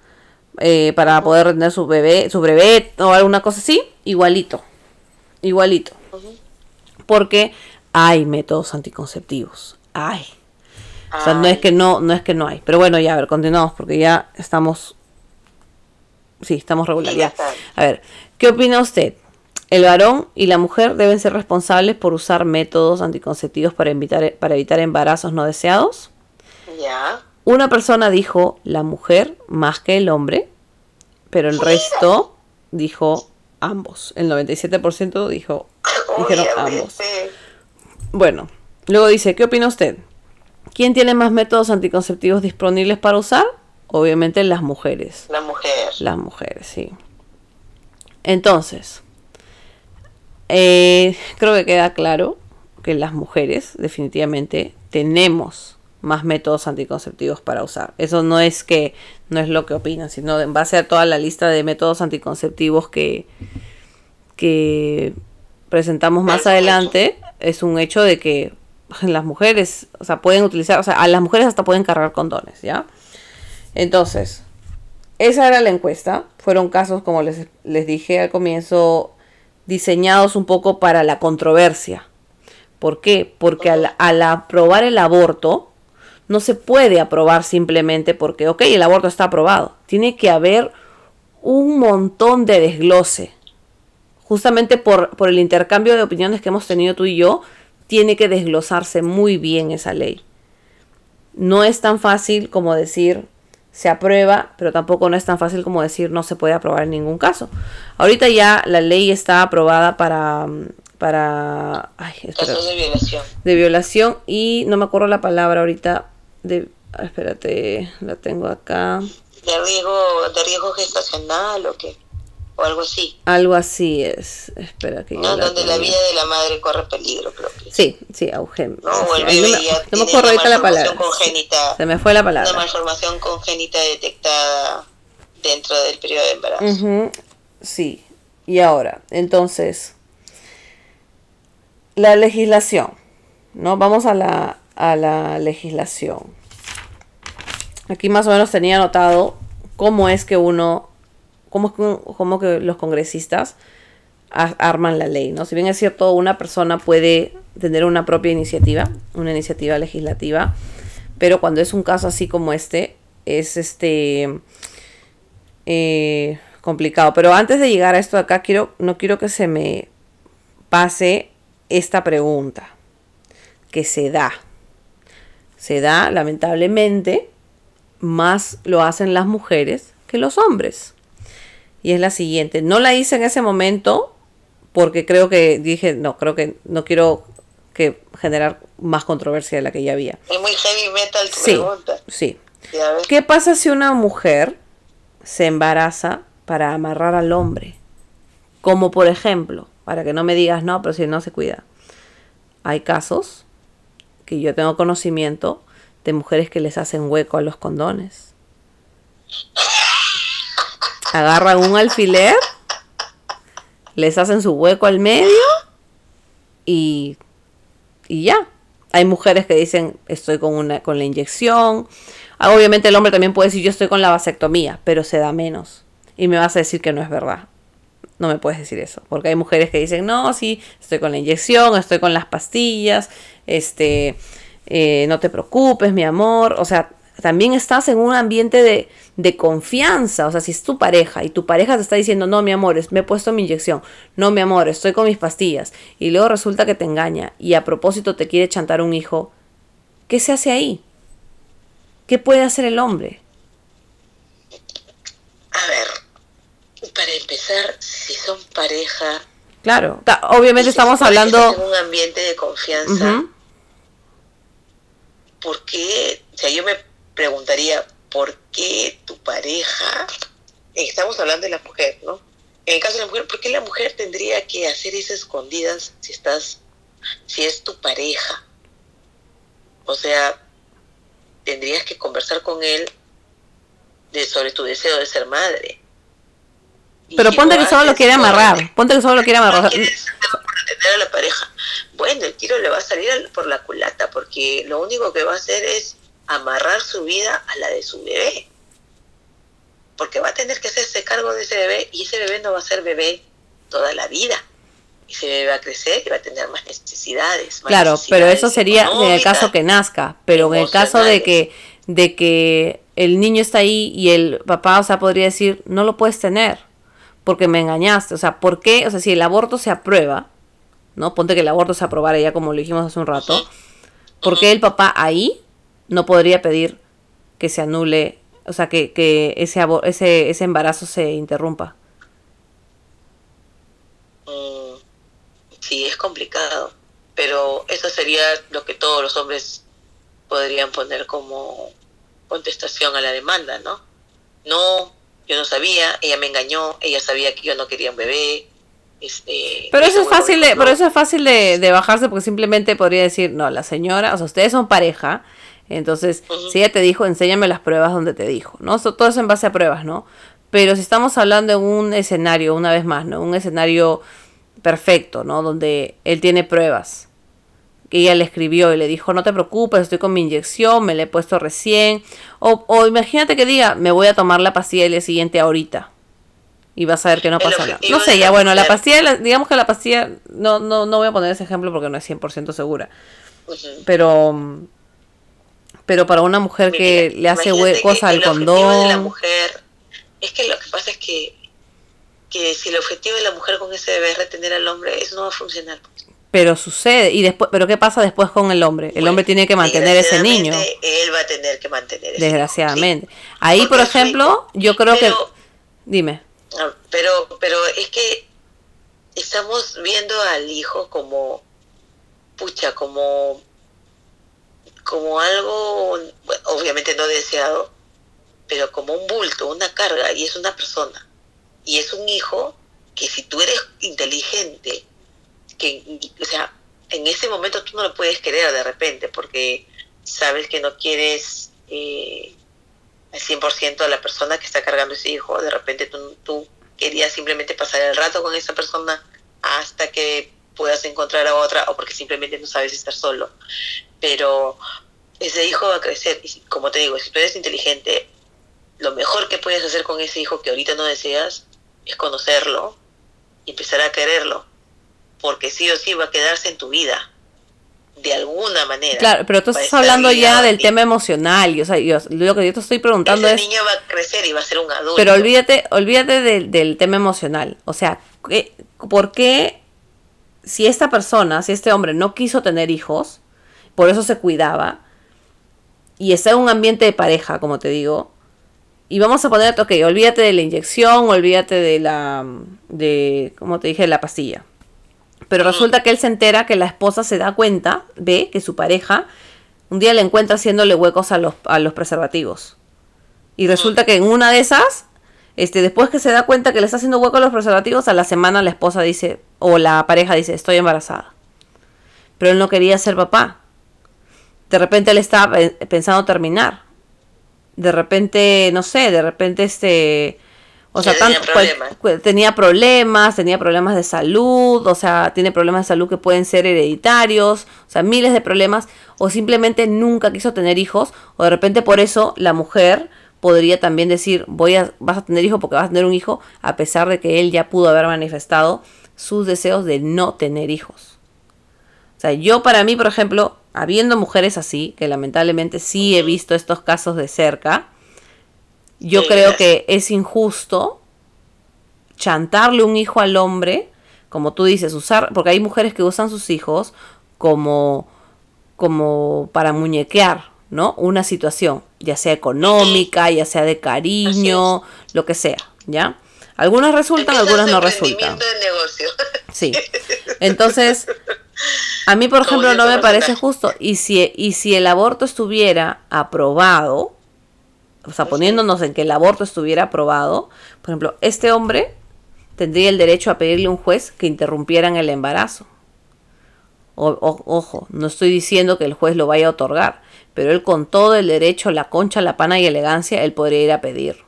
Speaker 1: eh, para poder tener su bebé, su brevet o alguna cosa así, igualito, igualito, porque hay métodos anticonceptivos, hay. O sea, no es que no, no es que no hay. Pero bueno, ya, a ver, continuamos porque ya estamos. Sí, estamos regular. Ya. A ver, ¿qué opina usted? ¿El varón y la mujer deben ser responsables por usar métodos anticonceptivos para evitar, para evitar embarazos no deseados?
Speaker 2: Ya.
Speaker 1: Una persona dijo la mujer más que el hombre, pero el resto dijo ambos. El 97% dijo, dijeron ambos. Bueno, luego dice, ¿qué opina usted? ¿Quién tiene más métodos anticonceptivos disponibles para usar? Obviamente las mujeres.
Speaker 2: La mujer.
Speaker 1: Las mujeres, sí. Entonces, eh, creo que queda claro que las mujeres definitivamente tenemos más métodos anticonceptivos para usar. Eso no es que no es lo que opinan, sino en base a toda la lista de métodos anticonceptivos que, que presentamos más adelante, es un hecho de que las mujeres, o sea, pueden utilizar, o sea, a las mujeres hasta pueden cargar condones, ¿ya? Entonces, esa era la encuesta. Fueron casos, como les, les dije al comienzo, diseñados un poco para la controversia. ¿Por qué? Porque al, al aprobar el aborto, no se puede aprobar simplemente porque, ok, el aborto está aprobado. Tiene que haber un montón de desglose. Justamente por, por el intercambio de opiniones que hemos tenido tú y yo, tiene que desglosarse muy bien esa ley. No es tan fácil como decir se aprueba, pero tampoco no es tan fácil como decir no se puede aprobar en ningún caso. Ahorita ya la ley está aprobada para para ay,
Speaker 2: Casos de violación.
Speaker 1: de violación y no me acuerdo la palabra ahorita de ah, espérate, la tengo acá.
Speaker 2: De riesgo, de riesgo gestacional o qué. O algo así.
Speaker 1: Algo así es. Espera que yo
Speaker 2: ¿no?
Speaker 1: la
Speaker 2: Donde la vida de la madre corre peligro, creo que.
Speaker 1: Sí, sí, auge.
Speaker 2: No, o el bebé ya
Speaker 1: no me acuerdo
Speaker 2: una
Speaker 1: ahorita la palabra.
Speaker 2: congénita.
Speaker 1: Se me fue la
Speaker 2: Una
Speaker 1: palabra.
Speaker 2: malformación congénita detectada dentro del periodo de embarazo.
Speaker 1: Ujú, Sí. Y ahora, entonces, la legislación, ¿no? Vamos a la, a la legislación. Aquí más o menos tenía anotado cómo es que uno, cómo que, cómo que los congresistas arman la ley, ¿no? Si bien es cierto, una persona puede tener una propia iniciativa, una iniciativa legislativa, pero cuando es un caso así como este, es este, eh, complicado. Pero antes de llegar a esto de acá, quiero, no quiero que se me pase esta pregunta que se da. Se da, lamentablemente, más lo hacen las mujeres que los hombres. Y es la siguiente. No la hice en ese momento porque creo que dije, no, creo que no quiero que generar más controversia de la que ya había.
Speaker 2: Es muy heavy metal tu
Speaker 1: Sí,
Speaker 2: pregunta.
Speaker 1: sí. ¿Qué pasa si una mujer se embaraza para amarrar al hombre? Como por ejemplo, para que no me digas no, pero si no se cuida. Hay casos que yo tengo conocimiento de mujeres que les hacen hueco a los condones. Agarran un alfiler, les hacen su hueco al medio y, y ya. Hay mujeres que dicen estoy con una con la inyección. Ah, Obviamente el hombre también puede decir yo estoy con la vasectomía, pero se da menos. Y me vas a decir que no es verdad. No me puedes decir eso, porque hay mujeres que dicen, "No, sí, estoy con la inyección, estoy con las pastillas, este eh, no te preocupes, mi amor." O sea, también estás en un ambiente de, de confianza. O sea, si es tu pareja y tu pareja te está diciendo, no, mi amor, me he puesto mi inyección, no, mi amor, estoy con mis pastillas, y luego resulta que te engaña y a propósito te quiere chantar un hijo, ¿qué se hace ahí? ¿Qué puede hacer el hombre?
Speaker 2: A ver, para empezar, si son pareja.
Speaker 1: Claro, obviamente
Speaker 2: si
Speaker 1: estamos hablando...
Speaker 2: En un ambiente de confianza.
Speaker 1: Ujú,
Speaker 2: ¿Por qué? O sea, yo me preguntaría, ¿por qué tu pareja? Estamos hablando de la mujer, ¿no? En el caso de la mujer, ¿por qué la mujer tendría que hacer esas escondidas si estás, si es tu pareja? O sea, tendrías que conversar con él de, sobre tu deseo de ser madre.
Speaker 1: Pero ponte que solo lo quiere amarrar, ponte que solo lo quiere amarrar.
Speaker 2: a la pareja. Bueno, el tiro le va a salir al- por la culata porque lo único que va a hacer es amarrar su vida a la de su bebé. Porque va a tener que hacerse cargo de ese bebé y ese bebé no va a ser bebé toda la vida. Ese bebé va a crecer y va a tener más necesidades. más
Speaker 1: Claro, pero eso sería en el caso que nazca, pero en el caso de que de que el niño está ahí y el papá, o sea, podría decir, no lo puedes tener porque me engañaste, o sea, ¿por qué? O sea, si el aborto se aprueba, ¿no? Ponte que el aborto se aprobara ya como lo dijimos hace un rato. ¿por qué el papá ahí no podría pedir que se anule, o sea, que, que ese, ese, ese embarazo se interrumpa?
Speaker 2: Mm, sí, es complicado, pero eso sería lo que todos los hombres podrían poner como contestación a la demanda, ¿no? No, yo no sabía, ella me engañó, ella sabía que yo no quería un bebé. Este,
Speaker 1: Pero eso es fácil de, pero eso es fácil de, de bajarse porque simplemente podría decir, no, la señora, o sea, ustedes son pareja, entonces, si ella te dijo, enséñame las pruebas donde te dijo, ¿no? Todo eso en base a pruebas, ¿no? Pero si estamos hablando en un escenario, una vez más, ¿no? Un escenario perfecto, ¿no? Donde él tiene pruebas. Que ella le escribió y le dijo, no te preocupes, estoy con mi inyección, me la he puesto recién. O, o imagínate que diga, me voy a tomar la pastilla el día siguiente ahorita. Y vas a ver que no pasa nada. No sé, ya bueno, la pastilla, la- digamos que la pastilla, no, no, no voy a poner ese ejemplo porque no es 100% segura. Pero, pero para una mujer que le hace huecos al
Speaker 2: el objetivo de la
Speaker 1: condón.
Speaker 2: mujer, es que lo que pasa es que, que si el objetivo de la mujer con ese bebé es retener al hombre, eso no va a funcionar.
Speaker 1: Pero sucede. y después Pero ¿qué pasa después con el hombre? El
Speaker 2: Bueno,
Speaker 1: hombre tiene que mantener ese niño.
Speaker 2: Él va a tener que mantener ese
Speaker 1: Desgraciadamente. Ahí,
Speaker 2: Porque
Speaker 1: por ejemplo,
Speaker 2: hijo.
Speaker 1: yo creo que...
Speaker 2: Pero-
Speaker 1: Dime.
Speaker 2: sí. Ah, Pero, pero es que estamos viendo al hijo como, pucha, como, como algo, bueno, obviamente no deseado, pero como un bulto, una carga, y es una persona. Y es un hijo que si tú eres inteligente, que, o sea, en ese momento tú no lo puedes querer de repente, porque sabes que no quieres eh, al 100% a la persona que está cargando ese hijo, de repente tú, tú querías simplemente pasar el rato con esa persona hasta que puedas encontrar a otra o porque simplemente no sabes estar solo. Pero ese hijo va a crecer y como te digo, si tú eres inteligente, lo mejor que puedes hacer con ese hijo que ahorita no deseas es conocerlo y empezar a quererlo, porque sí o sí va a quedarse en tu vida. de alguna manera.
Speaker 1: Claro, pero tú estás hablando ya del tema emocional. Y, o sea, yo, lo que yo te estoy preguntando
Speaker 2: Ese
Speaker 1: es...
Speaker 2: niño va a crecer y va a ser un adulto.
Speaker 1: Pero olvídate, olvídate del, del tema emocional. O sea, ¿qué- ¿por qué si esta persona, si este hombre no quiso tener hijos, por eso se cuidaba, y está en un ambiente de pareja, como te digo, y vamos a poner, ok, olvídate de la inyección, olvídate de la, de, como te dije, de la pastilla. Pero resulta que él se entera que la esposa se da cuenta, ve que su pareja un día le encuentra haciéndole huecos a los, a los preservativos. Y resulta que en una de esas, este, después que se da cuenta que le está haciendo hueco a los preservativos, a la semana la esposa dice, o la pareja dice, estoy embarazada. Pero él no quería ser papá. De repente él estaba pe- pensando terminar. De repente, no sé, de repente este... O sea,
Speaker 2: tenía
Speaker 1: cual-
Speaker 2: problemas.
Speaker 1: tenía problemas, tenía problemas de salud, o sea, tiene problemas de salud que pueden ser hereditarios, o sea, miles de problemas, o simplemente nunca quiso tener hijos, o de repente por eso la mujer podría también decir, voy a, vas a tener hijo porque vas a tener un hijo, a pesar de que él ya pudo haber manifestado sus deseos de no tener hijos. O sea, yo para mí, por ejemplo, habiendo mujeres así, que lamentablemente sí he visto estos casos de cerca, yo
Speaker 2: Sí,
Speaker 1: creo que es injusto chantarle un hijo al hombre, como tú dices, usar, porque hay mujeres que usan sus hijos como, como para muñequear, ¿no? Una situación, ya sea económica, ya sea de cariño, lo que sea, ¿ya? Algunas resultan, algunas no resultan.
Speaker 2: emprendimiento de negocio.
Speaker 1: Sí. [laughs] Entonces, a mí, por ejemplo, no me parece justo. Y si, y si el aborto estuviera aprobado, o sea, poniéndonos en que el aborto estuviera aprobado, por ejemplo, este hombre tendría el derecho a pedirle a un juez que interrumpieran el embarazo. O- o- ojo, no estoy diciendo que el juez lo vaya a otorgar, pero él con todo el derecho, la concha, la pana y elegancia, él podría ir a pedir.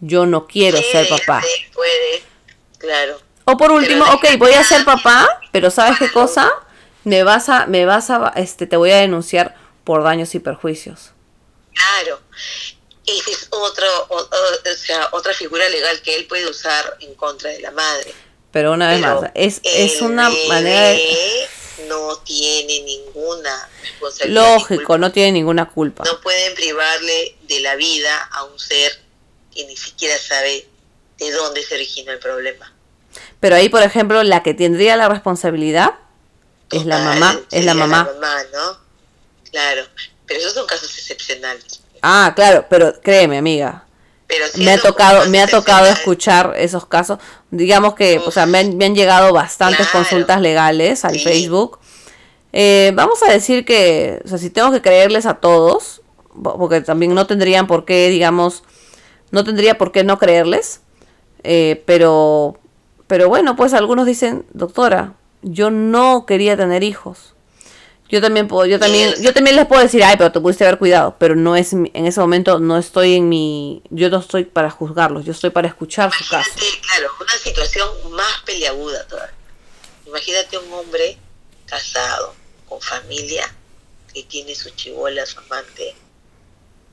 Speaker 1: Yo no quiero ser papá.
Speaker 2: sí, puede, claro.
Speaker 1: O por último, ok, voy a ser papá, pero ¿sabes qué cosa? Me vas a, me vas a, este, te voy a denunciar por daños y perjuicios.
Speaker 2: Claro. [laughs] Esa es otro, o, o- o sea, otra figura legal que él puede usar en contra de la madre.
Speaker 1: Pero una vez
Speaker 2: Pero
Speaker 1: más, es, es una manera de...
Speaker 2: no tiene ninguna responsabilidad.
Speaker 1: Lógico, no tiene ninguna culpa.
Speaker 2: No pueden privarle de la vida a un ser que ni siquiera sabe de dónde se originó el problema.
Speaker 1: Pero ahí, por ejemplo, la que tendría la responsabilidad es la mamá, es la
Speaker 2: sería
Speaker 1: mamá.
Speaker 2: ¿no? Claro. Pero esos son casos excepcionales.
Speaker 1: Ah, claro, pero créeme, amiga,
Speaker 2: Pero
Speaker 1: me ha tocado, me ha tocado escuchar esos casos. Digamos que, o sea, me han, me han llegado bastantes
Speaker 2: Claro.
Speaker 1: consultas legales al
Speaker 2: Sí.
Speaker 1: Facebook. Eh, vamos a decir que, o sea, si tengo que creerles a todos, po- porque también no tendrían por qué, digamos, no tendría por qué no creerles. eh, pero, pero bueno, pues algunos dicen, doctora, yo no quería tener hijos. Yo también puedo, yo también, yo también les puedo decir, ay, pero te pudiste haber cuidado, pero no es en ese momento no estoy en mi, yo no estoy para juzgarlos, yo estoy para escuchar su caso.
Speaker 2: Claro, una situación más peliaguda todavía. Imagínate un hombre casado, con familia, que tiene su chivola, su amante,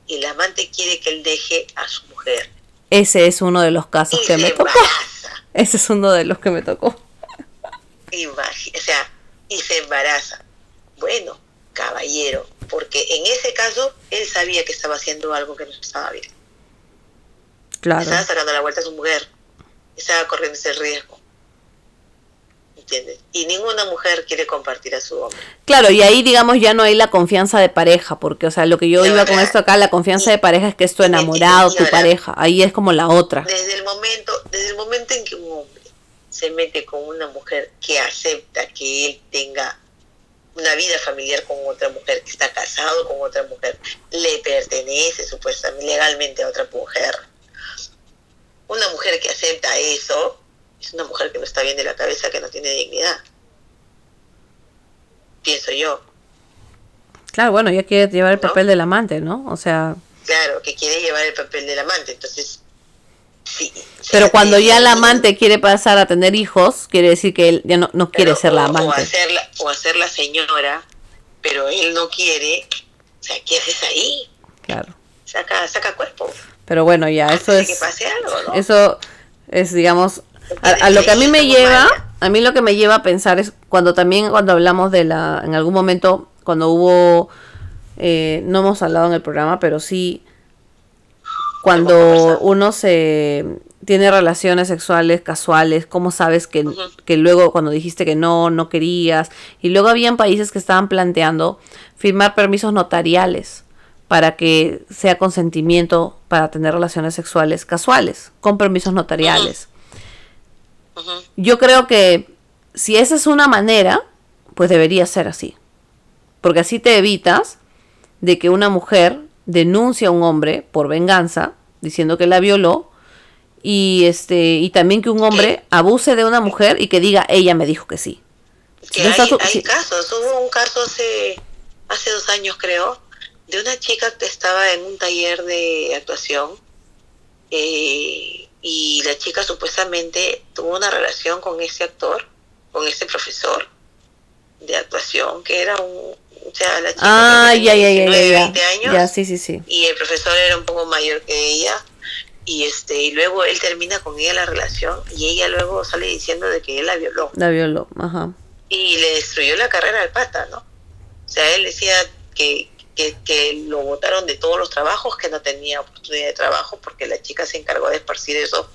Speaker 2: y el amante quiere que él deje a su mujer.
Speaker 1: Ese es uno de los casos
Speaker 2: Y
Speaker 1: que me tocó. [laughs] Ese es uno de los que me tocó.
Speaker 2: O sea, y se embaraza. Bueno, caballero, porque en ese caso él sabía que estaba haciendo algo que no estaba bien.
Speaker 1: Claro.
Speaker 2: Estaba sacando la vuelta a su mujer. Estaba corriendo ese riesgo. ¿Entiendes? Y ninguna mujer quiere compartir a su hombre.
Speaker 1: Claro, y ahí digamos ya no hay la confianza de pareja, porque o sea, lo que yo iba con esto acá, la confianza de pareja es que es tu
Speaker 2: Y-
Speaker 1: enamorado,
Speaker 2: y
Speaker 1: tu
Speaker 2: ahora-
Speaker 1: pareja, ahí es como la otra.
Speaker 2: Desde el momento, desde el momento en que un hombre se mete con una mujer que acepta que él tenga una vida familiar con otra mujer, que está casado con otra mujer, le pertenece supuestamente legalmente a otra mujer. Una mujer que acepta eso es una mujer que no está bien de la cabeza, que no tiene dignidad. Pienso yo.
Speaker 1: Claro, bueno, ya quiere llevar el
Speaker 2: ¿No?
Speaker 1: papel del amante, ¿no? O sea,
Speaker 2: Claro, que quiere llevar el papel del amante. Entonces.
Speaker 1: Pero cuando ya
Speaker 2: sí,
Speaker 1: amante quiere pasar a tener hijos, quiere decir que él ya no, no quiere
Speaker 2: Pero,
Speaker 1: ser la
Speaker 2: o- O
Speaker 1: amante.
Speaker 2: hacer la, o hacer la señora, pero él no quiere. O sea, ¿qué haces ahí?
Speaker 1: Claro.
Speaker 2: Saca, saca cuerpo.
Speaker 1: Pero bueno, ya, eso
Speaker 2: Antes
Speaker 1: es...
Speaker 2: que pase algo, ¿no?
Speaker 1: Eso es, digamos, a, a lo que a mí me lleva a mí lo que me lleva a pensar es cuando también cuando hablamos de la, en algún momento, cuando hubo, eh, no hemos hablado en el programa, pero sí, cuando uno se tiene relaciones sexuales casuales, ¿cómo sabes que, que luego cuando dijiste que no, no querías? Y luego habían países que estaban planteando firmar permisos notariales para que sea consentimiento para tener relaciones sexuales casuales, con permisos notariales. Yo creo que si esa es una manera, pues debería ser así. Porque así te evitas de que una mujer denuncie a un hombre por venganza, diciendo que la violó, y este y también que un hombre abuse de una mujer y que diga ella me dijo que sí.
Speaker 2: hay, casos, hubo un caso hace, hace dos años creo, de una chica que estaba en un taller de actuación eh, y la chica supuestamente tuvo una relación con ese actor, con ese profesor de actuación, que era un... O sea, la chica
Speaker 1: ah,
Speaker 2: ya,
Speaker 1: ya, ya, 20 años. Ya, sí, sí, sí.
Speaker 2: Y el profesor era un poco mayor que ella. Y este y luego él termina con ella la relación y ella luego sale diciendo de que él la violó.
Speaker 1: La violó, ajá.
Speaker 2: Y le destruyó la carrera al pata, ¿no? O sea, él decía que, que, lo votaron de todos los trabajos, que no tenía oportunidad de trabajo, porque la chica se encargó de esparcir eso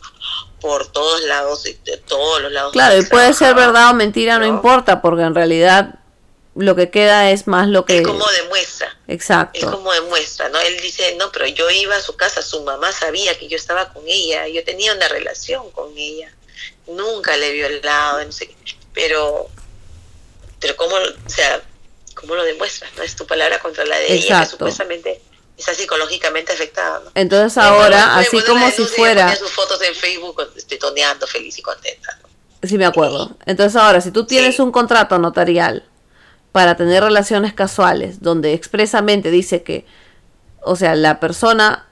Speaker 2: por todos lados, de todos los lados.
Speaker 1: Claro, y puede ser verdad o mentira, ¿no? importa, porque en realidad lo que queda es más lo que...
Speaker 2: Es como demuestra.
Speaker 1: Exacto.
Speaker 2: Es como demuestra, ¿no? Él dice, no, pero yo iba a su casa, su mamá sabía que yo estaba con ella, yo tenía una relación con ella, nunca le vio el lado, no sé qué. Pero, pero como, o sea, ¿cómo lo demuestras? No es tu palabra contra la de ella, que supuestamente está psicológicamente afectada.
Speaker 1: Entonces ahora, así como si fuera...
Speaker 2: sus fotos en Facebook toneando feliz y contenta.
Speaker 1: Sí, me acuerdo. Entonces ahora, si tú tienes un contrato notarial para tener relaciones casuales, donde expresamente dice que, o sea, la persona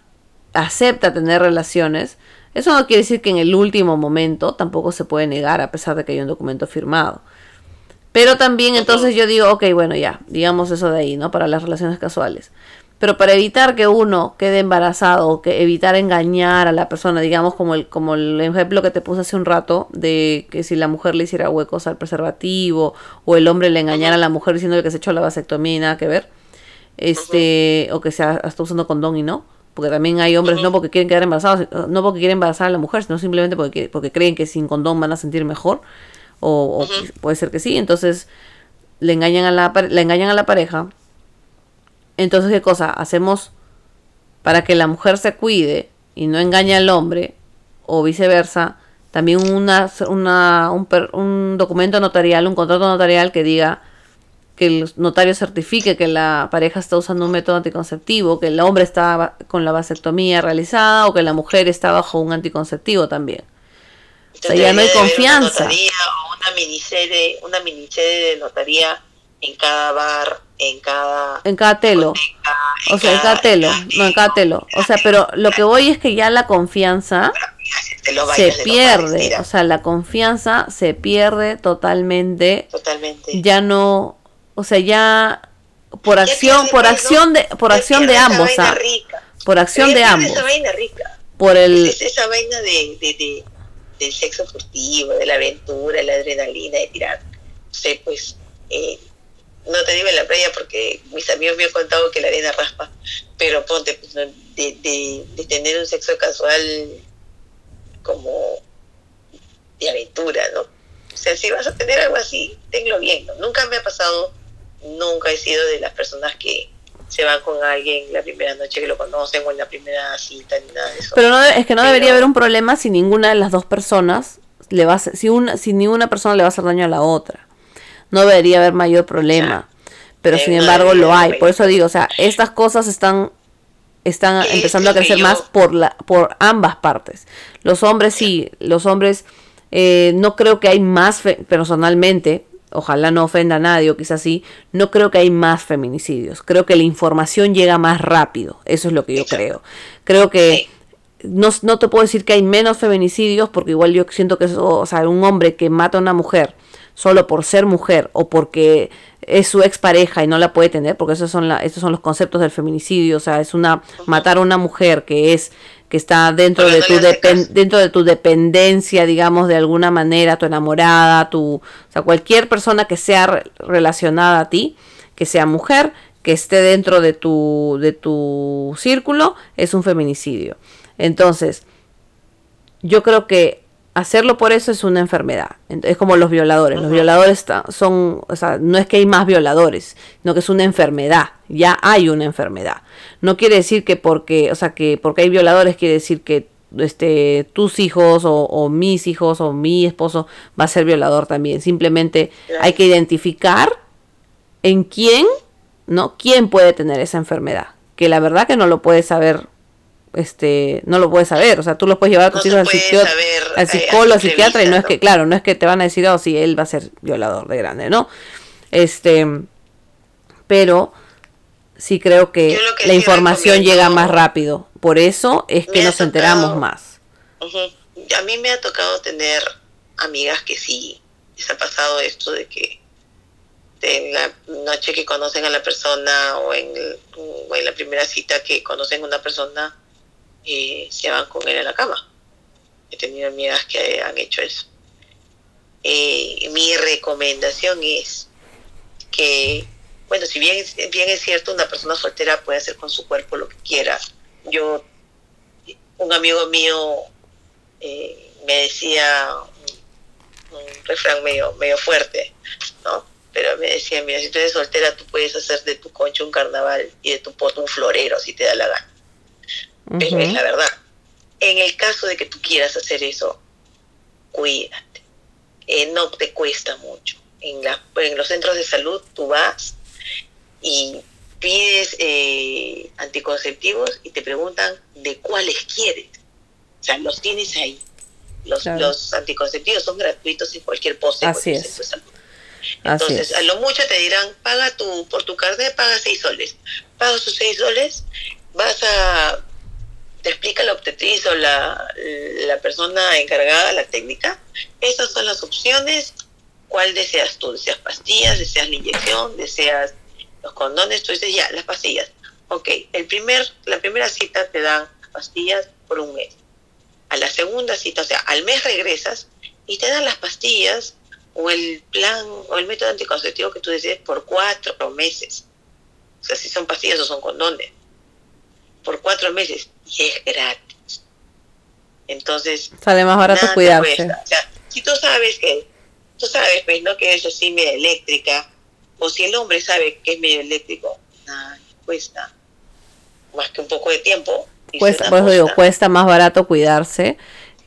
Speaker 1: acepta tener relaciones, eso no quiere decir que en el último momento tampoco se puede negar a pesar de que hay un documento firmado. Pero también entonces yo digo, ok, bueno, ya, digamos eso de ahí, ¿no? Para las relaciones casuales. Pero para evitar que uno quede embarazado, que evitar engañar a la persona, digamos como el, como el ejemplo que te puse hace un rato, de que si la mujer le hiciera huecos al preservativo, o el hombre le engañara a la mujer diciéndole que se echó la vasectomía y nada que ver, este, o que se está usando condón y no, porque también hay hombres no porque quieren quedar embarazados, no porque quieren embarazar a la mujer, sino simplemente porque, porque creen que sin condón van a sentir mejor o, puede ser que sí, entonces le engañan a la, le engañan a la pareja. Entonces, ¿qué cosa? Hacemos para que la mujer se cuide y no engañe al hombre, o viceversa, también una, una, un, un documento notarial, un contrato notarial que diga que el notario certifique que la pareja está usando un método anticonceptivo, que el hombre está con la vasectomía realizada o que la mujer está bajo un anticonceptivo también. o sea, ya no hay confianza
Speaker 2: una miniserie, una miniserie de notaría en cada bar, en cada...
Speaker 1: En cada telo. o sea, en cada telo. No, en cada telo. O sea, pero lo que voy es que ya la confianza se pierde. O sea, la confianza se pierde totalmente.
Speaker 2: Totalmente.
Speaker 1: Ya no... O sea, ya por acción, por acción de, por acción de ambos, ¿ah? Por acción de ambos. Por el...
Speaker 2: esa vaina de, de del sexo furtivo, de la aventura, de la adrenalina, de tirar. No sé, pues, eh, no te digo en la playa porque mis amigos me han contado que la arena raspa, pero ponte, pues, de, de, de tener un sexo casual como de aventura, ¿no? O sea, si vas a tener algo así, tenlo bien, ¿no? Nunca me ha pasado, nunca he sido de las personas que se van con alguien la primera noche que lo conocen o en la primera cita ni nada de eso.
Speaker 1: Pero no, es que no debería haber un problema si ninguna de las dos personas le va a si una si ninguna persona le va a hacer daño a la otra. No debería haber mayor problema. pero sin embargo lo hay. Por eso digo, o sea, estas cosas están están empezando a crecer más por la por ambas partes. Los hombres sí, los hombres eh, no creo que hay más personalmente ojalá no ofenda a nadie o quizás sí, no creo que hay más feminicidios. Creo que la información llega más rápido. Eso es lo que yo creo. Creo que no, te puedo decir que hay menos feminicidios porque igual yo siento que eso, o sea, un hombre que mata a una mujer solo por ser mujer o porque es su expareja y no la puede tener, porque esos son, la, esos son los conceptos del feminicidio, o sea, es una matar a una mujer que es que está dentro de tu dentro de tu dependencia, digamos, de alguna manera, tu enamorada, tu, o sea, cualquier persona que sea relacionada a ti, que sea mujer, que esté dentro de tu de tu círculo, es un feminicidio. Entonces, yo creo que hacerlo por eso es una enfermedad. Es como los violadores. Los violadores son, o sea, no es que hay más violadores, sino que es una enfermedad. Ya hay una enfermedad. No quiere decir que porque, o sea, que porque hay violadores quiere decir que este, tus hijos o, mis hijos o mi esposo va a ser violador también. Simplemente hay que identificar en quién, ¿no? ¿Quién puede tener esa enfermedad? Que la verdad que no lo puede saber este no lo puedes saber, o sea, tú lo puedes llevar a tus hijos al, al, psicólogo, al psiquiatra y no es que, claro, no es que te van a decir, oh, sí, él va a ser violador de grande, ¿no? Este, pero sí creo que, la información llega más rápido, por eso es que nos enteramos más.
Speaker 2: A mí me ha tocado tener amigas que sí les ha pasado esto de que en la noche que conocen a la persona o en, o en la primera cita que conocen a una persona eh, se van con él a la cama. He tenido amigas que han hecho eso. Mi recomendación es que, bueno, si bien, bien es cierto, una persona soltera puede hacer con su cuerpo lo que quiera. Yo, un amigo mío eh, me decía un, refrán medio, medio fuerte, ¿no? Pero me decía, mira, si tú eres soltera, tú puedes hacer de tu concha un carnaval y de tu poto un florero, si te da la gana es la verdad. En el caso de que tú quieras hacer eso, cuídate. Eh, no te cuesta mucho. En, la, en los centros de salud tú vas y pides eh, anticonceptivos y te preguntan de cuáles quieres. O sea, los tienes ahí. Los, los anticonceptivos son gratuitos en cualquier poste.
Speaker 1: Así es.
Speaker 2: Entonces, a lo mucho te dirán, paga tu, por tu carnet, paga seis soles. Paga sus seis soles, vas a te explica la obstetriz o la, la persona encargada, la técnica, esas son las opciones, ¿cuál deseas tú? ¿Deseas pastillas? ¿Deseas la inyección? ¿Deseas los condones? Tú dices, ya, las pastillas. Ok, el primer, la primera cita te dan pastillas por un mes. A la segunda cita, o sea, al mes regresas y te dan las pastillas o el plan o el método anticonceptivo que tú desees por cuatro meses. O sea, si son pastillas o son condones por cuatro meses y es gratis. Entonces,
Speaker 1: sale más barato cuidarse.
Speaker 2: O sea, si tú sabes que, tú sabes, pues, ¿no? Que es así media eléctrica, o si el hombre sabe que es medio eléctrico, nada, cuesta más que un poco de tiempo.
Speaker 1: Cuesta, por eso digo, cuesta más barato cuidarse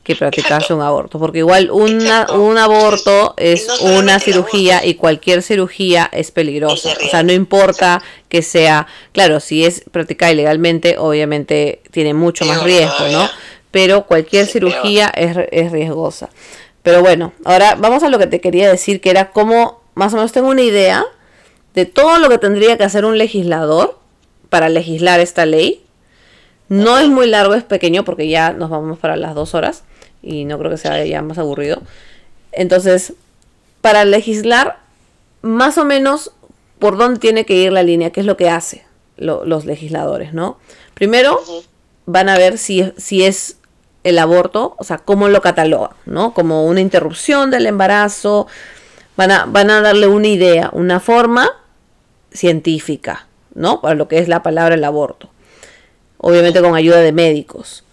Speaker 1: que practicarse un aborto, porque igual una, un aborto es una cirugía y cualquier cirugía es peligrosa, o sea, no importa que sea, claro, si es practicada ilegalmente, obviamente tiene mucho más riesgo, ¿no? Pero cualquier cirugía es, es riesgosa. Pero bueno, ahora vamos a lo que te quería decir, que era como, más o menos tengo una idea de todo lo que tendría que hacer un legislador para legislar esta ley. No es muy largo, es pequeño porque ya nos vamos para las dos horas y no creo que sea ya más aburrido. Entonces, para legislar, más o menos por dónde tiene que ir la línea, qué es lo que hace los legisladores, ¿no? Primero, van a ver si, si es el aborto, o sea, cómo lo catalogan, ¿no? Como una interrupción del embarazo, van a, van a darle una idea, una forma científica, ¿no? Para lo que es la palabra el aborto. Obviamente con ayuda de médicos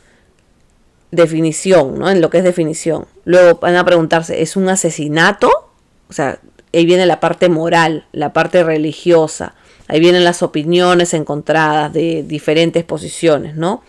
Speaker 1: definición, ¿no? En lo que es definición. Luego van a preguntarse, ¿es un asesinato? O sea, ahí viene la parte moral, la parte religiosa, ahí vienen las opiniones encontradas de diferentes posiciones, ¿no?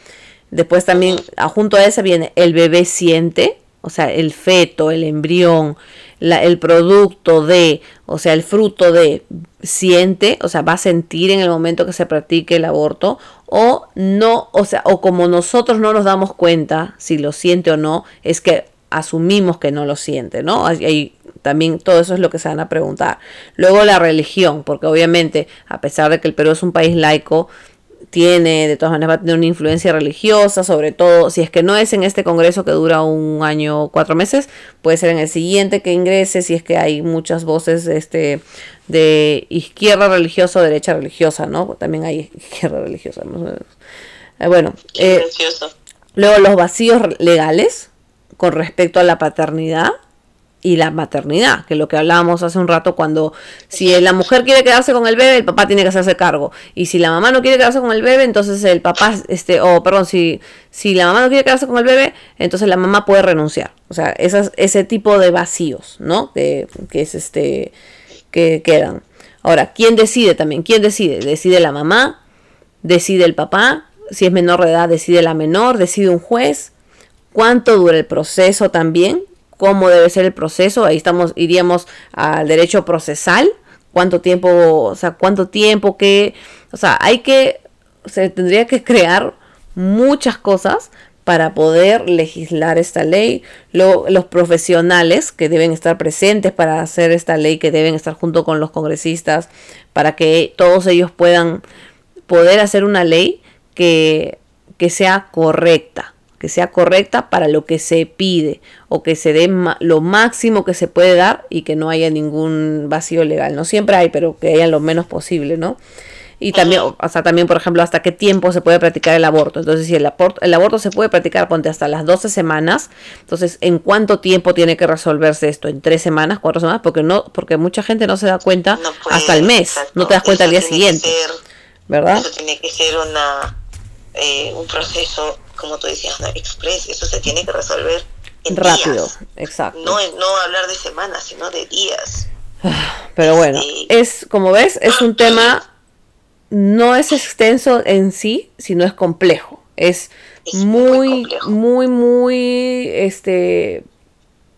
Speaker 1: Después también, junto a esa viene el bebé siente, o sea, el feto, el embrión, el producto de, o sea, el fruto de, siente, o sea, va a sentir en el momento que se practique el aborto, o no, o sea, o como nosotros no nos damos cuenta si lo siente o no, es que asumimos que no lo siente, ¿no? Hay, también todo eso es lo que se van a preguntar. Luego la religión, porque obviamente, a pesar de que el Perú es un país laico, tiene, de todas maneras va a tener una influencia religiosa, sobre todo si es que no es en este congreso que dura un año, cuatro meses, puede ser en el siguiente que ingrese, si es que hay muchas voces este, de izquierda religiosa o derecha religiosa, ¿no? También hay [laughs] izquierda religiosa. Eh, bueno, eh, luego los vacíos legales con respecto a la paternidad y la maternidad, que es lo que hablábamos hace un rato cuando si la mujer quiere quedarse con el bebé, el papá tiene que hacerse cargo. Y si la mamá no quiere quedarse con el bebé, entonces el papá, este, o perdón, si, si la mamá no quiere quedarse con el bebé, entonces la mamá puede renunciar. O sea, esas, ese tipo de vacíos, ¿no? Que, que es este, que quedan. Ahora, ¿quién decide también? ¿Quién decide? ¿Decide la mamá? ¿Decide el papá? Si es menor de edad, decide la menor, decide un juez. ¿Cuánto dura el proceso también? Cómo debe ser el proceso. Ahí estamos, iríamos al derecho procesal. Cuánto tiempo, o sea, cuánto tiempo que, o sea, hay que, se tendría que crear muchas cosas para poder legislar esta ley. los profesionales que deben estar presentes para hacer esta ley, que deben estar junto con los congresistas, para que todos ellos puedan poder hacer una ley que, que sea correcta que sea correcta para lo que se pide o que se dé lo máximo que se puede dar y que no haya ningún vacío legal. No siempre hay, pero que haya lo menos posible, ¿no? Y también, hasta también, por ejemplo, hasta qué tiempo se puede practicar el aborto. Entonces, si el, aborto, el aborto se puede practicar, ponte hasta las 12 semanas, entonces, ¿en cuánto tiempo tiene que resolverse esto? ¿En tres semanas, cuatro semanas? Porque no, porque mucha gente no se da cuenta hasta el mes, no te das cuenta al día siguiente. ¿Verdad?
Speaker 2: Eso tiene que ser una, eh, un proceso como tú decías, no, express, eso se tiene que resolver en
Speaker 1: rápido, exacto.
Speaker 2: No, no hablar de semanas, sino de días. [sighs]
Speaker 1: Pero bueno, este, es como ves, es un [clears throat] tema no es extenso en sí, sino es complejo. Es, muy, muy, muy, este,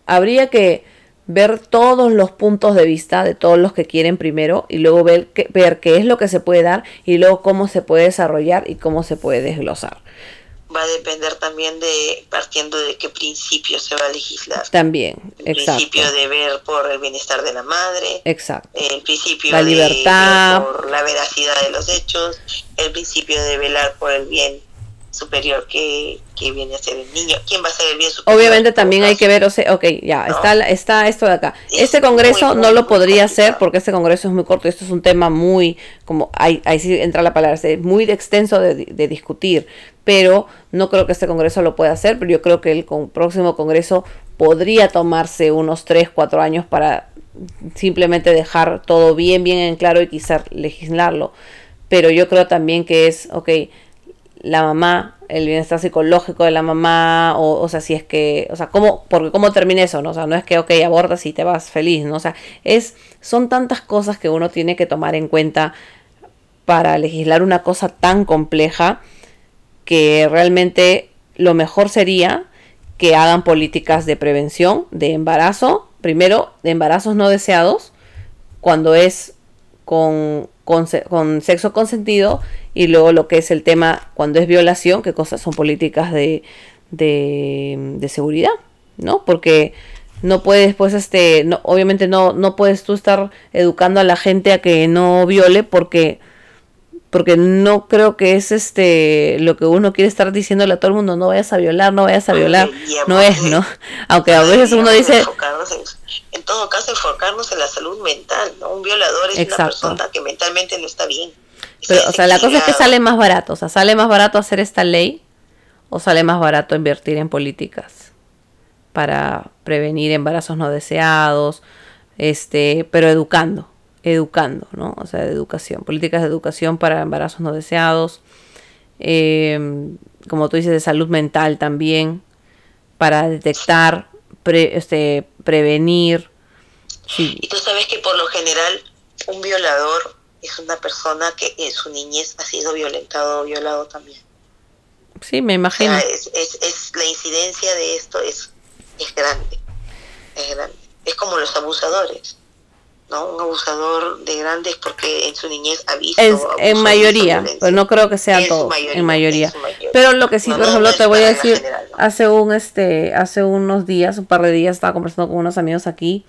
Speaker 1: habría que ver todos los puntos de vista de todos los que quieren primero y luego ver, ver qué es lo que se puede dar y luego cómo se puede desarrollar y cómo se puede desglosar
Speaker 2: va a depender también de partiendo de qué principio se va a legislar.
Speaker 1: También,
Speaker 2: el principio de ver por el bienestar de la madre.
Speaker 1: Exacto.
Speaker 2: El principio la libertad. de ver por la veracidad de los hechos. El principio de velar por el bien superior que, viene a ser el niño. ¿Quién va a ser el bien superior?
Speaker 1: Obviamente también hay que ver, o sea, ok, ya, está, está esto de acá. este congreso no lo podría hacer porque este congreso es muy corto, esto es un tema muy, como, ahí, ahí sí entra la palabra, es muy extenso de, de, discutir, pero no creo que este congreso lo pueda hacer, pero yo creo que el próximo congreso podría tomarse unos 3, 4 años para simplemente dejar todo bien, bien en claro y quizás legislarlo. Pero yo creo también que es, ok, la mamá, el bienestar psicológico de la mamá, o, o sea, si es que, o sea, ¿cómo, porque cómo termina eso, ¿no? O sea, no es que, ok, abortas y te vas feliz, ¿no? O sea, es, son tantas cosas que uno tiene que tomar en cuenta para legislar una cosa tan compleja que realmente lo mejor sería que hagan políticas de prevención de embarazo, primero de embarazos no deseados, cuando es con, con, con sexo consentido y luego lo que es el tema cuando es violación, qué cosas son políticas de, de, seguridad, ¿no? Porque no puedes, pues, este, no, obviamente no, no puedes tú estar educando a la gente a que no viole porque porque no creo que es este lo que uno quiere estar diciéndole a todo el mundo, no vayas a violar, no vayas a violar, no es, ¿no? [laughs] Aunque a veces uno dice...
Speaker 2: En, todo caso, enfocarnos en la salud mental, ¿no? Un violador es una persona que mentalmente no está bien.
Speaker 1: Pero, o sea, la cosa es que sale más barato. O sea, sale más barato hacer esta ley o sale más barato invertir en políticas para prevenir embarazos no deseados, este, pero educando, educando, ¿no? O sea, de educación, políticas de educación para embarazos no deseados, em, como tú dices, de salud mental también, para detectar, este, prevenir.
Speaker 2: Y tú sabes que por lo general un violador es una persona que en su niñez ha sido violentado o violado también.
Speaker 1: Sí, me imagino.
Speaker 2: es, es, la incidencia de esto es, es grande, es grande. Es como los abusadores. ¿no? Un abusador de grandes porque en su niñez ha visto.
Speaker 1: Es, en mayoría, pero no creo que sea todo, en mayoría. Pero lo que sí, por ejemplo, te voy a decir, hace un este, hace unos días, un par de días, estaba conversando con unos amigos aquí,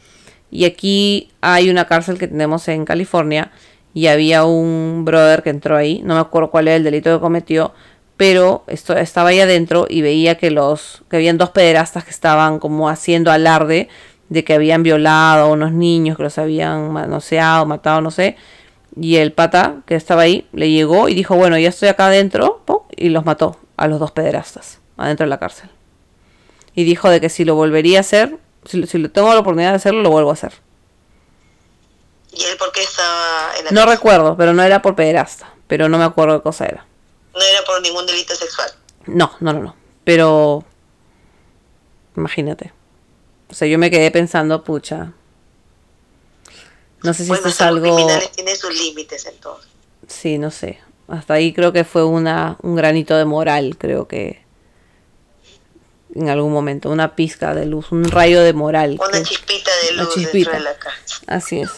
Speaker 1: y aquí hay una cárcel que tenemos en California, y había un brother que entró ahí, no me acuerdo cuál era el delito que cometió, pero esto, estaba ahí adentro y veía que los que habían dos pederastas que estaban como haciendo alarde de que habían violado a unos niños, que los habían manoseado, matado, no sé. Y el pata que estaba ahí le llegó y dijo, bueno, ya estoy acá adentro, y los mató a los dos pederastas adentro de la cárcel. Y dijo de que si lo volvería a hacer, si, si tengo la oportunidad de hacerlo, lo vuelvo a hacer.
Speaker 2: ¿Y él por qué estaba en la
Speaker 1: No recuerdo, pero no era por pederasta, pero no me acuerdo qué cosa era.
Speaker 2: No era por ningún delito sexual.
Speaker 1: No, no, no, no. Pero imagínate. O sea, yo me quedé pensando, pucha. No sé si esto es algo.
Speaker 2: criminales tienen sus límites entonces.
Speaker 1: Sí, no sé. Hasta ahí creo que fue una, un granito de moral, creo que en algún momento, una pizca de luz, un rayo de moral.
Speaker 2: Una chispita de luz dentro de la casa.
Speaker 1: Así es.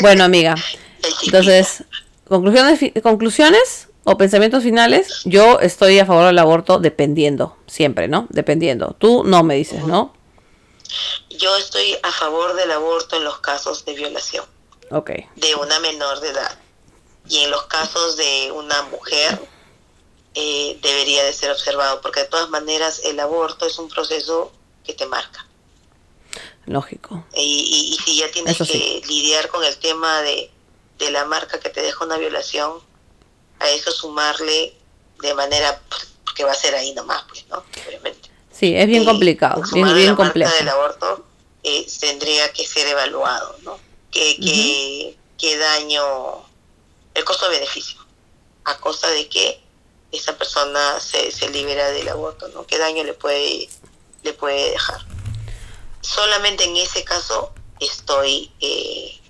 Speaker 1: Bueno, amiga. [laughs] Entonces, conclusiones, conclusiones o pensamientos finales. Yo estoy a favor del aborto dependiendo, siempre, ¿no? Dependiendo. Tú no me dices, ¿no?
Speaker 2: Yo estoy a favor del aborto en los casos de violación.
Speaker 1: Ok.
Speaker 2: De una menor de edad. Y en los casos de una mujer eh, debería de ser observado, porque de todas maneras el aborto es un proceso que te marca.
Speaker 1: Lógico.
Speaker 2: Y, si ya tienes que lidiar con el tema de, de la marca que te deja una violación, a eso sumarle de manera que va a ser ahí nomás, pues, ¿no? Obviamente.
Speaker 1: Sí, es bien complicado, bien, bien complejo.
Speaker 2: del aborto eh, tendría que ser evaluado, ¿no? ¿Qué, qué, daño, el costo-beneficio, a costa de que esa persona se, se libera del aborto, ¿no? ¿Qué daño le puede, le puede dejar? Solamente en ese caso estoy eh,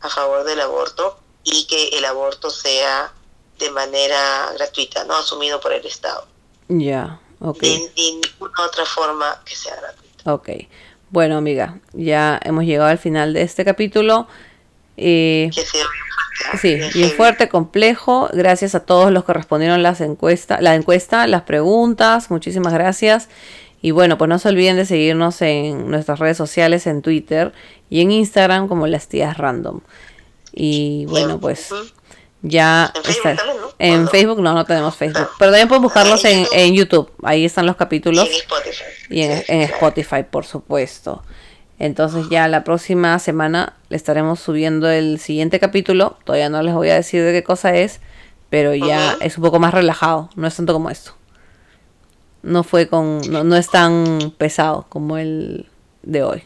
Speaker 2: a favor del aborto y que el aborto sea de manera gratuita, no asumido por el Estado.
Speaker 1: Ya, ok.
Speaker 2: De, ninguna otra forma que sea gratuita.
Speaker 1: Ok. Bueno, amiga, ya hemos llegado al final de este capítulo. Eh, sí, bien fuerte, complejo. Gracias a todos los que respondieron las encuestas, la encuesta, las preguntas. Muchísimas gracias. Y bueno, pues no se olviden de seguirnos en nuestras redes sociales, en Twitter y en Instagram como las tías random. Y bueno, pues ya
Speaker 2: en Facebook está. ¿no?
Speaker 1: En Facebook no, no tenemos Facebook. Pero también pueden buscarlos en, en, YouTube. Ahí están los capítulos.
Speaker 2: Y en Spotify.
Speaker 1: Y en, Spotify, por supuesto. Entonces ya la próxima semana le estaremos subiendo el siguiente capítulo. Todavía no les voy a decir de qué cosa es. Pero ya es un poco más relajado. No es tanto como esto. No fue con. No, no es tan pesado como el de hoy.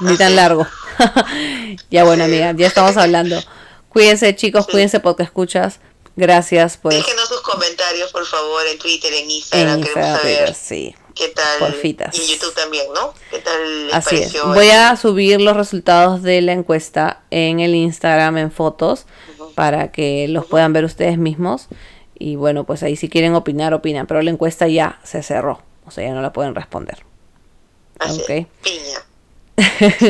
Speaker 1: Ni tan largo. [laughs] ya bueno, amiga, ya estamos hablando. Cuídense, chicos, cuídense porque escuchas. Gracias, pues.
Speaker 2: Déjenos sus comentarios, por favor, en Twitter, en Instagram. En Queremos saber
Speaker 1: sí.
Speaker 2: Qué tal.
Speaker 1: Porfitas.
Speaker 2: Y en YouTube también, ¿no? ¿Qué tal les
Speaker 1: Así es. Voy a subir los resultados de la encuesta en el Instagram en fotos para que los puedan ver ustedes mismos. Y bueno, pues ahí si quieren opinar, opinan. Pero la encuesta ya se cerró. O sea, ya no la pueden responder.
Speaker 2: Así okay. Piña.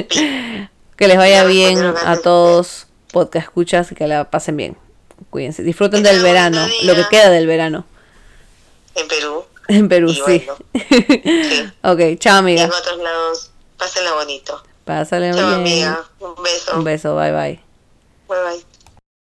Speaker 1: Piña. [laughs] que les vaya bien a todos podcast escuchas y que la pasen bien. Cuídense, disfruten del verano, lo que queda del verano.
Speaker 2: En Perú.
Speaker 1: En Perú, sí. Bueno, [laughs] sí. ok, chao amiga.
Speaker 2: Y en otros lados, pásenla bonito.
Speaker 1: Pásenla
Speaker 2: chao, amiga. Un beso.
Speaker 1: Un beso, bye bye.
Speaker 2: Bye bye.